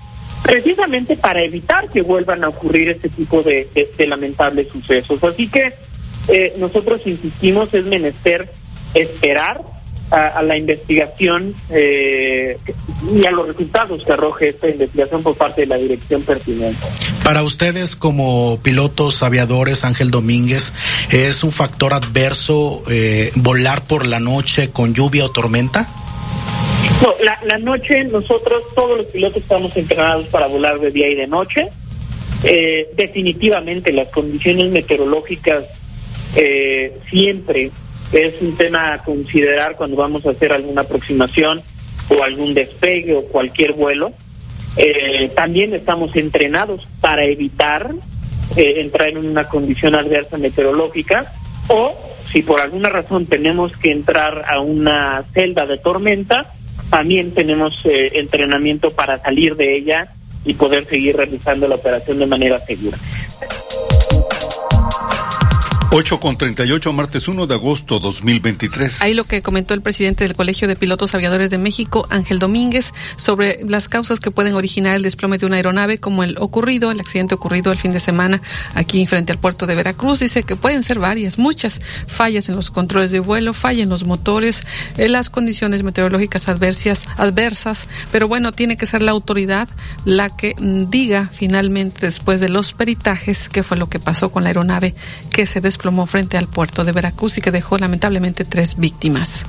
precisamente para evitar que vuelvan a ocurrir este tipo de, lamentables sucesos. Así que eh, nosotros insistimos, es menester esperar a, la investigación eh, y a los resultados que arroje esta investigación por parte de la dirección pertinente. Para ustedes como pilotos aviadores, Ángel Domínguez, ¿es un factor adverso eh, volar por la noche con lluvia o tormenta? No, la, noche nosotros, todos los pilotos estamos entrenados para volar de día y de noche. Eh, definitivamente las condiciones meteorológicas siempre es un tema a considerar cuando vamos a hacer alguna aproximación o algún despegue o cualquier vuelo. Eh, también estamos entrenados para evitar eh, entrar en una condición adversa meteorológica o si por alguna razón tenemos que entrar a una celda de tormenta, también tenemos eh, entrenamiento para salir de ella y poder seguir realizando la operación de manera segura. 8 con 38, martes 1 de agosto 2023. Ahí lo que comentó el presidente del Colegio de Pilotos Aviadores de México, Ángel Domínguez, sobre las causas que pueden originar el desplome de una aeronave, como el ocurrido, el accidente ocurrido el fin de semana aquí frente al puerto de Veracruz. Dice que pueden ser varias, muchas fallas en los controles de vuelo, fallas en los motores, en las condiciones meteorológicas adversas, adversas, pero bueno, tiene que ser la autoridad la que diga finalmente después de los peritajes qué fue lo que pasó con la aeronave que se desplomó desplomó frente al puerto de Veracruz y que dejó lamentablemente tres víctimas.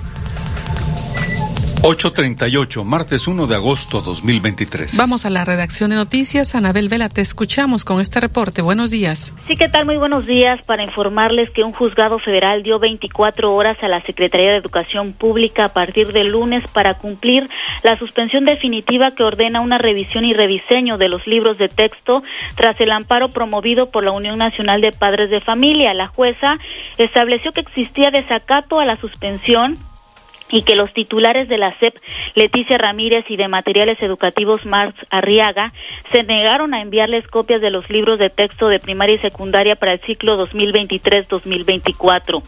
8.38, martes 1 de agosto 2023. Vamos a la redacción de noticias. Anabel Vela, te escuchamos con este reporte. Buenos días. Sí, ¿qué tal? Muy buenos días. Para informarles que un juzgado federal dio 24 horas a la Secretaría de Educación Pública a partir del lunes para cumplir la suspensión definitiva que ordena una revisión y rediseño de los libros de texto tras el amparo promovido por la Unión Nacional de Padres de Familia. La jueza estableció que existía desacato a la suspensión y que los titulares de la SEP, Leticia Ramírez, y de Materiales Educativos, Marx Arriaga, se negaron a enviarles copias de los libros de texto de primaria y secundaria para el ciclo 2023-2024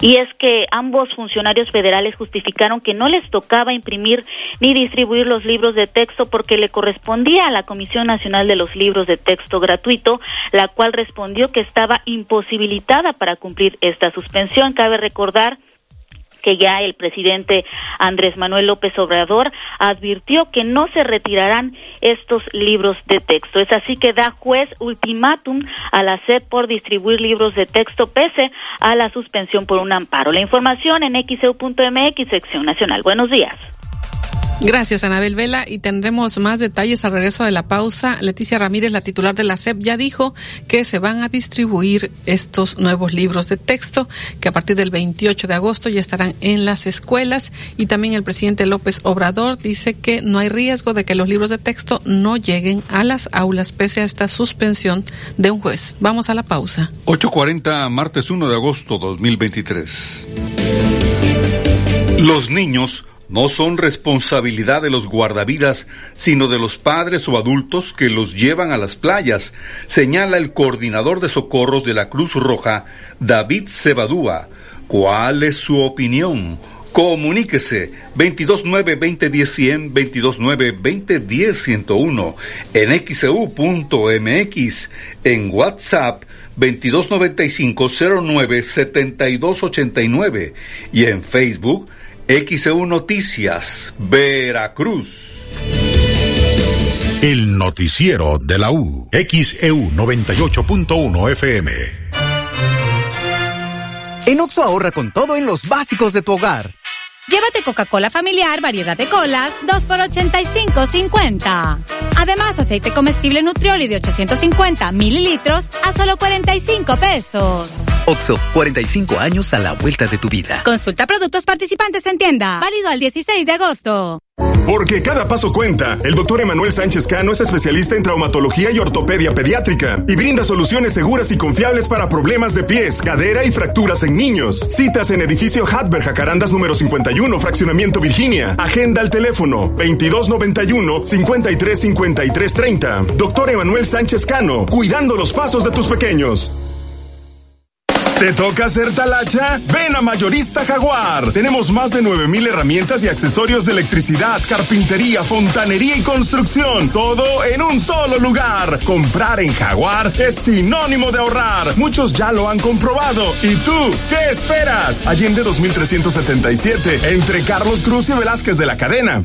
y es que ambos funcionarios federales justificaron que no les tocaba imprimir ni distribuir los libros de texto porque le correspondía a la Comisión Nacional de los Libros de Texto Gratuito, la cual respondió que estaba imposibilitada para cumplir esta suspensión. Cabe recordar que ya el presidente Andrés Manuel López Obrador advirtió que no se retirarán estos libros de texto. Es así que da juez ultimátum a la SED por distribuir libros de texto pese a la suspensión por un amparo. La información en xeu.mx, sección nacional. Buenos días. Gracias, Anabel Vela. Y tendremos más detalles al regreso de la pausa. Leticia Ramírez, la titular de la SEP, ya dijo que se van a distribuir estos nuevos libros de texto que a partir del 28 de agosto ya estarán en las escuelas. Y también el presidente López Obrador dice que no hay riesgo de que los libros de texto no lleguen a las aulas pese a esta suspensión de un juez. Vamos a la pausa. 8.40, martes 1 de agosto 2023. Los niños no son responsabilidad de los guardavidas, sino de los padres o adultos que los llevan a las playas, señala el coordinador de socorros de la Cruz Roja, David Cebadúa. ¿Cuál es su opinión? Comuníquese 229-2010-100, 229-2010-101, en xeu.mx, e en WhatsApp 2295-09-7289 y en Facebook XEU Noticias, Veracruz. El noticiero de la U, XEU 98.1 FM. En Oxo ahorra con todo en los básicos de tu hogar. Llévate Coca-Cola familiar, variedad de colas, 2 por 85.50. Además, aceite comestible Nutrioli de 850 mililitros a solo 45 pesos. Oxo, 45 años a la vuelta de tu vida. Consulta productos participantes en tienda. Válido al 16 de agosto. Porque cada paso cuenta. El doctor Emanuel Sánchez Cano es especialista en traumatología y ortopedia pediátrica y brinda soluciones seguras y confiables para problemas de pies, cadera y fracturas en niños. Citas en edificio Hatberg, Jacarandas número 51, fraccionamiento Virginia. Agenda al teléfono 2291-535330. Doctor Emanuel Sánchez Cano, cuidando los pasos de tus pequeños. ¿Te toca hacer talacha? Ven a Mayorista Jaguar. Tenemos más de 9000 herramientas y accesorios de electricidad, carpintería, fontanería y construcción. Todo en un solo lugar. Comprar en Jaguar es sinónimo de ahorrar. Muchos ya lo han comprobado. ¿Y tú qué esperas? Allende 2377, entre Carlos Cruz y Velázquez de la cadena.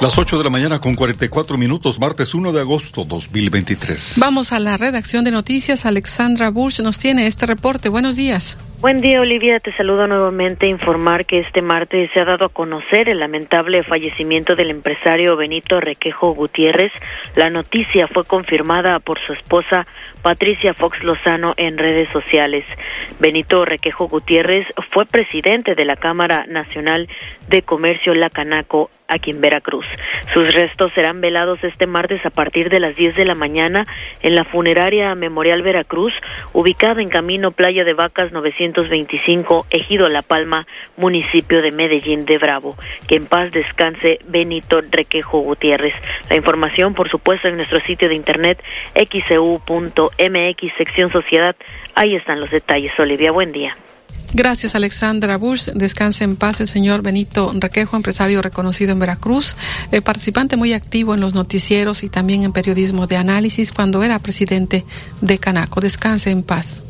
Las 8 de la mañana con 44 minutos, martes 1 de agosto 2023. Vamos a la redacción de noticias. Alexandra Bush nos tiene este reporte. Buenos días. Buen día, Olivia. Te saludo nuevamente. Informar que este martes se ha dado a conocer el lamentable fallecimiento del empresario Benito Requejo Gutiérrez. La noticia fue confirmada por su esposa Patricia Fox Lozano en redes sociales. Benito Requejo Gutiérrez fue presidente de la Cámara Nacional de Comercio La Canaco aquí en Veracruz. Sus restos serán velados este martes a partir de las 10 de la mañana en la funeraria Memorial Veracruz, ubicada en Camino Playa de Vacas 925, Ejido La Palma, municipio de Medellín de Bravo. Que en paz descanse Benito Requejo Gutiérrez. La información, por supuesto, en nuestro sitio de internet xcu.mx, sección sociedad. Ahí están los detalles. Olivia, buen día. Gracias, Alexandra Bush. Descanse en paz el señor Benito Requejo, empresario reconocido en Veracruz, eh, participante muy activo en los noticieros y también en periodismo de análisis cuando era presidente de Canaco. Descanse en paz.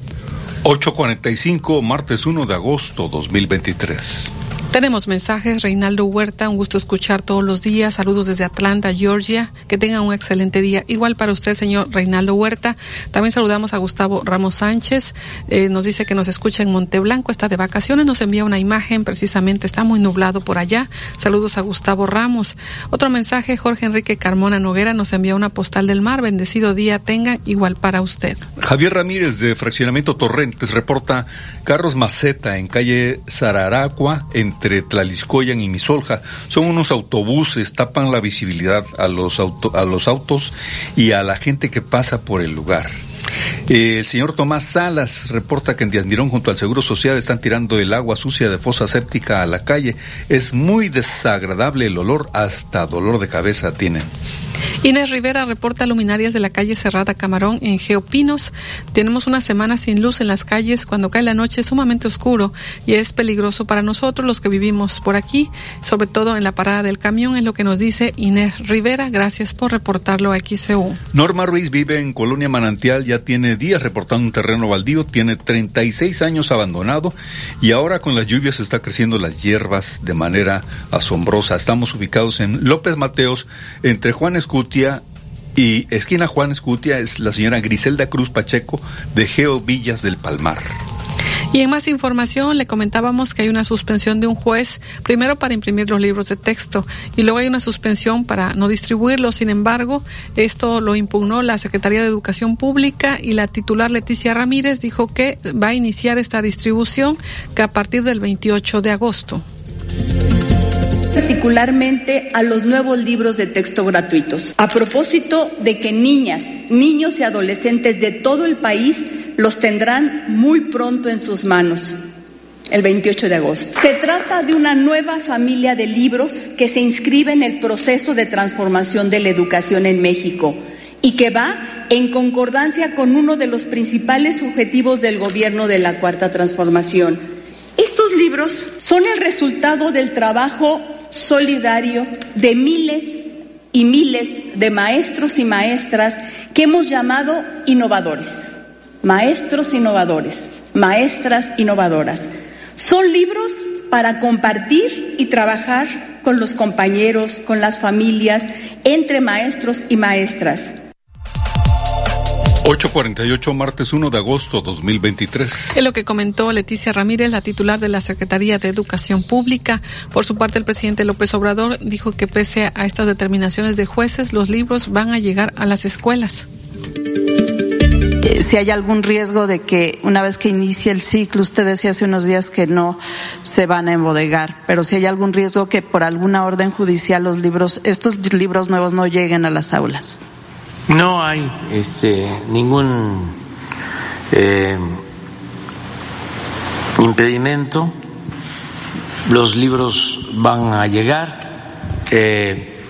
8.45, martes 1 de agosto 2023. Tenemos mensajes, Reinaldo Huerta, un gusto escuchar todos los días. Saludos desde Atlanta, Georgia. Que tengan un excelente día. Igual para usted, señor Reinaldo Huerta. También saludamos a Gustavo Ramos Sánchez. Eh, nos dice que nos escucha en Monteblanco, está de vacaciones. Nos envía una imagen, precisamente está muy nublado por allá. Saludos a Gustavo Ramos. Otro mensaje, Jorge Enrique Carmona Noguera nos envía una postal del mar. Bendecido día tengan, igual para usted. Javier Ramírez de Fraccionamiento Torrentes reporta Carros Maceta en calle Sararacua, en entre Tlaliscoyan y Misolja. Son unos autobuses, tapan la visibilidad a los, a los autos y a la gente que pasa por el lugar. El señor Tomás Salas reporta que en Diandirón junto al Seguro Social están tirando el agua sucia de fosa séptica a la calle. Es muy desagradable el olor, hasta dolor de cabeza tienen. Inés Rivera reporta luminarias de la calle Cerrada Camarón en Geopinos. Tenemos una semana sin luz en las calles. Cuando cae la noche es sumamente oscuro y es peligroso para nosotros los que vivimos por aquí, sobre todo en la parada del camión, es lo que nos dice Inés Rivera. Gracias por reportarlo a XCU. Norma Ruiz vive en Colonia Manantial, ya tiene días reportando un terreno baldío, tiene 36 años abandonado y ahora con las lluvias está creciendo las hierbas de manera asombrosa. Estamos ubicados en López Mateos, entre Juan Escutia y esquina Juan Escutia es la señora Griselda Cruz Pacheco de Geo Villas del Palmar. Y en más información le comentábamos que hay una suspensión de un juez, primero para imprimir los libros de texto y luego hay una suspensión para no distribuirlos. Sin embargo, esto lo impugnó la Secretaría de Educación Pública y la titular Leticia Ramírez dijo que va a iniciar esta distribución que a partir del 28 de agosto particularmente a los nuevos libros de texto gratuitos, a propósito de que niñas, niños y adolescentes de todo el país los tendrán muy pronto en sus manos el 28 de agosto. Se trata de una nueva familia de libros que se inscribe en el proceso de transformación de la educación en México y que va en concordancia con uno de los principales objetivos del gobierno de la Cuarta Transformación. Estos libros son el resultado del trabajo solidario de miles y miles de maestros y maestras que hemos llamado innovadores. Maestros innovadores, maestras innovadoras. Son libros para compartir y trabajar con los compañeros, con las familias, entre maestros y maestras. 848, martes 1 de agosto 2023. Es lo que comentó Leticia Ramírez, la titular de la Secretaría de Educación Pública. Por su parte, el presidente López Obrador dijo que pese a estas determinaciones de jueces, los libros van a llegar a las escuelas eh, si hay algún riesgo de que una vez que inicie el ciclo, usted decía hace unos días que no se van a embodegar, pero si hay algún riesgo que por alguna orden judicial los libros, estos libros nuevos no lleguen a las aulas. No hay este, ningún eh, impedimento. Los libros van a llegar eh,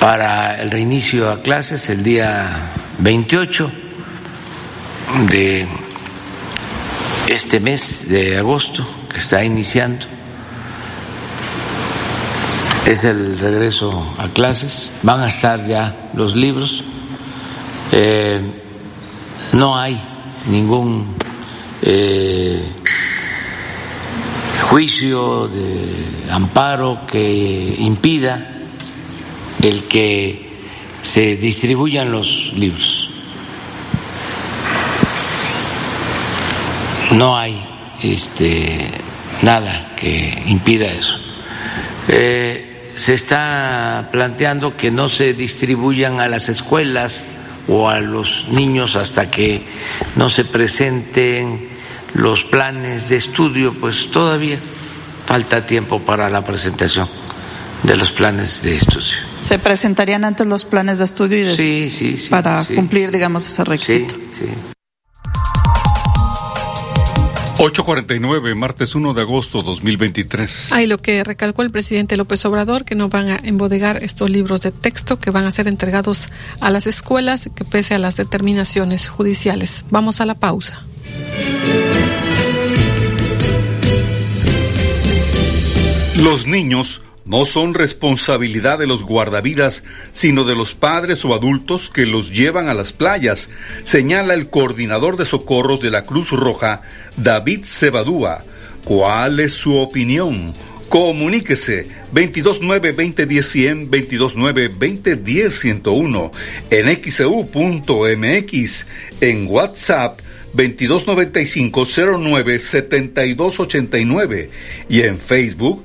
para el reinicio a clases el día 28 de este mes de agosto que está iniciando es el regreso a clases, van a estar ya los libros, eh, no hay ningún eh, juicio de amparo que impida el que se distribuyan los libros. No hay este, nada que impida eso. Eh, se está planteando que no se distribuyan a las escuelas o a los niños hasta que no se presenten los planes de estudio, pues todavía falta tiempo para la presentación de los planes de estudio. ¿Se presentarían antes los planes de estudio y sí, sí, sí, para cumplir, digamos, ese requisito? Sí, sí. 849, martes 1 de agosto 2023. Hay lo que recalcó el presidente López Obrador, que no van a embodegar estos libros de texto que van a ser entregados a las escuelas, que pese a las determinaciones judiciales. Vamos a la pausa. Los niños no son responsabilidad de los guardavidas, sino de los padres o adultos que los llevan a las playas, señala el coordinador de socorros de la Cruz Roja, David Cebadúa. ¿Cuál es su opinión? Comuníquese 229-2010-100, 229-2010-101, en xeu.mx, e en WhatsApp 2295-09-7289 y en Facebook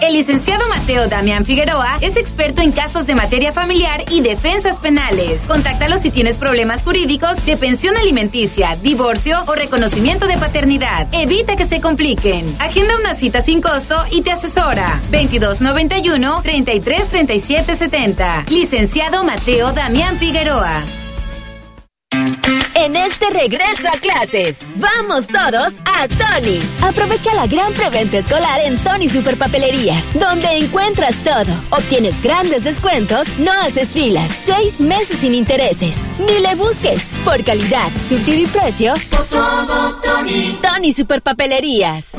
El licenciado Mateo Damián Figueroa es experto en casos de materia familiar y defensas penales. Contáctalo si tienes problemas jurídicos de pensión alimenticia, divorcio o reconocimiento de paternidad. Evita que se compliquen. Agenda una cita sin costo y te asesora. 2291 333770. Licenciado Mateo Damián Figueroa. En este regreso a clases, vamos todos a Tony. Aprovecha la gran preventa escolar en Tony Superpapelerías, donde encuentras todo. Obtienes grandes descuentos, no haces filas, seis meses sin intereses. Ni le busques. Por calidad, surtido y precio. Por todo, Tony. Tony Superpapelerías.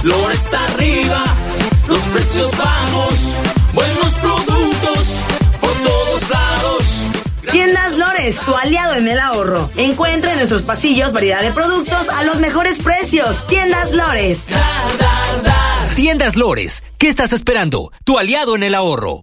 Flores arriba, los precios bajos, buenos productos por todos lados. Tiendas Lores, tu aliado en el ahorro. Encuentra en nuestros pasillos variedad de productos a los mejores precios. Tiendas Lores. Tiendas Lores, ¿qué estás esperando? Tu aliado en el ahorro.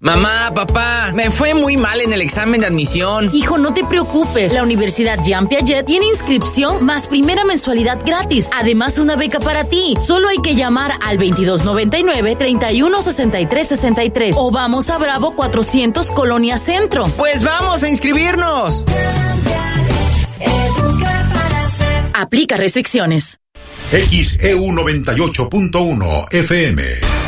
Mamá, papá, me fue muy mal en el examen de admisión. Hijo, no te preocupes. La Universidad Jean Piaget tiene inscripción más primera mensualidad gratis. Además, una beca para ti. Solo hay que llamar al 2299-316363 o vamos a Bravo 400 Colonia Centro. Pues vamos a inscribirnos. Aplica restricciones. XEU 98.1 FM.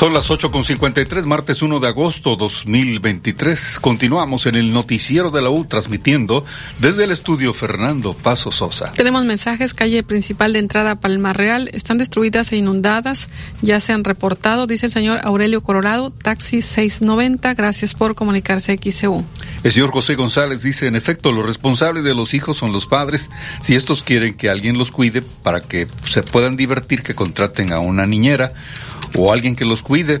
Son las 8.53, martes 1 de agosto 2023. Continuamos en el noticiero de la U transmitiendo desde el estudio Fernando Paso Sosa. Tenemos mensajes, calle principal de entrada a Palmar Real, están destruidas e inundadas, ya se han reportado, dice el señor Aurelio Colorado, taxi 690, gracias por comunicarse XCU. El señor José González dice, en efecto, los responsables de los hijos son los padres, si estos quieren que alguien los cuide para que se puedan divertir, que contraten a una niñera o alguien que los cuide,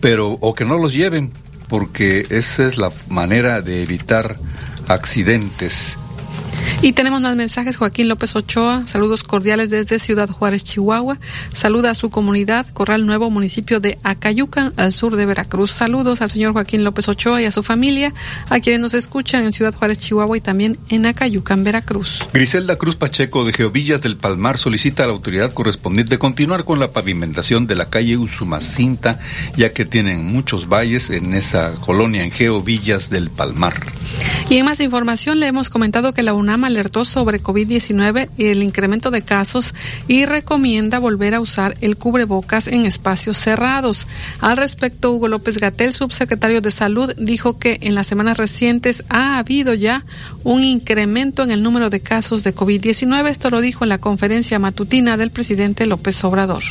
pero o que no los lleven, porque esa es la manera de evitar accidentes. Y tenemos más mensajes. Joaquín López Ochoa, saludos cordiales desde Ciudad Juárez, Chihuahua. Saluda a su comunidad, Corral Nuevo, municipio de Acayuca, al sur de Veracruz. Saludos al señor Joaquín López Ochoa y a su familia, a quienes nos escuchan en Ciudad Juárez, Chihuahua y también en Acayuca, en Veracruz. Griselda Cruz Pacheco de Geovillas del Palmar solicita a la autoridad correspondiente continuar con la pavimentación de la calle Usumacinta, ya que tienen muchos valles en esa colonia en Geovillas del Palmar. Y en más información le hemos comentado que la UNAM alertó sobre COVID-19 y el incremento de casos y recomienda volver a usar el cubrebocas en espacios cerrados. Al respecto, Hugo López Gatel, subsecretario de Salud, dijo que en las semanas recientes ha habido ya un incremento en el número de casos de COVID-19. Esto lo dijo en la conferencia matutina del presidente López Obrador.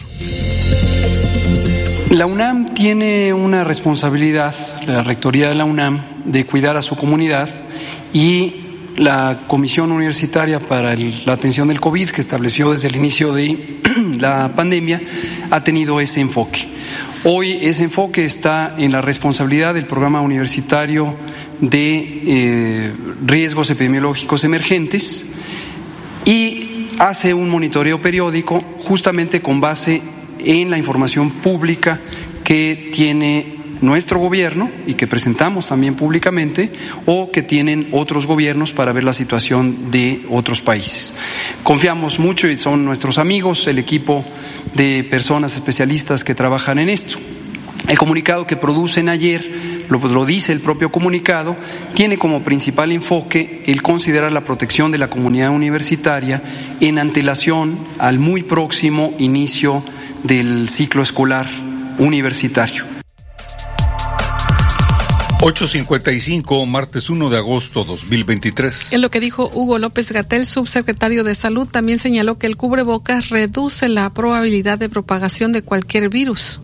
La UNAM tiene una responsabilidad, la rectoría de la UNAM, de cuidar a su comunidad y la Comisión Universitaria para la Atención del COVID, que estableció desde el inicio de la pandemia, ha tenido ese enfoque. Hoy ese enfoque está en la responsabilidad del programa universitario de eh, riesgos epidemiológicos emergentes y hace un monitoreo periódico justamente con base en la información pública que tiene nuestro gobierno y que presentamos también públicamente o que tienen otros gobiernos para ver la situación de otros países. Confiamos mucho y son nuestros amigos, el equipo de personas especialistas que trabajan en esto. El comunicado que producen ayer, lo, lo, dice el propio comunicado, tiene como principal enfoque el considerar la protección de la comunidad universitaria en antelación al muy próximo inicio del ciclo escolar universitario. 8.55, martes 1 de agosto 2023. En lo que dijo Hugo López Gatel, subsecretario de Salud, también señaló que el cubrebocas reduce la probabilidad de propagación de cualquier virus.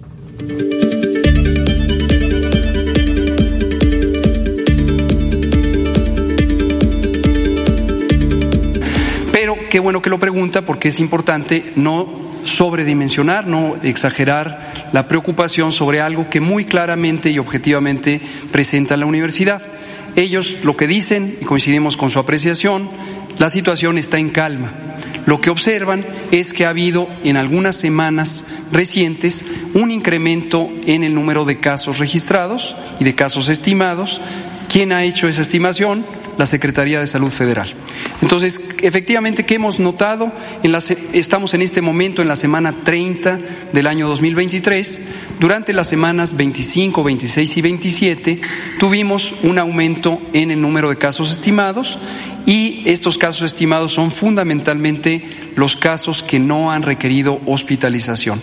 Pero qué bueno que lo pregunta porque es importante no sobredimensionar, no exagerar la preocupación sobre algo que muy claramente y objetivamente presenta la universidad. Ellos lo que dicen, y coincidimos con su apreciación, la situación está en calma. Lo que observan es que ha habido en algunas semanas recientes un incremento en el número de casos registrados y de casos estimados. ¿Quién ha hecho esa estimación? La Secretaría de Salud Federal. Entonces, efectivamente, ¿qué hemos notado? En estamos en este momento en la semana 30 del año 2023. Durante las semanas 25, 26 y 27 tuvimos un aumento en el número de casos estimados y estos casos estimados son fundamentalmente los casos que no han requerido hospitalización.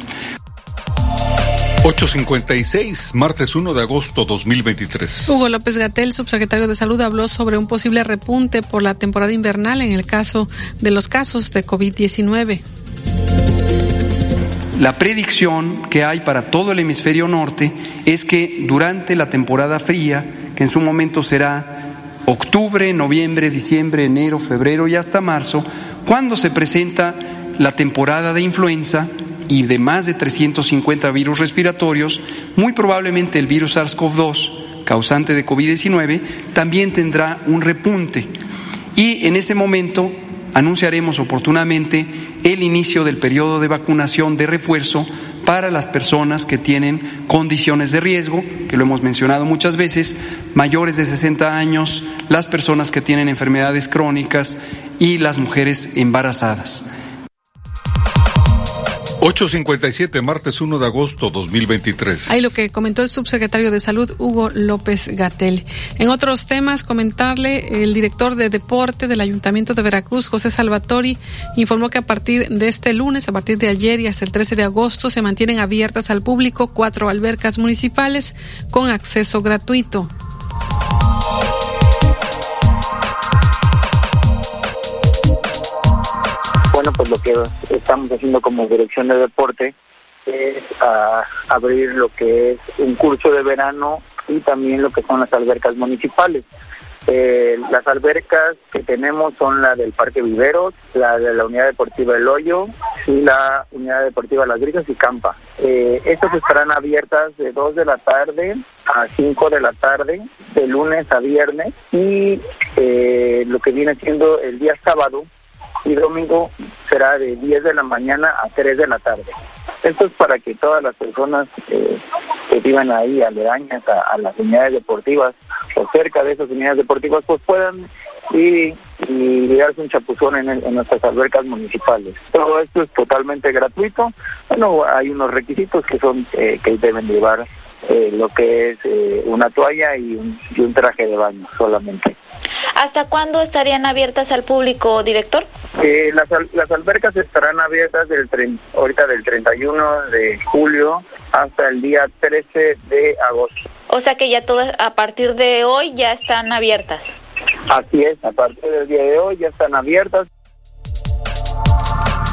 856, martes 1 de agosto 2023. Hugo López Gatel, subsecretario de Salud, habló sobre un posible repunte por la temporada invernal en el caso de los casos de COVID-19. La predicción que hay para todo el hemisferio norte es que durante la temporada fría, que en su momento será octubre, noviembre, diciembre, enero, febrero y hasta marzo, cuando se presenta la temporada de influenza, y de más de 350 virus respiratorios, muy probablemente el virus SARS-CoV-2, causante de COVID-19, también tendrá un repunte. Y en ese momento anunciaremos oportunamente el inicio del periodo de vacunación de refuerzo para las personas que tienen condiciones de riesgo, que lo hemos mencionado muchas veces, mayores de 60 años, las personas que tienen enfermedades crónicas y las mujeres embarazadas. 857, martes 1 de agosto 2023. Ahí lo que comentó el subsecretario de Salud, Hugo López Gatel. En otros temas, comentarle, el director de deporte del Ayuntamiento de Veracruz, José Salvatori, informó que a partir de este lunes, a partir de ayer y hasta el 13 de agosto, se mantienen abiertas al público cuatro albercas municipales con acceso gratuito. Pues lo que estamos haciendo como dirección de deporte es ah, abrir lo que es un curso de verano y también lo que son las albercas municipales. Eh, las albercas que tenemos son la del Parque Viveros, la de la Unidad Deportiva El Hoyo y la Unidad Deportiva Las Grisas y Campa. Eh, estas estarán abiertas de 2 de la tarde a 5 de la tarde, de lunes a viernes y eh, lo que viene siendo el día sábado y domingo será de 10 de la mañana a 3 de la tarde. Esto es para que todas las personas eh, que vivan ahí aledañas a, las unidades deportivas o cerca de esas unidades deportivas pues puedan ir y darse un chapuzón en, nuestras albercas municipales. Todo esto es totalmente gratuito. Bueno, hay unos requisitos que son eh, que deben llevar eh, lo que es una toalla y un, y un traje de baño solamente. ¿Hasta cuándo estarían abiertas al público, director? Eh, las, las albercas estarán abiertas del ahorita del 31 de julio hasta el día 13 de agosto. O sea que ya todas a partir de hoy ya están abiertas. Así es, a partir del día de hoy ya están abiertas.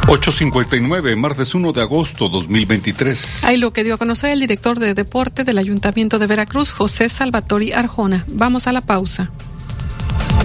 859, martes 1 de agosto 2023. Ahí lo que dio a conocer el director de deporte del Ayuntamiento de Veracruz, José Salvatori Arjona. Vamos a la pausa.